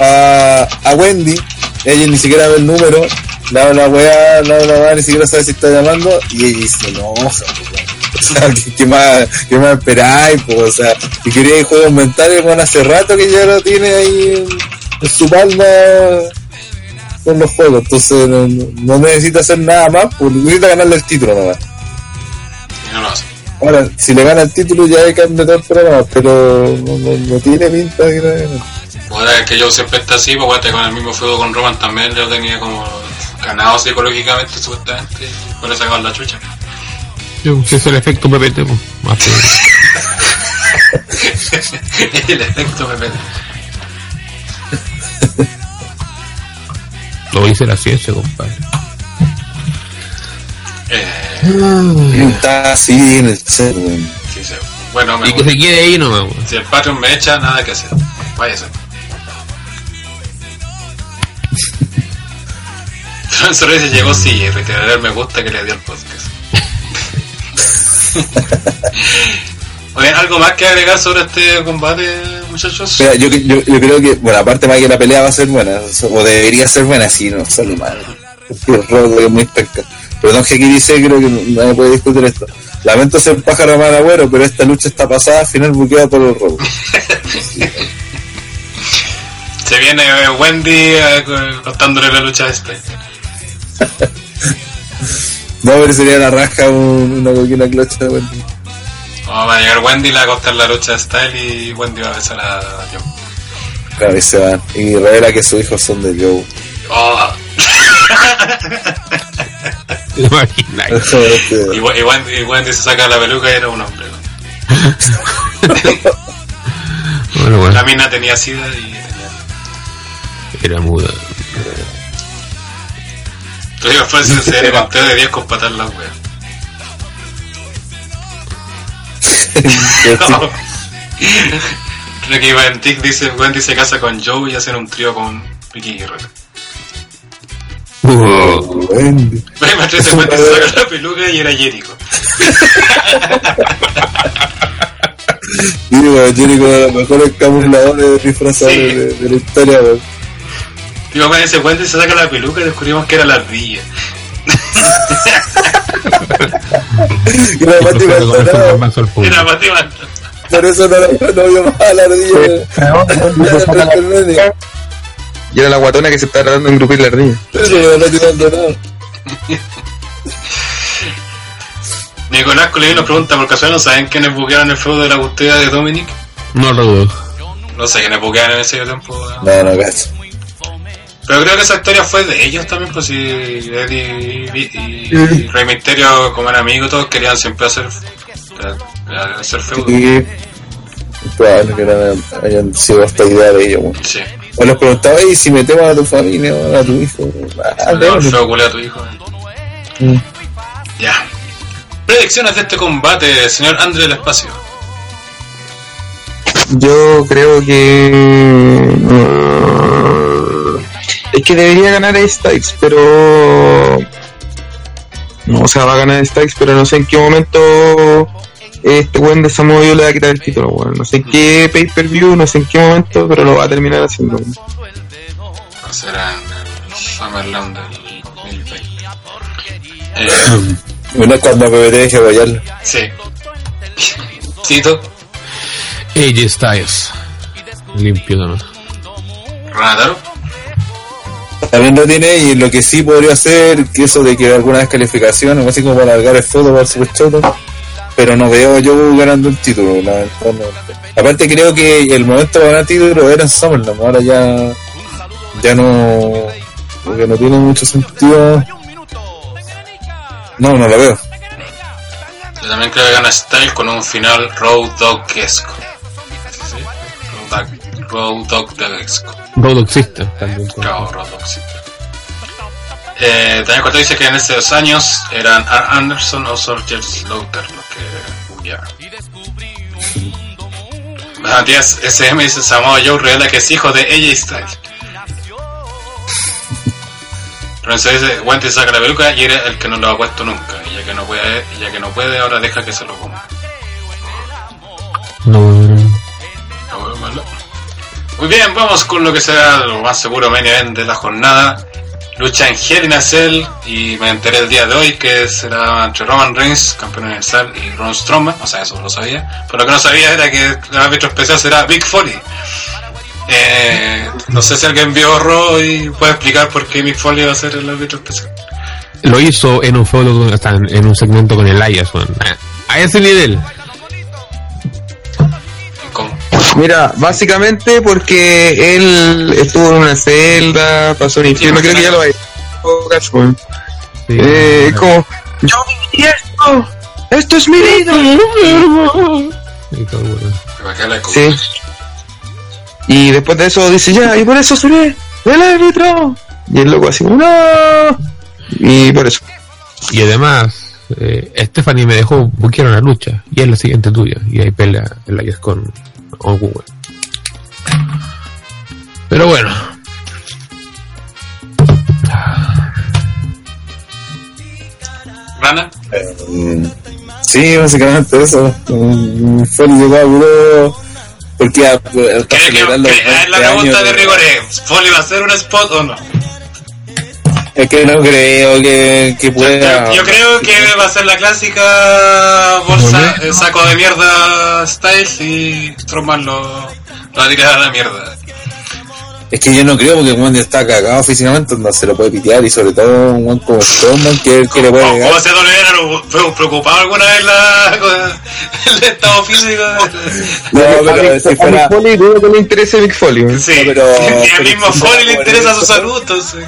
a, a Wendy, ella ni siquiera ve el número, habla la weá, habla la weá, ni siquiera sabe si está llamando, y ella se enoja, po, weón. O sea, *laughs* ¿qué, más, qué más esperáis, po? O sea, si queréis juegos mentales, bueno, hace rato que ya lo tiene ahí en, en su palma con los juegos, entonces no, no- no necesita hacer nada más, pues necesita ganarle el título no lo hace. Ahora, si le gana el título ya hay que todo el programa, pero no, no, no tiene pinta de que. Bueno, es que yo siempre está así, pues con el mismo feudo con Roman también lo tenía como ganado psicológicamente, supuestamente, y por eso sacaban la chucha. Pues, es el efecto PPT, pues. Hace- *laughs* el efecto PPD. *laughs* Lo dice la ciencia, compadre. Eh, Está así en el weón. sí, sí. Bueno, me Y que se quede ahí nomás, weón. si el Patreon me echa, nada que hacer. Váyase. Lorenzo Reyes llegó sí el me gusta que le dio el podcast. *laughs* Oye, ¿algo más que agregar sobre este combate, muchachos? Mira, yo, yo, yo creo que, bueno, aparte más que la pelea va a ser buena, o debería ser buena, si no sale mal. *laughs* Es muy pesca. Pero Don dice, creo que no me puede discutir esto. Lamento ser pájaro mal agüero, pero esta lucha está pasada, final buqueada por el robo. *laughs* Se viene eh, Wendy eh, co- contándole la lucha a este. *laughs* No, pero sería la raja un- una coquina clocha, Vamos a llegar Wendy, le va a contar la lucha de Style y Wendy va a besar a Joe. Claro, y se van. Y revela que sus hijos son de Joe. Oh. *laughs* *laughs* Y, y Wendy, y Wendy se saca la peluca y era un hombre. *laughs* Bueno, bueno, La mina tenía sida y tenía... era muda. Hijo fue conteo de 10 con patar la wea. *laughs* No. Creo que Iván Tick dice, Wendy se casa con Joe y hacen un trío con Vicky Guerrero. Uh, Wendy. Me atreves Wendy se saca la peluca y era Jericho. Digo, Jericho de los mejores camufladores disfrazadores Sí. de, de la historia, weón. Dice Wendy se saca la peluca y descubrimos que era la ardilla. Por eso no, no, no vio más a la ardilla. Y era la guatona que se está tratando de engrupir la ardilla. Eso. *laughs* Nicolás Colín nos pregunta, por casualidad, ¿no saben quiénes buquearon el feudo de la custodia de Dominic? No lo dudo. No sé quiénes buquearon en ese tiempo. No, no, cacho. Pero creo que esa historia fue de ellos también, pues si Eddie y, y- y Rey Misterio, como eran amigos, todos querían siempre hacer, eh, hacer feudo. Probable que eran, hayan sido esta idea de ellos, weón. Sí, O les preguntaba, y si metemos a tu familia o a tu hijo, ah, feo culé a tu hijo. Mm. Ya. Predicciones de este combate, señor André del Espacio. Yo creo que. Que debería ganar a Styles, pero. No, o sea, va a ganar Styles, pero no sé en qué momento este weón de Samoa Joe le va a quitar el título, weón. No sé en qué pay per view, no sé en qué momento, pero lo va a terminar haciendo. weón. No será en el Summerland del 2020. *coughs* Eh, Bueno, es cuando PPT deje de apoyarlo. sí. Tito, AJ Styles. Limpio también. Ranataro. También lo tiene y lo que sí podría hacer, que eso de que alguna descalificación, algo así como para alargar el fútbol para el Super Showdown, pero no veo yo ganando el título, lamentablemente. Aparte creo que el momento para ganar el título era en SummerSlam, ahora ya, ya no, porque no tiene mucho sentido. No, no lo veo. Yo también creo que gana Style con un final Road Dog-esco. ¿Sí, sí? Road Dog- Road Dog-esco. Road existe también. Claro, Road Dog, sí. Eh, también cuando dice que en estos años eran R. Anderson o Soldier Slaughter los que buquearon. Matías SM dice Samoa Joe revela que es hijo de AJ Styles. Lorenzo dice, Wendy saca la peluca y era el que no lo ha puesto nunca. Y ya que no puede, ya que no puede, ahora deja que se lo coma. No. Muy bien, vamos con lo que será lo más seguro main event de la jornada. Lucha en Hell in a Cell y me enteré el día de hoy que será entre Roman Reigns, campeón universal, y Braun Strowman, o sea, eso lo sabía. Pero lo que no sabía era que el árbitro especial será Big Foley. Eh, no sé si alguien vio Raw y puede explicar por qué Big Foley va a ser el árbitro especial. Lo hizo en un en, un segmento con Elias. A- A ese nivel. Mira, básicamente porque él estuvo en una celda, pasó un infierno, creo que ya lo hay. Sí. Eh, como, yo viví esto, esto es mi vida. Y todo, weón. ¿Para qué hablas con- Sí. Y después de eso dice, ya, y por eso seré el árbitro. Y el loco así no. Y por eso. Y además, eh, Stephanie me dejó buquear una lucha. Y es la siguiente tuya. Y ahí pelea en la que es con, con Google. Pero bueno. ¿Rana? Mm, Sí, básicamente eso. Mm, Fue llegó a puro. Porque a- está ¿Cree que, celebrando que- ah, la 20 pregunta de rigor es, ¿Foley va a hacer un spot o no? Es que no creo que, que pueda. Yo creo que va a ser la clásica bolsa, eh, saco de mierda Styles y Strowman lo, lo va a tirar a la mierda. Es que yo no creo porque el Juan está cagado físicamente, no se lo puede pitear y sobre todo un Juan como Strowman que, el que le puede ¿Cómo pegar. cómo se doble preocupado alguna vez la, con *laughs* el estado físico? *laughs* No, pero a si a fuera. Mick Foley dudo que le interese Mick Foley. weón. Sí, No, pero- *laughs* y al mismo Foley le interesa su salud, entonces...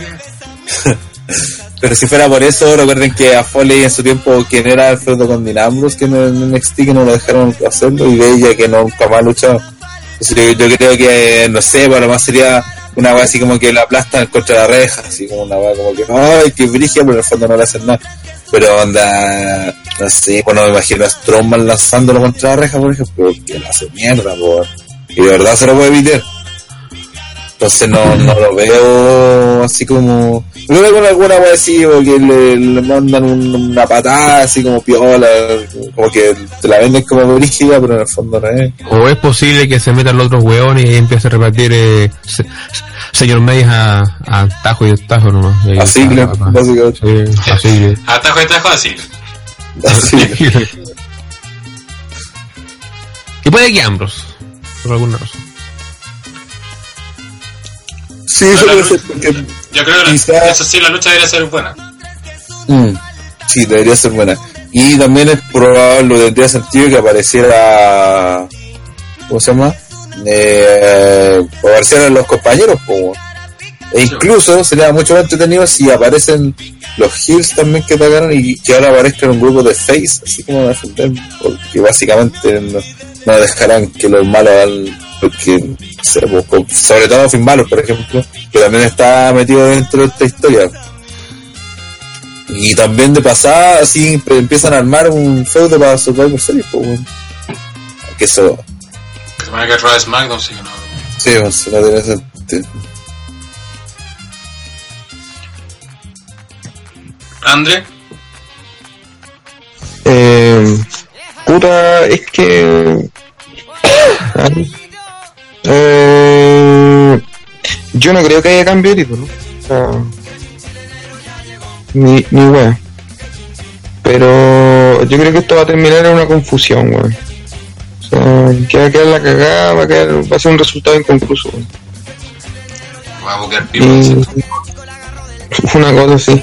*laughs* Pero si fuera por eso, recuerden que a Foley en su tiempo, quien era el feudo con Dean Ambrose, que no, en que no lo dejaron hacerlo, y Bella, que nunca más ha luchado. Yo, yo creo que, no sé, para lo más sería una weá así como que la aplastan contra la reja, así como una weá como que, ay, que brigia, pero en el fondo no le hacen nada. Pero onda, no sé, pues no me imagino a Strowman lanzándolo contra la reja, por ejemplo, porque lo hace mierda, por. Y de verdad se lo puede evitar. Entonces no, no lo veo así como. Yo creo que con alguna wea así, o que le, le mandan un- una patada así como piola, como que te la venden como brígida, pero en el fondo no es. O es posible que se metan los otros hueones y empiece a repartir eh, se- señor May a, a tajo y tajo nomás. Y Así, papá. básicamente. Sí, así *laughs* que- Atajo y atajo así. Así. y puede que Ambrose, por alguna razón. Sí, eso la puede ser, porque. Yo creo que Quizá- eso sí, la lucha debería ser buena. Mm, sí, debería ser buena. Y también es probable, tendría sentido que apareciera. ¿Cómo se llama? Eh, aparecieran los compañeros, como. E incluso sería mucho más entretenido si aparecen los Hills también que atacaron y que ahora aparezcan un grupo de Face, así como defender, porque básicamente no, no dejarán que los malos porque pues, sobre todo Finn Balor, por ejemplo, que también está metido dentro de esta historia. Y también de pasada, así empiezan a armar un feudo para Survivor Series, pues, bueno. Que eso, Que se van a quedar Raw SmackDown, sí que no. sí, pues, no tiene sentido. André, Eh, puta, es que. *coughs* Eh, yo no creo que haya cambio de título. O sea, ni, ni wea. Pero yo creo que esto va a terminar en una confusión, weón. O sea, que va a quedar la cagada, va a, quedar, va a ser un resultado inconcluso, weón. va a *laughs* una cosa así.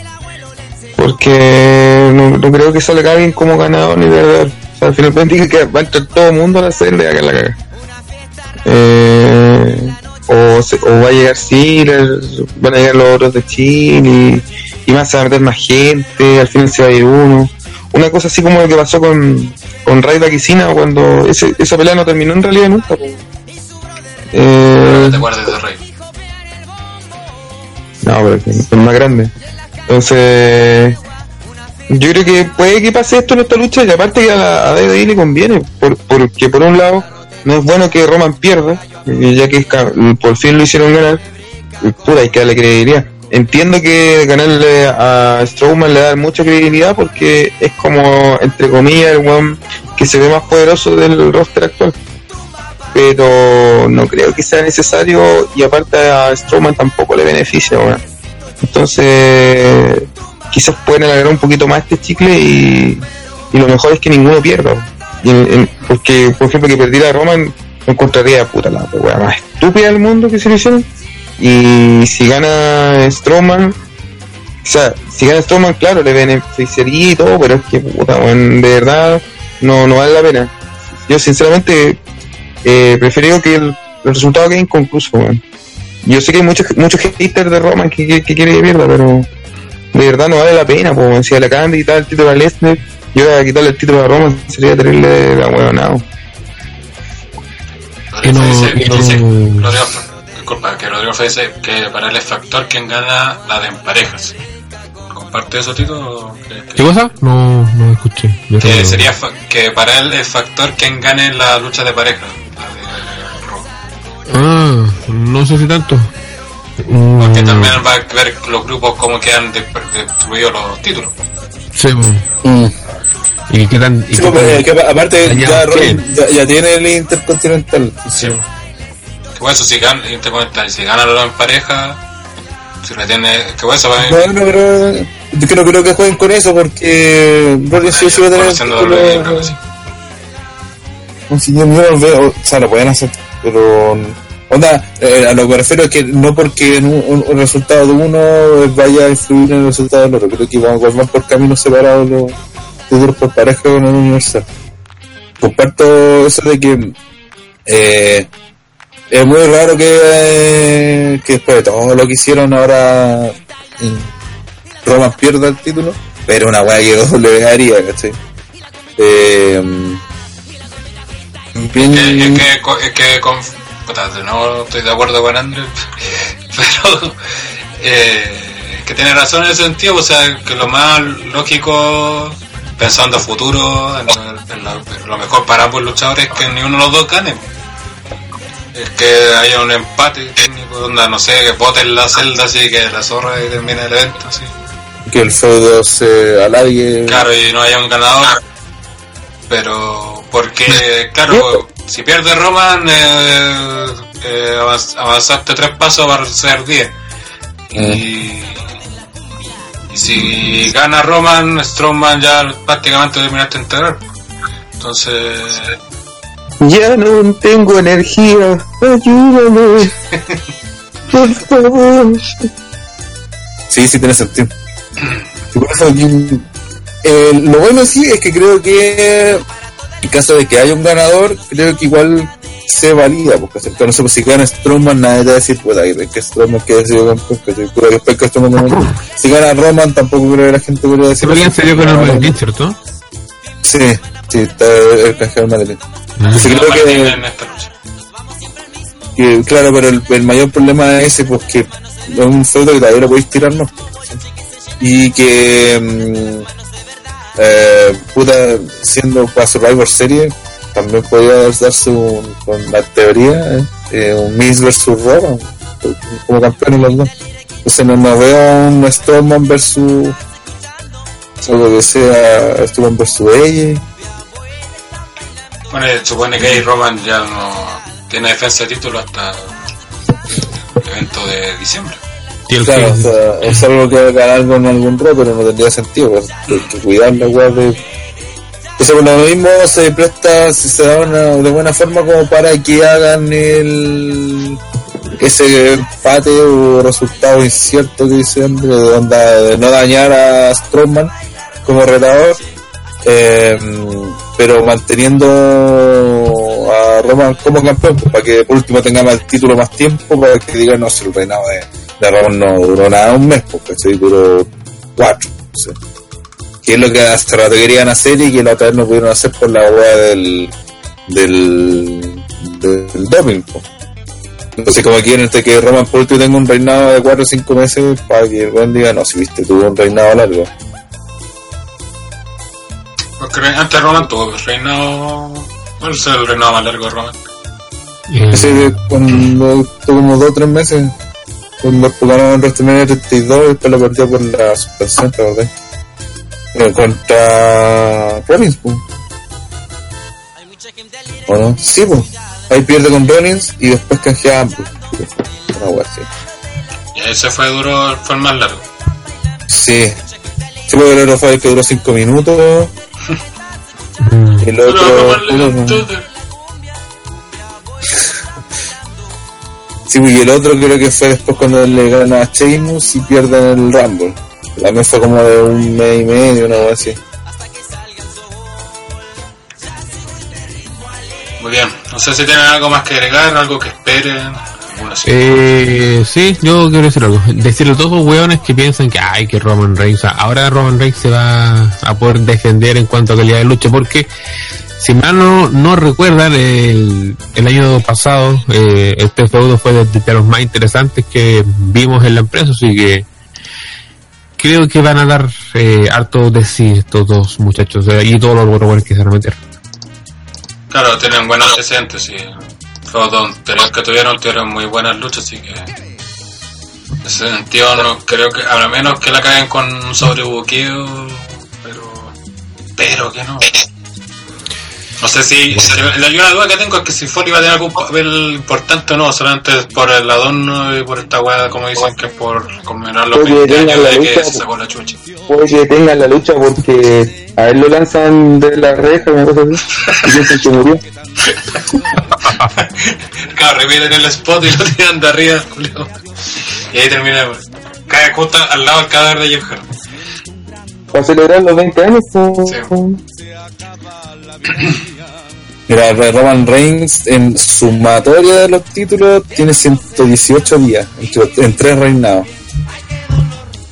Porque no, no creo que salga alguien como ganador ni verdad. O sea, al final pues, dije que va a entrar todo el mundo a la celda y a que la caga. Eh, o, se- o va a llegar Sealer, van a llegar los otros de Chile y, y más se va a meter más gente, al final se va a ir uno. Una cosa así como lo que pasó con, con Raida Kissina cuando ese, esa pelea no terminó en realidad nunca. Eh, No te guardes de rey. no, pero es más grande. Entonces, yo creo que puede que pase esto en esta lucha y aparte que a, la, a le conviene, por, porque por un lado no es bueno que Roman pierda, y ya que por fin lo hicieron ganar, y pura hay que darle credibilidad. Entiendo que ganarle a Strowman le da mucha credibilidad porque es como, entre comillas, el one que se ve más poderoso del roster actual. Pero no creo que sea necesario y aparte a Strowman tampoco le beneficia, weón. Entonces, quizás pueden alargar un poquito más este chicle y, y lo mejor es que ninguno pierda. Porque, por ejemplo, que perdiera a Roman, me encontraría puta la weá más estúpida del mundo que se lo hicieron. Y si gana Strowman, o sea, si gana Strowman, claro, le beneficiaría y todo, pero es que, puta, weón, de verdad, no, no vale la pena. Yo, sinceramente, eh, prefiero que el, el resultado quede inconcluso, weón. Yo sé que hay muchos muchos haters de Roman que, que, que quiere que pierda, pero de verdad no vale la pena, pues si le acaban de quitar el título a Lesnar, yo voy a quitarle el título a Roman, sería terrible de la huevonao. Que no- que dice, no- dice- Rodrigo, disculpa, que Rodrigo dice que para él es factor quien gana la de en parejas. ¿Comparte eso, Tito? que- ¿Qué cosa? No, no escuché. Yo Que sería fa- que para él es factor quien gane la lucha de pareja. la de. Ah, no sé si tanto. Porque Mm, también va a ver los grupos cómo quedan de- destruidos los títulos. Sí, pues. Mm. ¿Y qué tan.? Y Sí, qué pues, tan- eh, que apa- aparte, ya, ¿quién? ya, ya tiene el Intercontinental. Sí. Que bueno, eso si gana, te comenta, si gana la en pareja, si le tiene, que bueno, eso va a Bueno, pero yo que no creo que jueguen con eso porque Rollins sí sí va a tener creo. No, si yo no lo veo, o sea, lo pueden hacer, pero onda, eh, a lo que me refiero es que no porque en un, un- un resultado de uno vaya a influir en el resultado del otro, creo que vamos van por caminos separados los títulos por pareja con el universal. Comparto eso de que eh, es muy raro que, eh, que después de todo lo que hicieron ahora eh, Roman pierda el título, pero una weá que *laughs* W haría, ¿cachai? Eh, bien, Es que, es que, co- es que con, nuevo estoy de acuerdo con Andrés, *laughs* pero eh, que tiene razón en ese sentido, o sea, que lo más lógico, pensando a futuro, en, lo- en lo, en lo mejor para ambos luchadores es que ni uno de los dos gane. Es que haya un empate técnico, donde no sé, que voten la celda así que la zorra y termine el evento así. que el feudo se alargue. Claro, y no haya un ganador. Pero, porque, *laughs* claro, si pierde Roman, eh, eh, avanz- avanzaste tres pasos para ser 10. Y, y si gana Roman, Strowman ya prácticamente terminaste de integrar. Entonces, Ya no tengo energía, ayúdame. *laughs* Por favor. Sí, sí tiene sentido. Y por eso aquí, eh, lo bueno sí es que creo que en caso de que haya un ganador, creo que igual se valida, porque aceptar, no sé, pues si gana Strowman, nadie te va a decir, puta, que que Strowman que ha sido campeón, que puro que no Si gana Roman, tampoco creo que la gente podría decir. Se pelean eso. serio con el maletín, ¿cierto? Sí, sí, está el canjeado maletín. Sí, creo Martín que, que, claro, pero el, el mayor problema es ese, pues que es un feudo que todavía lo podéis tirar, ¿no? Y que, mm, eh, puta, siendo para Survivor Series, también podría darse un, con la teoría, eh, un Miss versus Raw, como campeones los dos. Entonces no, no veo un Strowman versus, algo que sea Strowman versus ella. Bueno, supone que Roman ya no tiene defensa de título hasta el evento de diciembre. Claro, o sea, es algo que haga algo en algún rol, pero no tendría sentido. Pues, hay que cuidar la weá de. Por lo mismo se presta, si se da una, de buena forma, como para que hagan el. ese empate o resultado incierto que dice André, de, no dañar a Strowman como retador, eh, pero manteniendo a Roman como campeón, pues, para que por último tenga más el título más tiempo, para que digan, no, si el reinado de, de Roman no duró nada un mes, porque ¿cachai? duró cuatro. o sea, que es lo que hace rato querían hacer y que la otra vez no pudieron hacer por la hueá del, del, del doping. Entonces, como quieren este que Roman por último tenga un reinado de 4 o 5 meses para que el buen diga, no, si viste, tuvo un reinado largo. Porque antes Roman tuvo el reinado. ¿Cuál es el reinado más largo de Roman? eh, Ese de cuando tuvo como 2 o 3 meses, cuando jugaron en WrestleMania 32 y después lo perdió por la suspensión, ¿te acordás? Pero contra Rollins, pues. ¿O no? Sí, pues. Ahí pierde con Rollins y después canjea. Una wea así. Y ese fue duro, fue el más largo. Sí. Sí, porque el otro fue el que duró 5 minutos. *laughs* El otro. Sí, y el otro creo que fue después cuando le gana a Sheamus y pierden el Rumble. También fue como de un mes y medio, una cosa así. Muy bien. No sé si tienen algo más que agregar, algo que esperen. Eh, sí, yo quiero decir algo. Decirle a todos los hueones que piensan que, ay, que Roman Reigns, ahora Roman Reigns se va a poder defender en cuanto a calidad de lucha, porque si mal no, no recuerdan, el, el año pasado eh, este feudo fue de, los más interesantes que vimos en la empresa, así que creo que van a dar eh, harto de sí estos dos muchachos eh, y todos los buenos que se van a meter. Claro, tienen buenos antecedentes, sí. Los que tuvieron tuvieron muy buenas luchas, así que. En ese sentido, no creo que. A menos que la caigan con un pero. Pero que no. No sé si. La única duda que tengo es que si Foley va a tener algún papel importante o no, solamente por el adorno y por esta weá, como dicen que es por conmemorar los Oye, 20 años la de que lucha, se sacó la chucha. Puede que tengan la lucha porque a él lo lanzan de la reja, una cosa así, y piensan que murió. *laughs* Claro, reviven el spot y lo tiran de arriba, culiao. Y ahí termina. pues. Cae justo al lado del cadáver de Jeff Hardy. Para celebrar los 20 años, Sí. *coughs* Mira, Roman Reigns en sumatoria de los títulos tiene 118 días en tres reinados.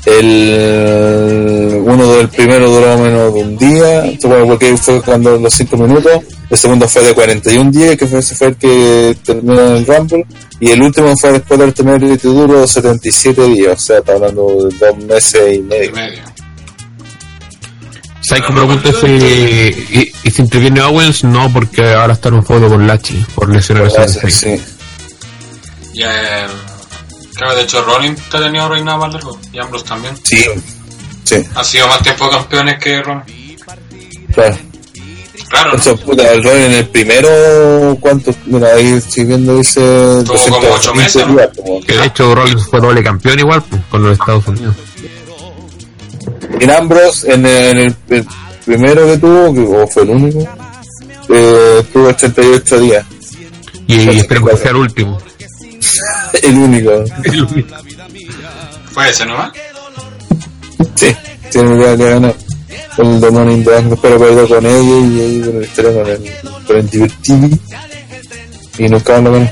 El uno del primero duró menos de un día, porque fue cuando los 5 minutos. El segundo fue de 41 días, que fue, ese fue el que terminó en el Rumble. Y el último fue después de tener el duro 77 días, o sea, está hablando de dos meses Y medio. ¿Sabes que pregunta si y, y si interviene Owens? No, porque ahora está en un feudo con Lachi por lesionar a sí. Ya, el. Claro, de hecho, Rollins ha tenido reinado más largo. Y Ambrose también. Sí, sí, Ha sido más tiempo campeones que Roman. claro. Claro. Eso, puta, el rol en el primero, ¿cuánto? Mira, ahí estoy viendo, dice... como 220 ocho meses, ¿no? días, como. Que de hecho Rollins fue doble campeón igual pues, con los Estados Unidos. En Ambrose, en el, en el- el primero que tuvo, que, o fue el único, eh, tuvo 88 días. Y, y espero que sea el último. *laughs* El único. Fue ese nomás. Sí, tiene que que ganar. El de Money in the Bank, pero perdió con ella y ahí con el historia con el, con el Diver TV. Y nunca lo ganó.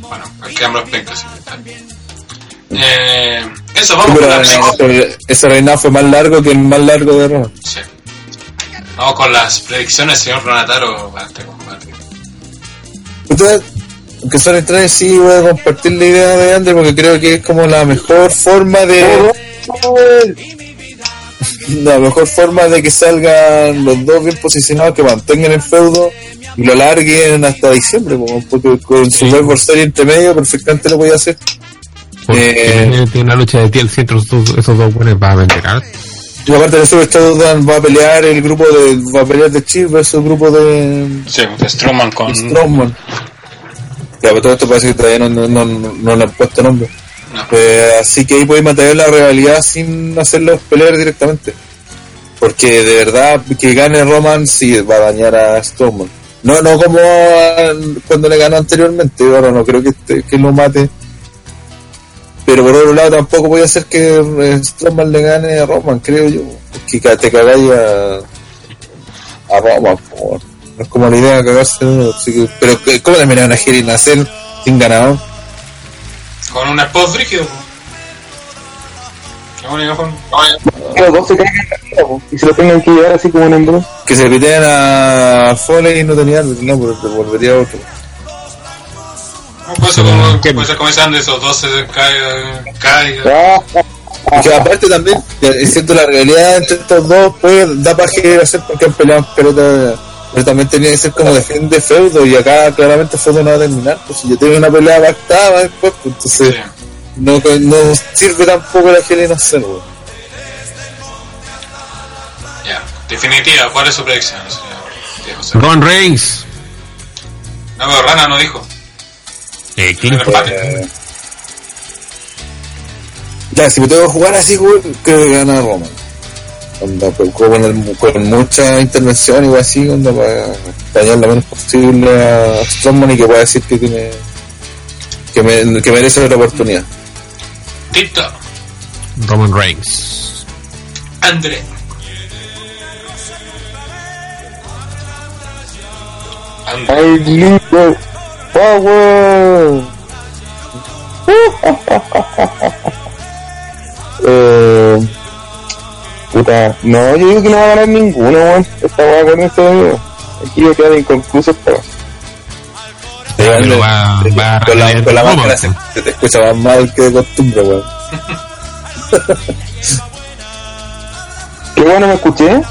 Bueno, es que Ambrose penca, sí. está bien. Eh, eso, Sí, vamos con pero, las eh, pero ese reinado fue más largo que el más largo de Roma. Sí. Vamos con las predicciones, señor Ronataro, para este combate. Ustedes, aunque son extraños, sí voy a compartir la idea de André porque creo que es como la mejor forma de. *laughs* La mejor forma de que salgan los dos bien posicionados, que mantengan el feudo y lo larguen hasta diciembre, porque con su Survivor Series entre medio perfectamente lo podía hacer. Porque Eh. tiene- tiene una lucha de TLC entre esos, dos buenos para vender arte. Y aparte de eso, Estados va a pelear el grupo de. va a pelear de Chip versus el grupo de. Sí, de Strowman con. Strowman. Ya, pero todo esto parece que todavía no, no, no, no le han puesto nombre. No. Eh, así que ahí podéis mantener la rivalidad sin hacerlos pelear directamente. Porque de verdad que gane Roman sí va a dañar a Strowman. No, no como a- cuando le ganó anteriormente, ahora no creo que, este- que lo mate. Pero por otro lado tampoco voy a hacer que eh, Strowman le gane a Roman, creo yo. Que te cagáis a, a Roman, por. No es como la idea de cagarse en uno, así que- pero que- ¿cómo terminaron a Jerry Nacer sin ganador? Con un spot. Que los dos se caigan en la fila, po, y se lo tengan que llevar así como en embro. que se pitean a Foley y no tenían, no, pero te volvería a otro. Ser como ese Andy, esos dos se caigan. caigan. Porque aparte también, ya, es cierto, la realidad entre estos dos puede, da para hacer porque han peleado en pelota, pero también tenía que ser como de fin de feudo y acá claramente feudo no va a terminar, pues si ya tiene una pelea pactada después, pues entonces Sí. no, no sirve tampoco la Helena hacer, güey. Ya. Definitiva, ¿cuál es su predicción, señor? Ron Reigns. No, pero Rana no dijo. Eh, empate. Eh, ya, si me tengo que jugar así, güey, creo que gana Roma. Onda, con, el- con mucha intervención y así, onda, para dañar lo menos posible a Strowman y que pueda decir que tiene que, me- que merece otra oportunidad. Tito. Roman Reigns. André. I believe power. *laughs* eh, puta, no, yo digo que no va a ganar ninguno, weón. Esta weá con este amigo. Aquí me quedan inconclusos, pero. Pero va, va a con la, con la máscara se, se te escucha más mal que de costumbre, weón. *laughs* Qué bueno me escuché.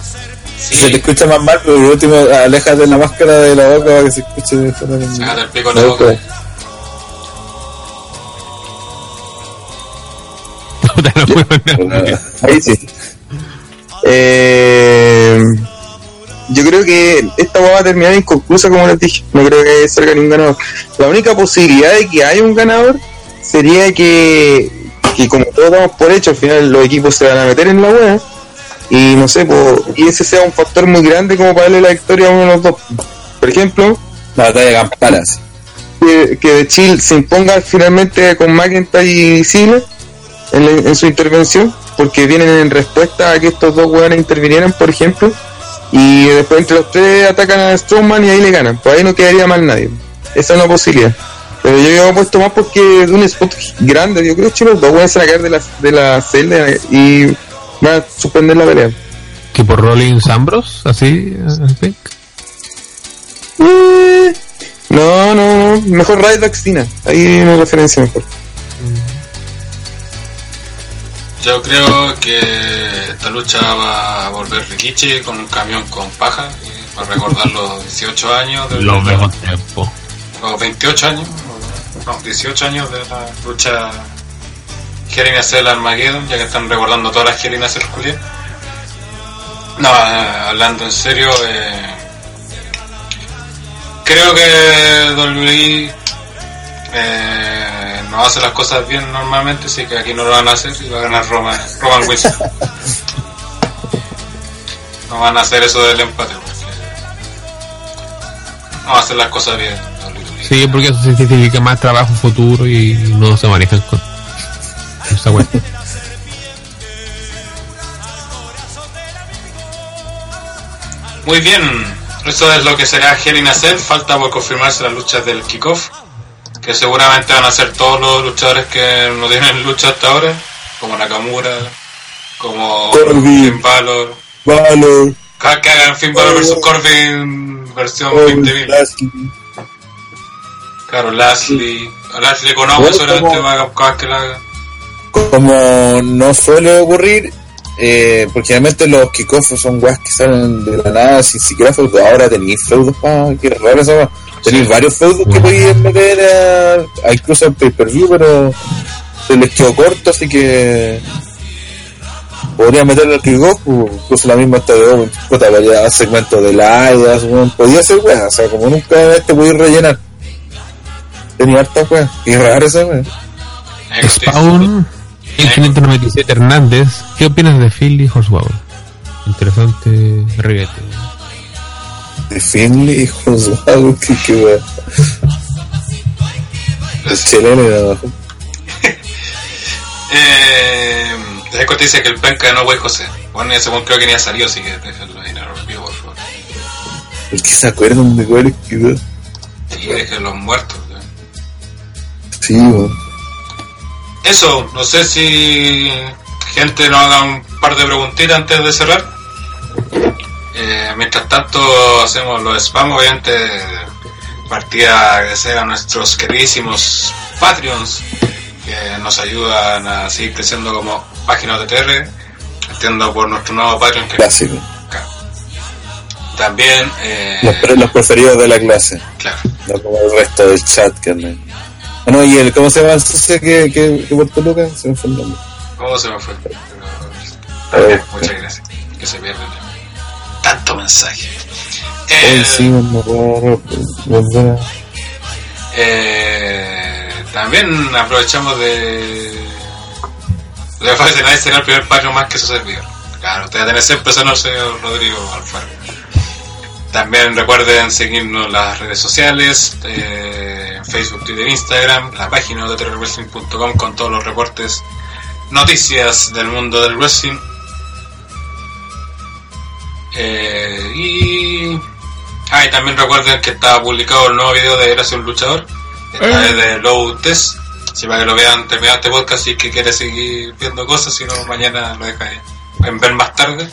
Se te Sí, escucha más mal, pero por último aléjate la máscara de la boca para que se escuche mejor sácate el pico de la boca. Puta, no puedo hablar. *laughs* Ahí sí. Eh, yo creo que esta hueá va a terminar inconclusa, como les dije. No creo que salga ningún ganador. La única posibilidad de que haya un ganador sería que, que como todos damos por hecho, al final los equipos se van a meter en la hueá. Y no sé, po, y ese sea un factor muy grande como para darle la victoria a uno de los dos. Por ejemplo, La batalla de campanas. que, que de Chile se imponga finalmente con McIntyre y Ziggler en, en su intervención, porque vienen en respuesta a que estos dos hueones intervinieran, por ejemplo, y después entre los tres atacan a Strowman y ahí le ganan. Por ahí no quedaría mal nadie. Esa es una posibilidad. Pero yo había puesto más porque de un spot grande, yo creo que los dos hueones se van a caer de la, de la celda y van a suspender la pelea. Que por Rollins Ambros, así, así. Eh, No, no, no. Mejor Ryback Cena. Ahí hay una referencia mejor. Yo creo que esta lucha va a volver Rikichi con un camión con paja y va a recordar los 18 años de Los viejos tiempos. o 28 años, no, 18 años de la lucha In a Cell Armageddon, ya que están recordando todas las in a Cell culiadas. No, eh, hablando en serio, eh, creo que WWE eh, no hace las cosas bien normalmente, así que aquí no lo van a hacer y va a ganar Roman, Roman Wilson. *laughs* No van a hacer eso del empate, porque no va a hacer las cosas bien. WWE. Sí, porque eso significa más trabajo futuro y no se manejan con Muy bien, eso es lo que será Hell in a Cell. Falta por confirmarse las luchas del kickoff, que seguramente van a ser todos los luchadores que no tienen lucha hasta ahora, como Nakamura, como Corbin. Finn Balor. Cada que hagan Finn Balor versus Corbin versión Corbin, 20.000. Lashley. Claro, Lashley. Lashley con agua Bueno, seguramente va a vez que la haga. Como no suele ocurrir, eh, porque realmente los kickoffs son weas que salen de la nada sin siquiera feudos. Ahora tenéis feudos para que raro esa wea. Tenéis varios feudos que podéis meter a, a incluso en pay-per-view, pero se les quedó corto, así que podría meterle al kickoff, pues, incluso la misma TVO, puta, vaya segmento de Lias, weón, podía ser wea, o sea, como nunca este podéis rellenar. Tenía hartas weas, y raro esa wea. Spawn, el 597 Hernández, ¿qué opinas de Philly Horsepower? Interesante ribete. De Finley, algo *laughs* que, que wea. El chileno de abajo. *laughs* Eh, te dice que el penca no güey José. Bueno, ese buen creo que ni ha salido, así que déjenlo ahí en el olvido, por favor. El que se acuerdan de cuál es que wea. Sí, déjenlos muertos. ¿no? Sí, weón. Eso, no sé si gente nos haga un par de preguntitas antes de cerrar. Eh, mientras tanto hacemos los spam, obviamente partida agradecer a nuestros queridísimos Patreons que nos ayudan a seguir creciendo como página de TR, entiendo por nuestro nuevo Patreon que Clásico. también eh, Los, pre- los preferidos de la clase. claro, No como el resto del chat que no, y el, ¿cómo se llama el socio que, que, que Puerto Lucas? Se me fue el nombre. ¿cómo se me fue? También, muchas gracias, que se pierden tanto mensaje. Eh, sí, a a... Eh, también aprovechamos de. De que nadie será el primer Patreon más que su servidor. Claro, usted va a tener siempre ese honor, señor Rodrigo Alfaro. También recuerden seguirnos en las redes sociales, eh, Facebook, Twitter, Instagram, la página de terrorwrestling.com con todos los reportes, noticias del mundo del wrestling. Eh, y Ah, y también recuerden que está publicado el nuevo video de Gracias un Luchador, esta vez de Low Test, si para que lo vean terminado este podcast y que quiere seguir viendo cosas, si no mañana lo deja ahí. en ver más tarde,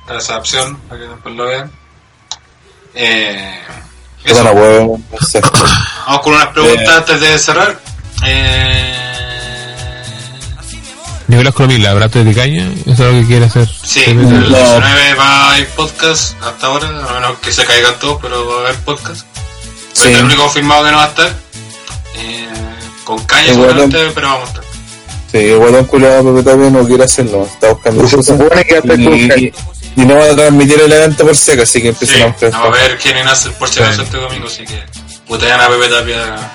está esa opción para que después lo vean. Eh, Puta eso. la huevo, no sé. Vamos con unas preguntas Eh. antes de cerrar. Eh, Nicolás Colomila, Brato de Caña, eso es lo que quiere hacer. sí, el No. 19 va a ir podcast hasta ahora, a menos que se caigan todos, pero va a haber podcast. Sí. Es el único confirmado que no va a estar. Eh, con caña seguramente, pero vamos a estar. Sí, el guatón culiado Pepe Tapia no quiere hacerlo, está buscando Se supone que Y, y no van a transmitir el evento por seca, así que Sí, empiezan a mostrar. vamos a ver quién nace por si acaso Sí. este domingo, así que putean a Pepe Tapia.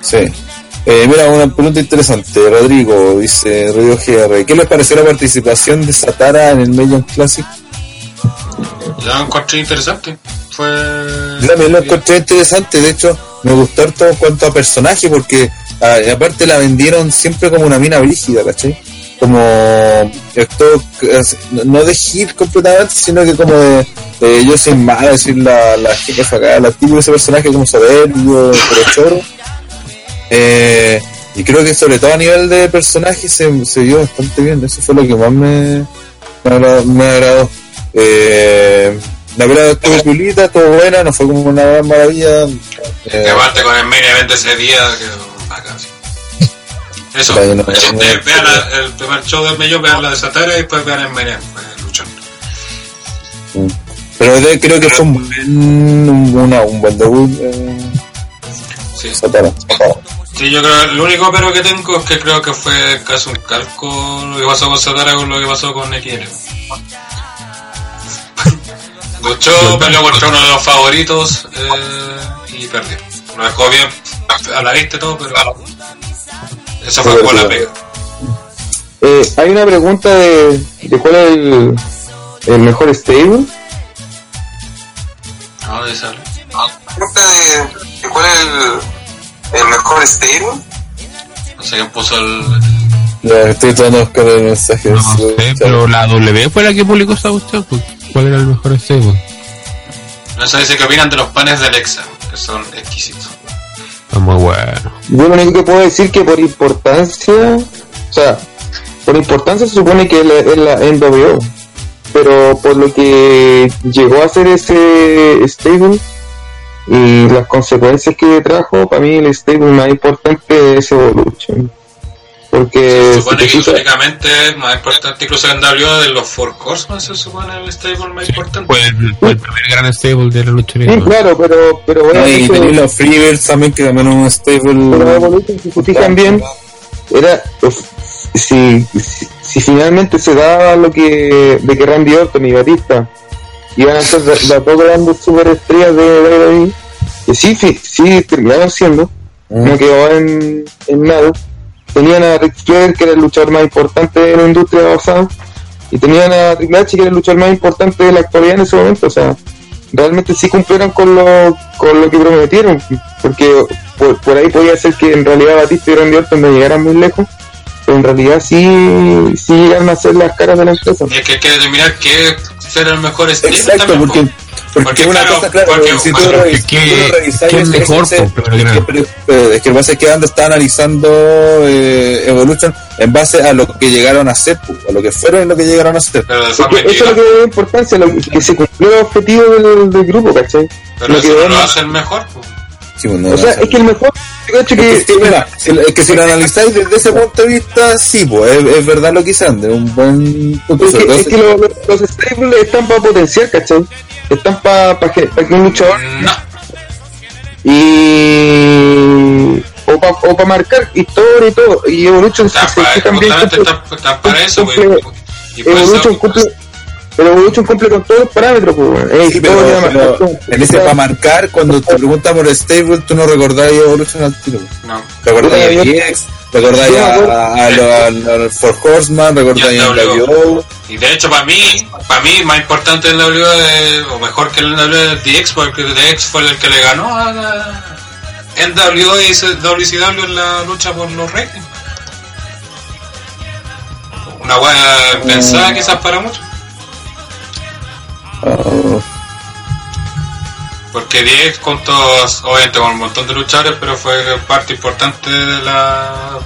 Sí. Eh, mira, una pregunta interesante. Rodrigo dice, Rodrigo GR, ¿qué les pareció la participación de Satara en el Million Classic? Yo lo encontré interesante. Fue. Yo también lo encontré interesante, de hecho, me gustó harto en cuanto a personaje, porque aparte la vendieron siempre como una mina brígida, ¿cachai? Como esto, no de hit completamente, sino que como de, de yo soy mala, decir la, la jefa acá, la de ese personaje como soberbio, pero choro. Eh, y creo que sobre todo a nivel de personaje se, se vio bastante bien, eso fue lo que más me, me, agradó. me agradó. Eh, la pelea estuvo pulita, estuvo buena, no fue como una gran maravilla. Eh, Que aparte con el main event ese día, que bacán, sí. Eso, Vaya, no, no, no. vean la- el primer show del millón, vean la de Satara y después vean el main event, fue luchón. pero de- creo que fue un buen, un, una- un buen debut. Eh, Sí. Satara. sí, yo creo, lo único pero que tengo es que creo que fue casi un calco lo que pasó con Satara con lo que pasó con XL. Luchó, peleó contra uno de los favoritos eh, y perdió. Lo dejó bien a la vista y todo, pero eso fue la pega. Eh, hay una pregunta de, de cuál es el, el mejor stable. ¿A dónde sale? Pregunta de, de cuál es el, el mejor stable. No sé quién puso el. Ya, estoy tratando de buscar el mensaje. No sé, pero la W fue la que publicó esa cuestión. pues, ¿Cuál era el mejor stable? No sé, dice que opinan de los panes de Alexa, que son exquisitos. Está muy bueno. Yo lo único que puedo decir que por importancia, o sea, por importancia se supone que es la, es la NWO, pero por lo que llegó a ser ese stable y las consecuencias que trajo, para mí el stable más importante es Evolution. Porque Se si supone te que fijas- históricamente es más importante, incluso en W de los Four Horsemen, se supone el stable más importante. Fue el, fue el primer gran stable de la lucha sí, libre. claro, pero, pero bueno, No, y eso- tenéis los Freebirds también, que también es un pero stable. Evolution, si se fijan bien, era pues, si, si, si finalmente se daba lo que de que Randy Orton y Batista iban a ser las dos grandes superestrellas de WWE que sí, fi- sí terminaron siendo Mm. no quedó en, en nada tenían a Rick Flair que era el luchador más importante de la industria basada y tenían a Triple H que era el luchador más importante de la actualidad en ese momento o sea realmente sí cumplieron con lo, con lo que prometieron, porque por, por ahí podía ser que en realidad Batista y Randy Orton no llegaran muy lejos, pero en realidad sí, sí llegaron a ser las caras de la empresa. Es que hay que determinar qué será el mejor. Exacto, también, porque, po. Porque, Porque, una claro, cosa, claro, porque- si tú lo que- tú revisas, es mejor, ese- po, pero que- pero- pero es que el base es que Ando está analizando eh, Evolution en base a lo que llegaron a ser, a lo que fueron y lo que llegaron a ser. Pero Es eso es lo que da importancia, lo que, se cumplió el objetivo del, del grupo, ¿cachai? Pero lo eso que no ven- lo hace el mejor. po. Sí, pues, no, o sea, es que el mejor, que, Es que, mira, si, es que si lo analizáis desde ese punto de vista, sí, pues es, es verdad lo que hice Ander, un buen punto. es que, es que los, los, los stables están para potenciar, ¿cachai? Están para que, pa que un luchador No. y o para o pa marcar historia y todo y Evolution Está se- se para, justamente cumple- está, está para eso. pues, cumple- y por Evolution eso, cumple pero Evolution cumple con todos los parámetros pues. Eh, Sí, pero, pero en ese para marcar, cuando te preguntan por Stable, tú no recordás Evolution al tiro. no. Recordáis a DX, recordáis a, Four Horseman, recordáis Y a al NWO. Y de hecho, para mí, para mí, más importante el W, de- o mejor que el W de DX, porque DX fue el que le ganó a la NWO y WCW en la lucha por los ratings. Una buena pensada, quizás para muchos. Porque DX contó, obviamente, con un montón de luchadores, pero fue parte importante de la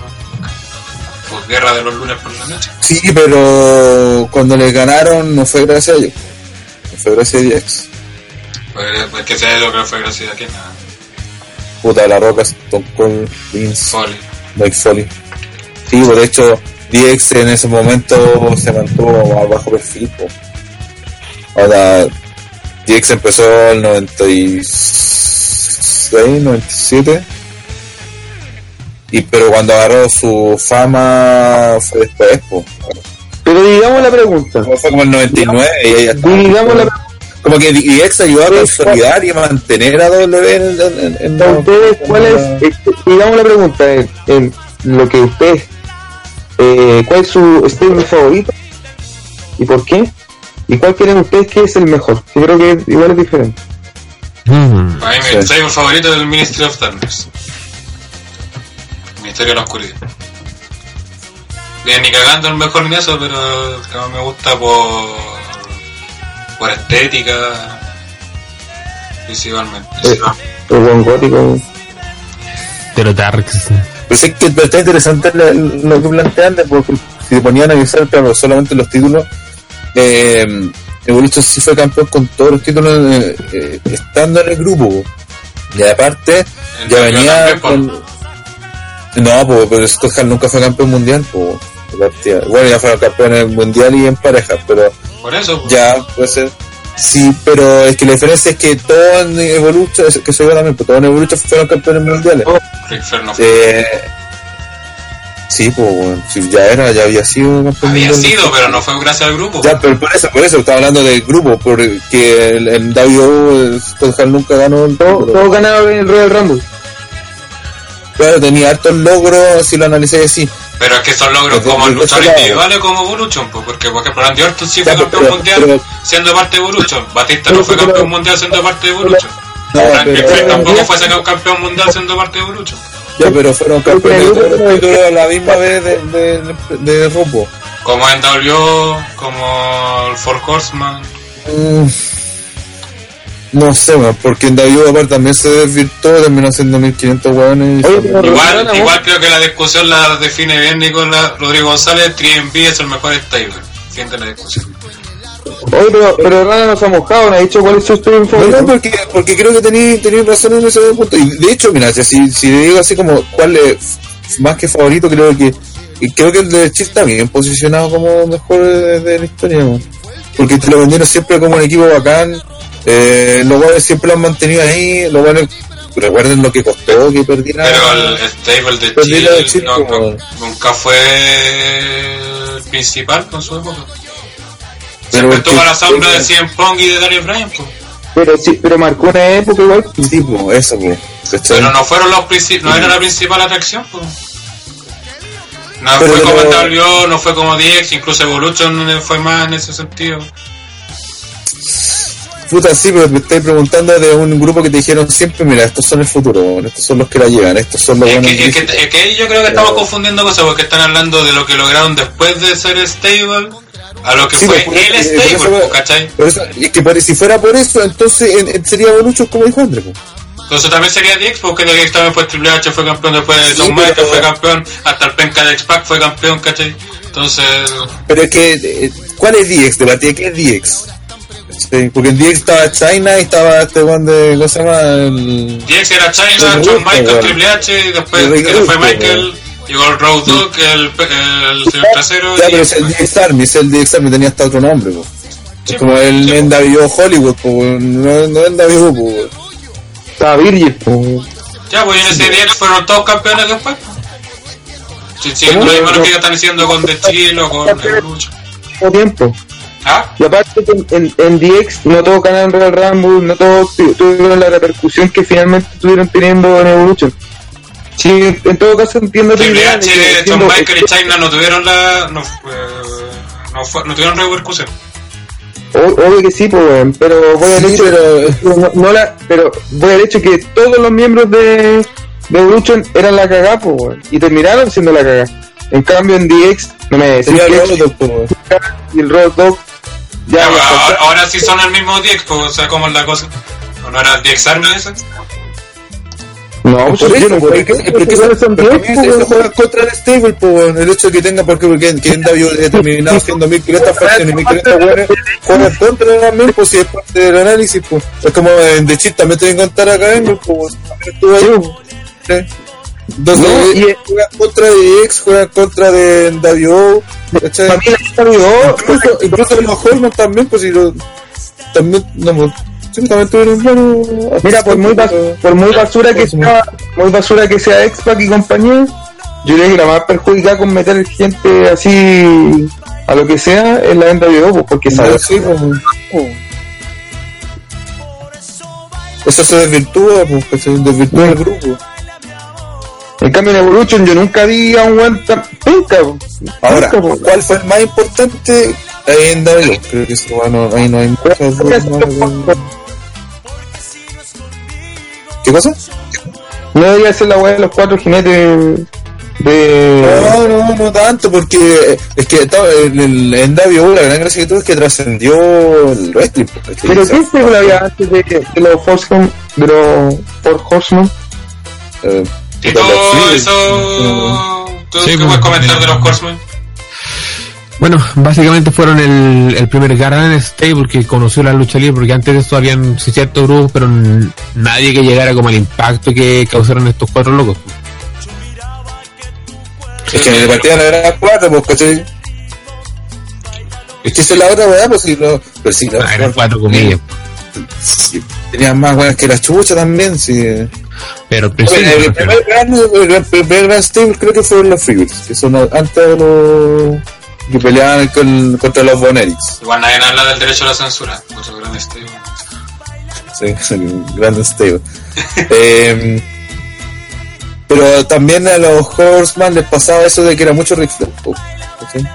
pues, guerra de los lunes por la noche. sí, pero cuando le ganaron no fue gracias a ellos. No fue gracias a DX. Pues, pues que sea lo que fue gracias a quién, a Puta, La Roca, Stone Cold, Vince, Foley. Mike Foley. Sí, pues, de hecho, DX en ese momento se mantuvo a bajo perfil. Ahora, DX empezó en el 96, 97. Y, pero cuando agarró su fama fue después, po. Pero digamos la pregunta. Fue como el 99 y ahí ya estaba. Digamos la Como que DX ayudó a consolidar y a mantener a W en, en, en-. ¿Ustedes cuál es? eh, digamos la pregunta. En, en lo que ustedes. Eh, ¿Cuál es su stable favorito? ¿Y por qué? ¿Y cuál creen ustedes que es el mejor? Yo creo que igual es diferente. Mm. Para mí, Sí. mi stable favorito es el Ministry of Darkness. Ministerio de la Oscuridad. Bien, ni cagando el mejor en eso, pero el que más me gusta por. por estética. Principalmente. Eh, el buen gótico. De los Darks. Pues es que está interesante lo, que plantean, porque si te ponían a analizar claro, solamente los títulos, eh, Evolution sí fue campeón con todos los títulos eh, eh, estando en el grupo. po. Y aparte, El ya venía con... No, po, pero Scott Hall nunca fue campeón mundial. po. Bueno, ya fue campeón en mundial y en pareja, pero Por eso, ya puede ser. Sí, pero es que la diferencia es que todos en Evolution, que soy yo también, pues todos en Evolution fueron campeones mundiales. Fue. Eh, sí, pues bueno, si ya era, ya había sido campeón Había mundial. sido, pero no fue gracias al grupo. Ya, pero por eso, por eso estaba hablando del grupo, porque el, el Hall nunca ganó el Todos todos ganaron en el Royal Rumble. Claro, tenía hartos logros si lo analicé así. Pero es que son logros Desde- como luchadores individuales como Evolution, pues, porque por ejemplo Randy Orton sí fue Ya, pero- campeón mundial pero- siendo parte de Evolution. Batista pero- no fue pero- campeón mundial siendo parte de Evolution. No, pero- tampoco pero- fue sacado campeón mundial siendo parte de Evolution. Ya, pero fueron campeones de la misma vez de, de, de, de Rumbo. Como en W, como el Four Horseman. Mm, no sé, man, porque en David aparte también se desvirtuó, terminó siendo 1500 hueones. Igual, igual creo que la discusión la define bien Nicolás Rodrigo González. 3B es el mejor stable. Fin de la discusión. Oye, pero, pero Rana nos ha mojado, nos ha dicho cuál es su no, favorito. porque, porque creo que tenéis razón en ese punto. Y de hecho, mira, si, si le digo así como cuál es más que favorito, creo que y creo que el de Chile está bien posicionado como mejor de, de la historia. ¿no? Porque te lo vendieron siempre como un equipo bacán. Eh, los guanes siempre lo han mantenido ahí. Los guanes, recuerden lo que costó que perdiera. Pero el stable de Chile no- no- nunca fue el principal con su época. Pero Siempre estuvo a la sombra de CM Punk y de Daniel Bryan, pues. Pero sí, pero marcó una época igual. Sí, po, eso. Pero no fueron los princip- no era la principal atracción, pues. No Pero fue como lo- W, no fue como DX, incluso Evolution fue más en ese sentido. Puta, sí, pero me estáis preguntando de un grupo que te dijeron siempre, mira, estos son el futuro, estos son los que la llevan, estos son los Es buenos. que, es, que, es que yo creo que estamos confundiendo cosas porque están hablando de lo que lograron después de ser stable a lo que Sí, fue pues, por- el eh, stable, pues, ¿cachai? Eso, es que por- si fuera por eso, entonces en- en- sería Evolution como dijo André. po. Entonces también sería DX porque DX también fue Triple H, fue campeón después de Sí, John Michael, pero- fue campeón, hasta el penca de X-Pac fue campeón, ¿cachai? Entonces, Pero es que, eh, ¿cuál es DX? De partida, ¿qué es DX? Sí, porque en DX estaba China y estaba este one de, ¿cómo se llama? El... DX era China, John Michael. Triple H, y después fue Michael, llegó el Road Dogg, el, el señor trasero. Ya, y- pero es el DX Army, es el DX Army, tenía hasta otro nombre, po. Sí, Es como el sí. NWO Hollywood, po, no, no NWO, po. Estaba Virgil. po. Ya, pues en ese DX fueron todos campeones después. Sí, sí, lo mismo No. que están diciendo con The Chill o con Evolution. Todo tiempo. ¿Ah? Y aparte que en, en, en DX no todos ganaron Royal Rumble, no todos tu- tuvieron la repercusión que finalmente estuvieron teniendo en Evolution. Sí, en todo caso entiendo tu idea John siendo- Michael y China no tuvieron la. No, eh, no, fue- no tuvieron repercusión. O- Obvio que sí, pues, pero voy al Sí, hecho, pero- no, no la, pero voy al hecho que todos los miembros de, de Evolution eran la cagá, pues, y terminaron siendo la cagá. En cambio en DX, no me po, weón. y el Road Dogg ya, pues, ahora, ahora sí son el mismo DX, pues, o sea, ¿cómo es la cosa? ¿O no era el DX Army ese? No, pues Por yo eso, no que eso, son diez, eso pues, juega contra el stable, weón. el hecho de que tenga, porque, porque que anda yo determinado haciendo 1500 facciones y 1500 weones, juega contra también, pues si es parte del análisis, pues. Es como en The Cheat también te voy a contar acá en pues también estuvo ahí, pues. Entonces, No, y- eh, juega contra de X, juega contra de NWO, ¿cachai? La Incluso, incluso los Hormon también, pues si lo, también, no, pues. Mira, por muy, por muy basura que sea, muy basura que sea X-Pac y compañía, yo creo que la más perjudicada con meter gente así a lo que sea es la NWO, pues, porque No, sabes sí, pues, pues. Eso se desvirtúa, pues, que se desvirtúa el grupo. En cambio en Evolution yo nunca vi a un buen tan po. Ahora, Nunca, po. ¿cuál fue el más importante? Ahí en W. Creo que eso, bueno, ahí no hay muchas ¿Qué cosa? No debería ser la weá de los cuatro jinetes de... No, no, no tanto, porque es que estaba- en, el- en W la gran gracia que tuvo es que trascendió el wrestling. pues. Pero ¿qué película había antes de, de los Horsemen, de los Four Horsemen? eh, Y todo eso. ¿Tú Sí, qué pues, puedes comentar eh, de los Horsemen? Bueno, básicamente fueron el, el primer gran stable que conoció la lucha libre, porque antes de esto habían sí, ciertos grupos, pero nadie que llegara como al impacto que causaron estos cuatro locos. Es que de partida no eran cuatro, pues, ¿cachai? Es que esa es la otra weá, pues si no. Pero sí, no, Ah, eran cuatro comillas. sí, tenían más weas que la chucha también, sí. Pero Oye, el, primer gran, el, primer gran stable creo que fueron los Freebirds, que son antes de los que peleaban con, contra los Bonerics. Igual nadie habla del derecho a la censura. Otro gran estilo. Sí, *laughs* el gran stable. *laughs* Em, pero también a los Horseman les pasaba eso de que era mucho Rick Flair, ¿cachai?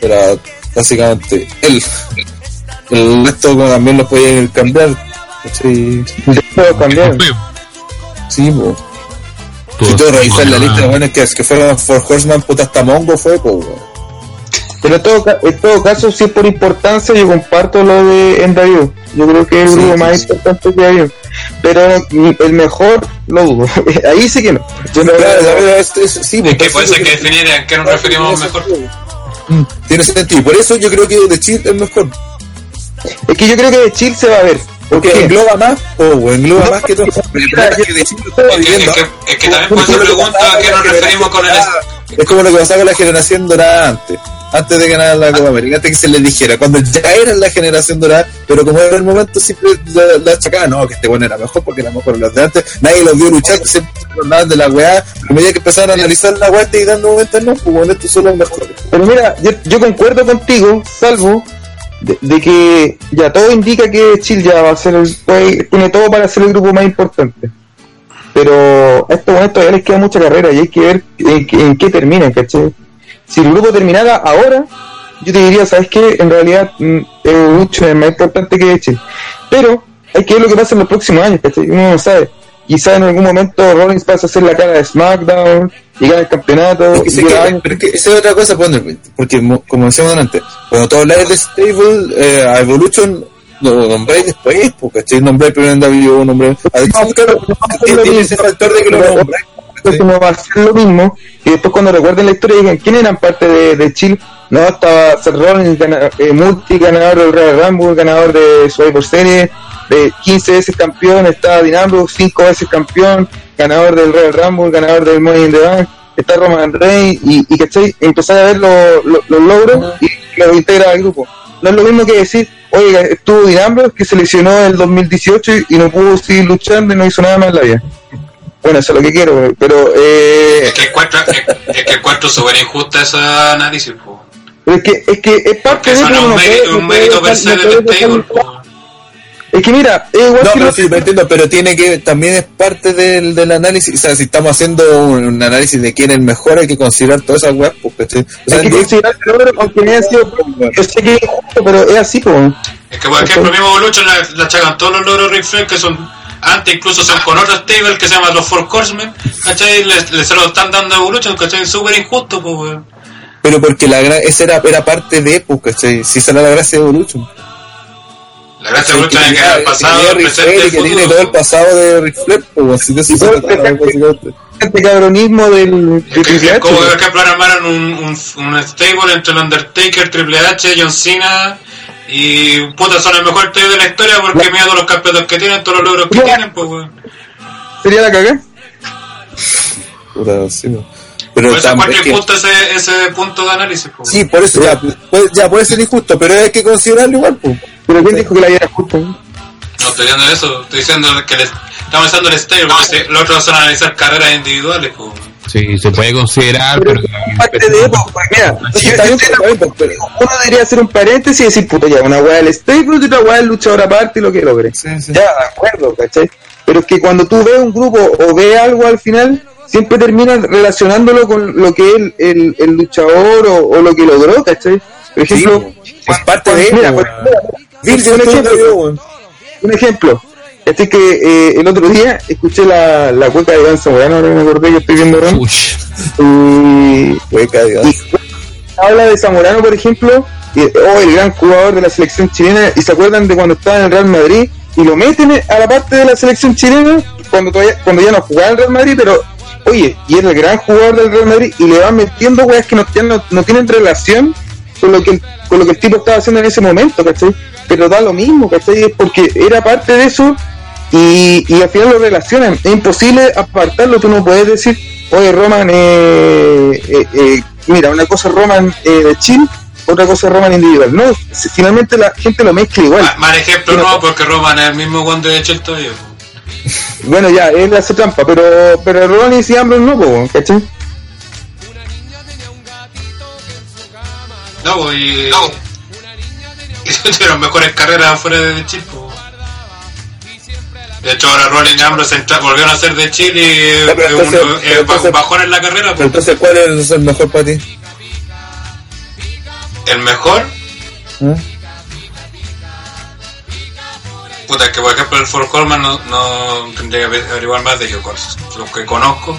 Era básicamente él. El resto también lo podían cambiar. ¿cachai? Todo cambiaron. Sí, po. Si tú revisas la Ah, lista de buenos que, que fueron for Horseman, puta hasta Mongo fue, po, weón. Pero en todo, en todo caso, si es por importancia, yo comparto lo de NWO. Yo creo que es el Sí, grupo sí, más sí. importante que hay. Pero el mejor, lo dudo. *laughs* Ahí sí que no. Yo no Claro, la verdad es, es- sí, Es po, que que definir en qué nos referimos mejor. Tiene sentido. Por eso yo creo que The Cheat es mejor. Es que yo creo que de Chill se va a ver. ¿Por Porque qué? engloba más, o engloba No, más que todo. Pero es que también puede ser pregunta a qué nos referimos con el. Es como lo que pasaba con la generación dorada antes. Antes de ganar la Copa América, antes que se les dijera, cuando ya eran la generación dorada, pero como era el momento, siempre la, la achacaban, no, que este bueno era mejor porque era mejor los de antes, nadie los vio luchar, siempre se hablaban de la weá, a medida que empezaron a analizar la weá y dando vueltas, no, pues bueno, estos son los mejores. Pero mira, yo, yo concuerdo contigo, salvo de, que ya todo indica que Chill ya va a ser el, tiene todo para ser el grupo más importante. Pero a estos momentos ya les queda mucha carrera y hay que ver en, en qué terminan, ¿cachai? Si el grupo terminara ahora, yo te diría, ¿sabes qué? En realidad mm, Evolution es más importante que Chill. Pero hay que ver lo que pasa en los próximos años. Uno no sabe. Quizá en algún momento Rollins pasa a ser la cara de SmackDown y gana el campeonato. Es que, y sé lleva que- años. pero es que esa es otra cosa, pues, porque mo- como decíamos antes, cuando tú hablas de Stable, eh, a Evolution lo nombráis después, porque ¿cachai? Nombráis primero en W. A Dixon, claro, tiene tiene ese factor de que lo nombráis. Entonces no va a ser lo mismo y después cuando recuerden la historia digan quién eran parte de, de Chill no estaba Seth Rollins eh, multi ganador del Royal Rumble ganador de Survivor Series de 15 veces campeón estaba Dinamo 5 veces campeón ganador del Royal Rumble ganador del Money in the Bank está Roman Reigns y, y ¿cachai? empezar a ver los los logros y los integra al grupo no es lo mismo que decir oiga estuvo Dinamo que se lesionó en el 2018 y, y no pudo seguir luchando y no hizo nada más en la vida bueno, eso es lo que quiero, pero eh, Es que encuentro, es, que encuentro súper injusta ese análisis, po. pero es que es que es parte de eso no es un mérito, un mérito per se del Es que mira, es igual No, que pero lo- sí, me entiendo, pero tiene que, también es parte del, del análisis, o sea, si estamos haciendo un, un análisis de quién es el mejor, hay que considerar todas esas weas, pues. O sea, hay que de- considerar el logro, aunque me haya sido yo sé que es injusto, pero es así pues Es que, por ejemplo, mismo Evolution la, la achacan todos los logros de Ric Flair que son antes, incluso son con otro stable que se llama los Four Horsemen, ¿cachai? Les, les se lo están dando a Evolution, ¿cachai? Es súper injusto, pues, weón. pero porque la gra- esa era, era parte de, pues, ¿cachai? Si esa era la gracia de Evolution. La gracia de Sí, Evolution es que tenía- el pasado, el presente el y que tiene futuro. todo el pasado de Ric Flair, pues, así que todo el básicamente. Este cabronismo del de Es que- H, como pues. por ejemplo armaron un, un, un stable entre el Undertaker, Triple H, John Cena y puta son el mejor stable de la historia porque mira todos los campeonatos que tienen, todos los logros que tienen, pues weón. sería la cagada. Puta, sí, no. Pero Por eso cualquier es que- punto ese, ese punto de análisis, pues. Sí, por eso ya, puede, ya puede ser injusto, pero hay que considerarlo igual, pues. Pero ¿quién dijo que la era justa? No estoy diciendo eso, estoy diciendo que le, estamos usando el stable, porque si- los otros son analizar carreras individuales, pues. Sí, se puede considerar, Pero pero. parte de eso, mira, Sí, está bien, está bien, pero- uno debería hacer un paréntesis y decir, puta, ya, una weá del stable y otra weá del luchador aparte y lo que logre. Sí, sí. Ya, de acuerdo, ¿cachai? Pero es que cuando tú ves un grupo o ves algo al final, siempre terminas relacionándolo con lo que es el, el, el luchador o, o lo que logró, ¿cachai? Por Sí, ejemplo, es parte de mira, un ejemplo, un. Este que eh, el otro día escuché la, la cueca de Dan Zamorano, ahora me acordé que estoy viendo Ron, Uy, y, Hueca, Dios. y habla de Zamorano, por ejemplo, y, oh, el gran jugador de la selección chilena, y se acuerdan de cuando estaba en el Real Madrid, y lo meten a la parte de la selección chilena, cuando, todavía, cuando ya no jugaba en el Real Madrid, pero, oye, y era el gran jugador del Real Madrid, y le van metiendo weas que no, no, no tienen relación con lo, que, el- con lo que el tipo estaba haciendo en ese momento, ¿cachai? Pero da lo mismo, ¿cachai? Es porque era parte de eso, y, y al final lo relacionan. Es imposible apartarlo, tú no puedes decir, oye, Roman, eh, eh, eh, mira, una cosa es Roman eh, de Chile, otra cosa es Roman individual. No, finalmente la gente lo mezcla igual. Ma- Mal ejemplo no, porque Roman es el mismo Juan de hecho el todavía. Bueno, ya, él hace trampa, pero, pero Rollins y Ambrose no, ¿cachai? No, pues, y, y tuvieron mejores carreras afuera de Chile. De hecho, ahora Rolling y Ambrose volvieron a ser de Chile y Ya, pero un- entonces- pero entonces- bajón en la carrera. Pero entonces, ¿cuál es el mejor para ti? El mejor, ¿Eh? puta, es que por ejemplo el Ford Holman no, no tendría que averiguar más de ellos. Los que conozco,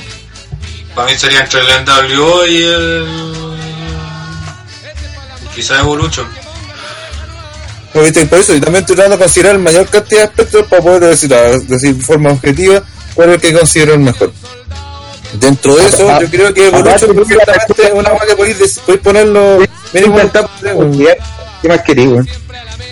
para mí sería entre el NWO y el. Quizá Evolution. ¿viste? Por eso, y también estoy tratando de considerar la mayor cantidad de aspectos para poder decir, a- decir de forma objetiva cuál es el que considero el mejor. Dentro de eso, Ah, yo creo que Evolution perfectamente es una cosa que podéis ponerlo mínimo en ¿Qué más querís, weón?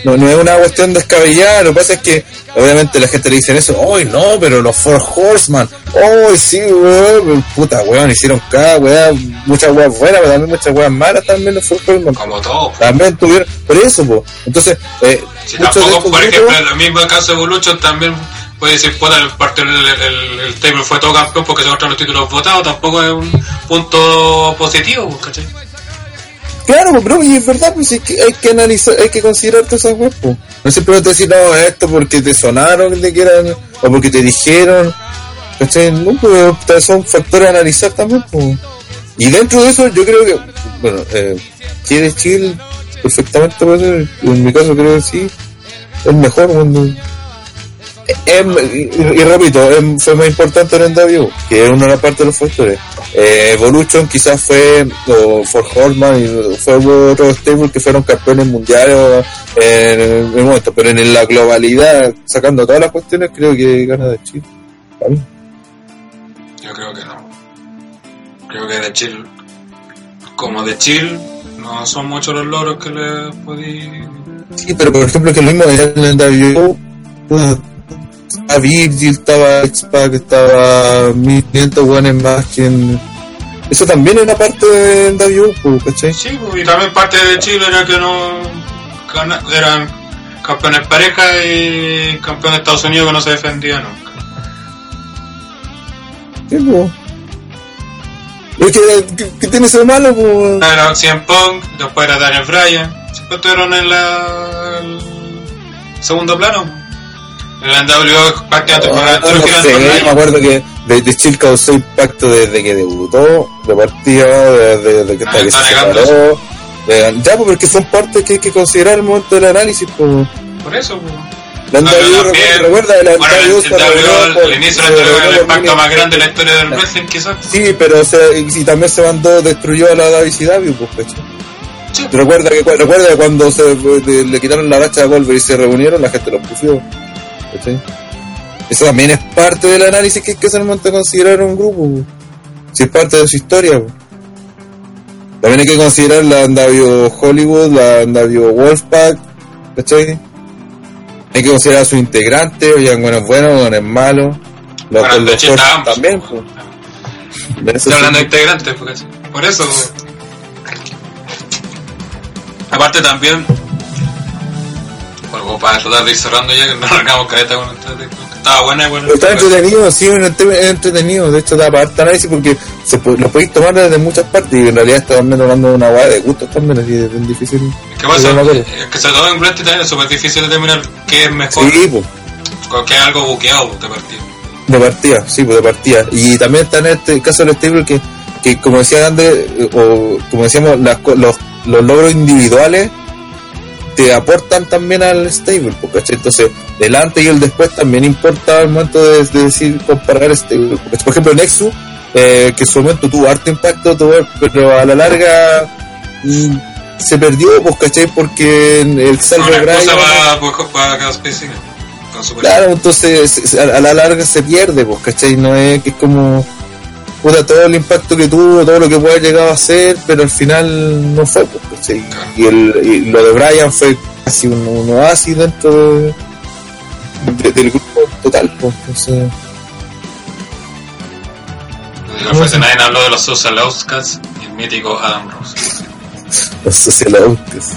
no, no es una cuestión descabellada, lo que pasa es que obviamente la gente le dice eso, ¡ay no! Pero los Four Horseman, ¡ay sí, weón! Puta, weón, hicieron cada weón, muchas weas buenas, pero también muchas weas malas también los Four Horseman. Como todo. También tuvieron, por eso, po. Entonces, eh, Si tampoco, por ejemplo, en el mismo caso de Evolution también puede decir, puta, el parte del el, el table fue todo campeón porque se encontraron los títulos votados, tampoco es un punto positivo, ¿cachai? Claro, pues, bro, y es verdad, pues hay que, hay que analizar, hay que considerar todas esas weas, pues. No simplemente decir, no, esto porque te sonaron que eran, o porque te dijeron, ¿cachai? No, pues son factores a analizar también, pues. Y dentro de eso, yo creo que, bueno, eh, Chile Chill perfectamente puede ser, en mi caso creo que sí, es mejor cuando. Y, y repito, fue más importante en NW, que es una de las partes de los factores. Eh, Evolution quizás fue, o For Horseman, y fue otro stable que fueron campeones mundiales o, en el momento, pero en la globalidad, sacando todas las cuestiones, creo que gana de Chile. Para mí. Yo creo que no. Creo que de chill, como de chill, no son muchos los logros que le podí... Sí, pero por ejemplo, que lo mismo en el estaba Virgil, estaba X-Pac, estaba 1500 guanes más que en... Eso también era parte del NW, pues, ¿cachai? Sí, pues, y también parte de Chile era que no... gana- eran campeones pareja y campeón de Estados Unidos que no se defendía nunca. Sí, pues. Es que, ¿qué, qué tiene eso de malo, pues? Era CM Punk, después era Daniel Bryan, siempre estuvieron en la... el segundo plano. La NWO prácticamente por Ah, la no sé, me acuerdo que de, de Chill causó impacto desde que debutó, de partida, desde, desde que, Ah, que se separó. De- ya, pues porque son partes que hay que considerar el momento del análisis. Pues. Por eso, pues. La No, NWO, recuerda, la Bueno, NWO el, se el reveló al inicio de la el impacto más grande de la historia del wrestling, quizás. Sí, pero se, y, también se mandó, destruyó a la WCW, pues, ¿cachai? Sí. Recuerda que recuerda cuando se de- le quitaron la racha a Wolver y se reunieron, la gente los puso. ¿Cachai? Eso también es parte del análisis que hay que hacer al momento de considerar un grupo. po. Si es parte de su historia. También hay que considerar la Andavio Hollywood, la Andavio Wolfpack, ¿cachai? Hay que considerar a sus integrantes, oigan, bueno es bueno, bueno es malo. Los, Bueno, de hecho, también. De eso Estoy hablando de sí. integrantes, porque- por eso. Aparte también, para tratar de ir cerrando ya, que no largamos cabeza con que estaba buena bueno. Está entretenido, sí, entretenido. De hecho, da para harto análisis porque se pu- lo podéis tomar desde muchas partes y en realidad está también hablando de una guay de gustos también, así es bien difícil. ¿Qué pasa? Es que sobre todo en Granty también es súper difícil determinar qué es mejor, Sí, pues, qué es algo buqueado de partida. de partida, sí, pues de partida. Y también está en este caso del stable que, que como decía Andrés, eh, o como decíamos, las los, los logros individuales te aportan también al stable, ¿cachai? Entonces, el antes y el después también importa al momento de, de decir comparar stable. Porque, por ejemplo, Nexus, eh, que en su momento tuvo harto impacto, tuvo- pero a la larga mm, se perdió, pues, ¿cachai? Porque el Salve Super Claro, entonces a a la larga se pierde, pues, ¿cachai? No es que es como, puta, todo el impacto que tuvo, todo lo que puede haber llegado a ser, pero al final no fue, pues. Y, el, y lo de Brian fue casi un, un oasis dentro de, de- del grupo total, pues, entonces... Fuese nadie habló de los Social Outcasts y el mítico Adam Rose. *laughs* Los sociolautas.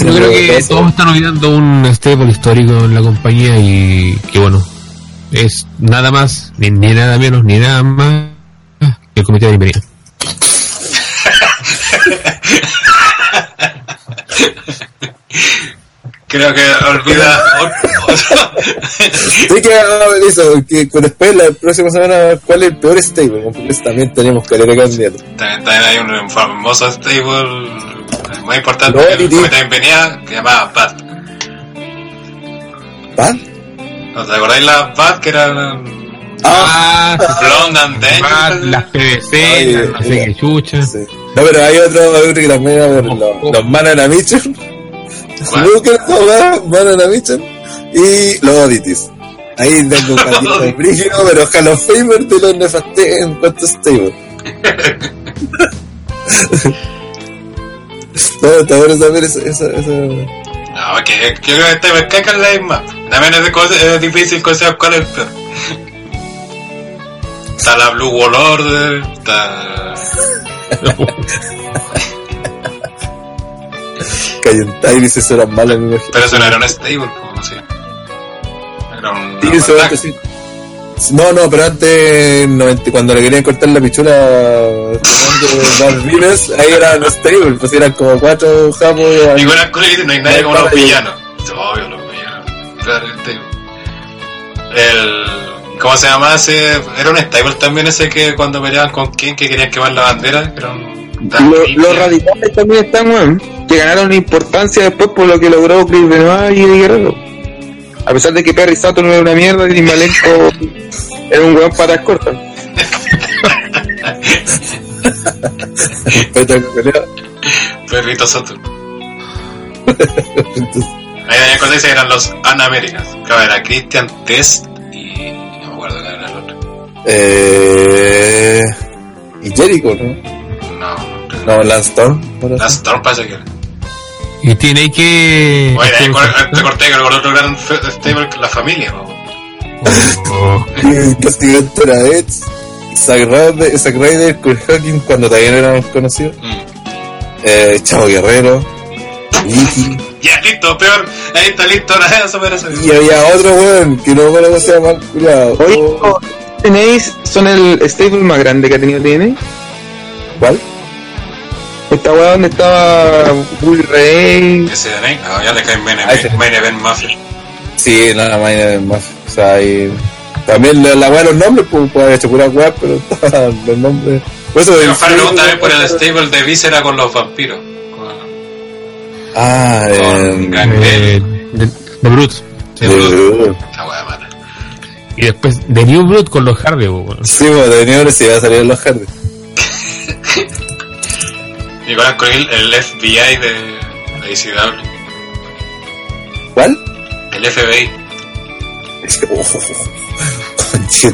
Yo creo que todos están olvidando un stable histórico en la compañía y que bueno, es nada más, ni, ni nada menos, ni nada más el comité de bienvenida. Creo que olvida otro- Sí que hagamos eso, que después la próxima semana cuál es el peor stable, porque eso también tenemos que leer candidato. También, también hay un famoso stable muy importante No, que el comité de bienvenida que se llamaba Pat. ¿Pan? ¿No te acordáis la Pat que era Ah, Blonde and las PVC, no sé qué chucha. Sí. No, pero hay otro, hay otro que también, a ver, los, los Manana Mitchell, ¿Cuál? Luke, Manana Mitchell y los Oditis. Ahí tengo un *laughs* candidato brígido, pero Hall of Famer de los nefasté en cuanto a stable. *laughs* no, está bueno saber esa, esa, esa... No, que, que creo que este me caca la misma. También es, de es difícil considerar cuál es el peor. Está la Blue Wall Order, está... Cayentai dice eso era malo, me imagino. Pero eso no era un stable, como así. Era un... Sí, un eso tag. antes sí. No, no, pero antes, 90, cuando le querían cortar la pichula a Vives, ahí eran stable, pues eran como cuatro japos. Ninguna cosa que no hay nadie como los villanos. Obvio, los villanos. El. El... ¿Cómo se llama ese? Era un stable también ese que cuando peleaban con quién que querían quemar la bandera. Era un... Lo- los radicales también están, weón, que ganaron importancia después por lo que logró Chris Benoit y Eddie Guerrero. A pesar de que Perry Sato no era una mierda y Malenko era un weón patas cortas. Perrito Soto. *laughs* Ahí me acordé que eran los An-Americans. Claro, era Christian Test acuerdo cuál era el otro. eh, y Jericho, ¿no? No, No, Lance Storm. ahora la sí. Storm parece que era. Y tiene que... Oye, te corté con el otro gran stable, la familia, ¿no? *laughs* Oh, Castigante era Edge, Zack Ryder, Zack Ryder, Kurt Hawkins, cuando también éramos conocidos. Mm. Eh, Chavo Guerrero, Vicky. Ya, listo, peor. Ahí está listo, nada eso merece. Y había otro weón que no me acuerdo cómo se llama, culiao. Oye, tenéis, son el stable más grande que ha tenido TN. ¿Cuál? Esta weá donde estaba Bull Ray. Ese de Nate, no, ya le caen Main Ah. Event Main Event Mafia. Sí, nada más y más. O sea, hay... También la, la weá de los nombres, pues puede haber hecho pura weá, pero *laughs* los nombres. Por eso Pero el- Faro pregunta también por el *laughs* stable de Viscera con los vampiros. Ah, Con eh, eh, de, de. La wea mala. Y después de New Brute con los Hardy, weón. Sí, pues de New sí va a salir en los jardines. Nicolás Coril, el FBI de, de ICW. ¿Cuál? El FBI. *laughs*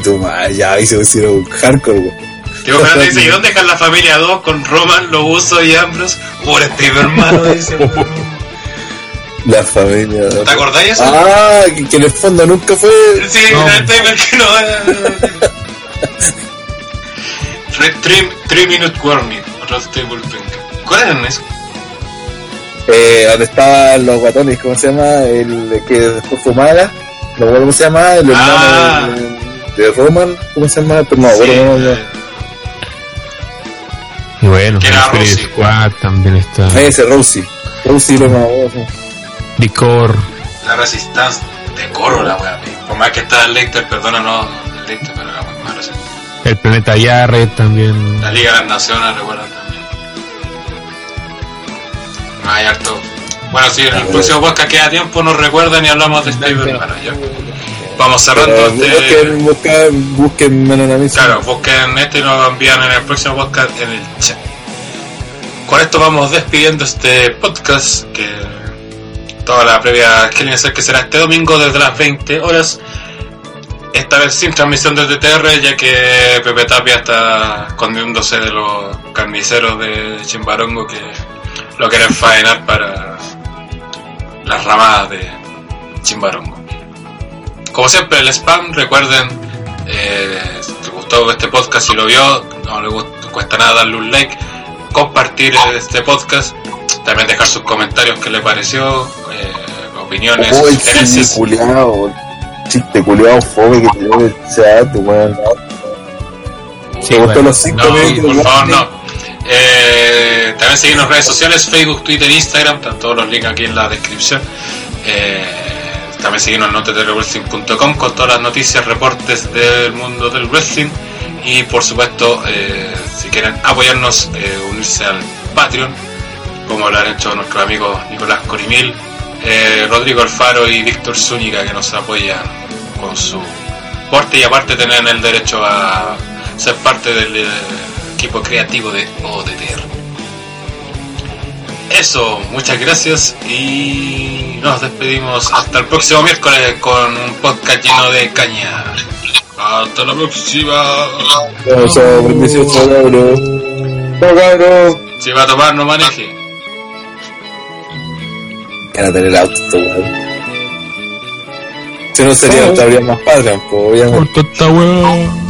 Oh, madre, ya ahí se pusieron hardcore, weón. Tío Fernando dice, ¿y dónde dejan la familia 2 con Roman, Lobuso y Ambrose? Por este hermano, dice. *laughs* La familia. ¿Te acordáis eso? Ah, que, que en el fondo nunca fue. Sí, No. que no. *laughs* Three, three, three Minute Warning, Rod Table Pink. ¿Cuál eran eso? Eh, donde estaban los guatones, ¿cómo se llama? El que después fumaba. No me acuerdo cómo se llama, el hermano Ah. de, de Roman, ¿cómo se llama? Pero no, Sí, se llama. eh, Y bueno, Que el era Spirit. Squad también está. Ese Rousey. Rousey lo más bueno. Dicor. la Resistance de coro, la wea. Por más que está el Lecter, perdona, no el Lecter, pero muy malo ese. El planeta Yarret también. La Liga de las Naciones, recuerdan también. No hay harto. Bueno, si en el próximo podcast queda tiempo, nos recuerdan y hablamos de ya. Vamos cerrando Pero este. busquen, busquen, busquen. Claro, busquen este y nos lo envían en el próximo podcast en el chat. Con esto vamos despidiendo este podcast que toda la previa quieren hacer que será este domingo desde las 20 horas. Esta vez sin transmisión desde TR ya que Pepe Tapia está escondiéndose de los carniceros de Chimbarongo que lo quieren faenar para las ramadas de Chimbarongo. Como siempre, el spam, recuerden, eh, si te gustó este podcast y lo vio, no le cuesta nada darle un like, compartir este podcast, también dejar sus comentarios qué le pareció, eh, opiniones, Oh, culiao. Chiste culiao fome que en el chat, weón. Sí, bueno. los cinco No, minutos. por favor, no. Eh, también seguimos en redes sociales, Facebook, Twitter, Instagram, están todos los links aquí en la descripción. Eh, también seguimos en notetwrestling.com con todas las noticias, reportes del mundo del wrestling. Y por supuesto, eh, si quieren apoyarnos, eh, unirse al Patreon, como lo han hecho nuestros amigos Nicolás Corimil, eh, Rodrigo Alfaro y Víctor Zúñiga, que nos apoyan con su porte y aparte tienen el derecho a ser parte del equipo creativo de ODTR. Eso, muchas gracias y nos despedimos hasta el próximo miércoles con un podcast lleno de caña. Hasta la próxima. Chao, chao, bendiciones. Si va a tomar, no maneje. Van a tener auto, weón. Si no sería, habría más padre, pues, obviamente. Corta esta weá.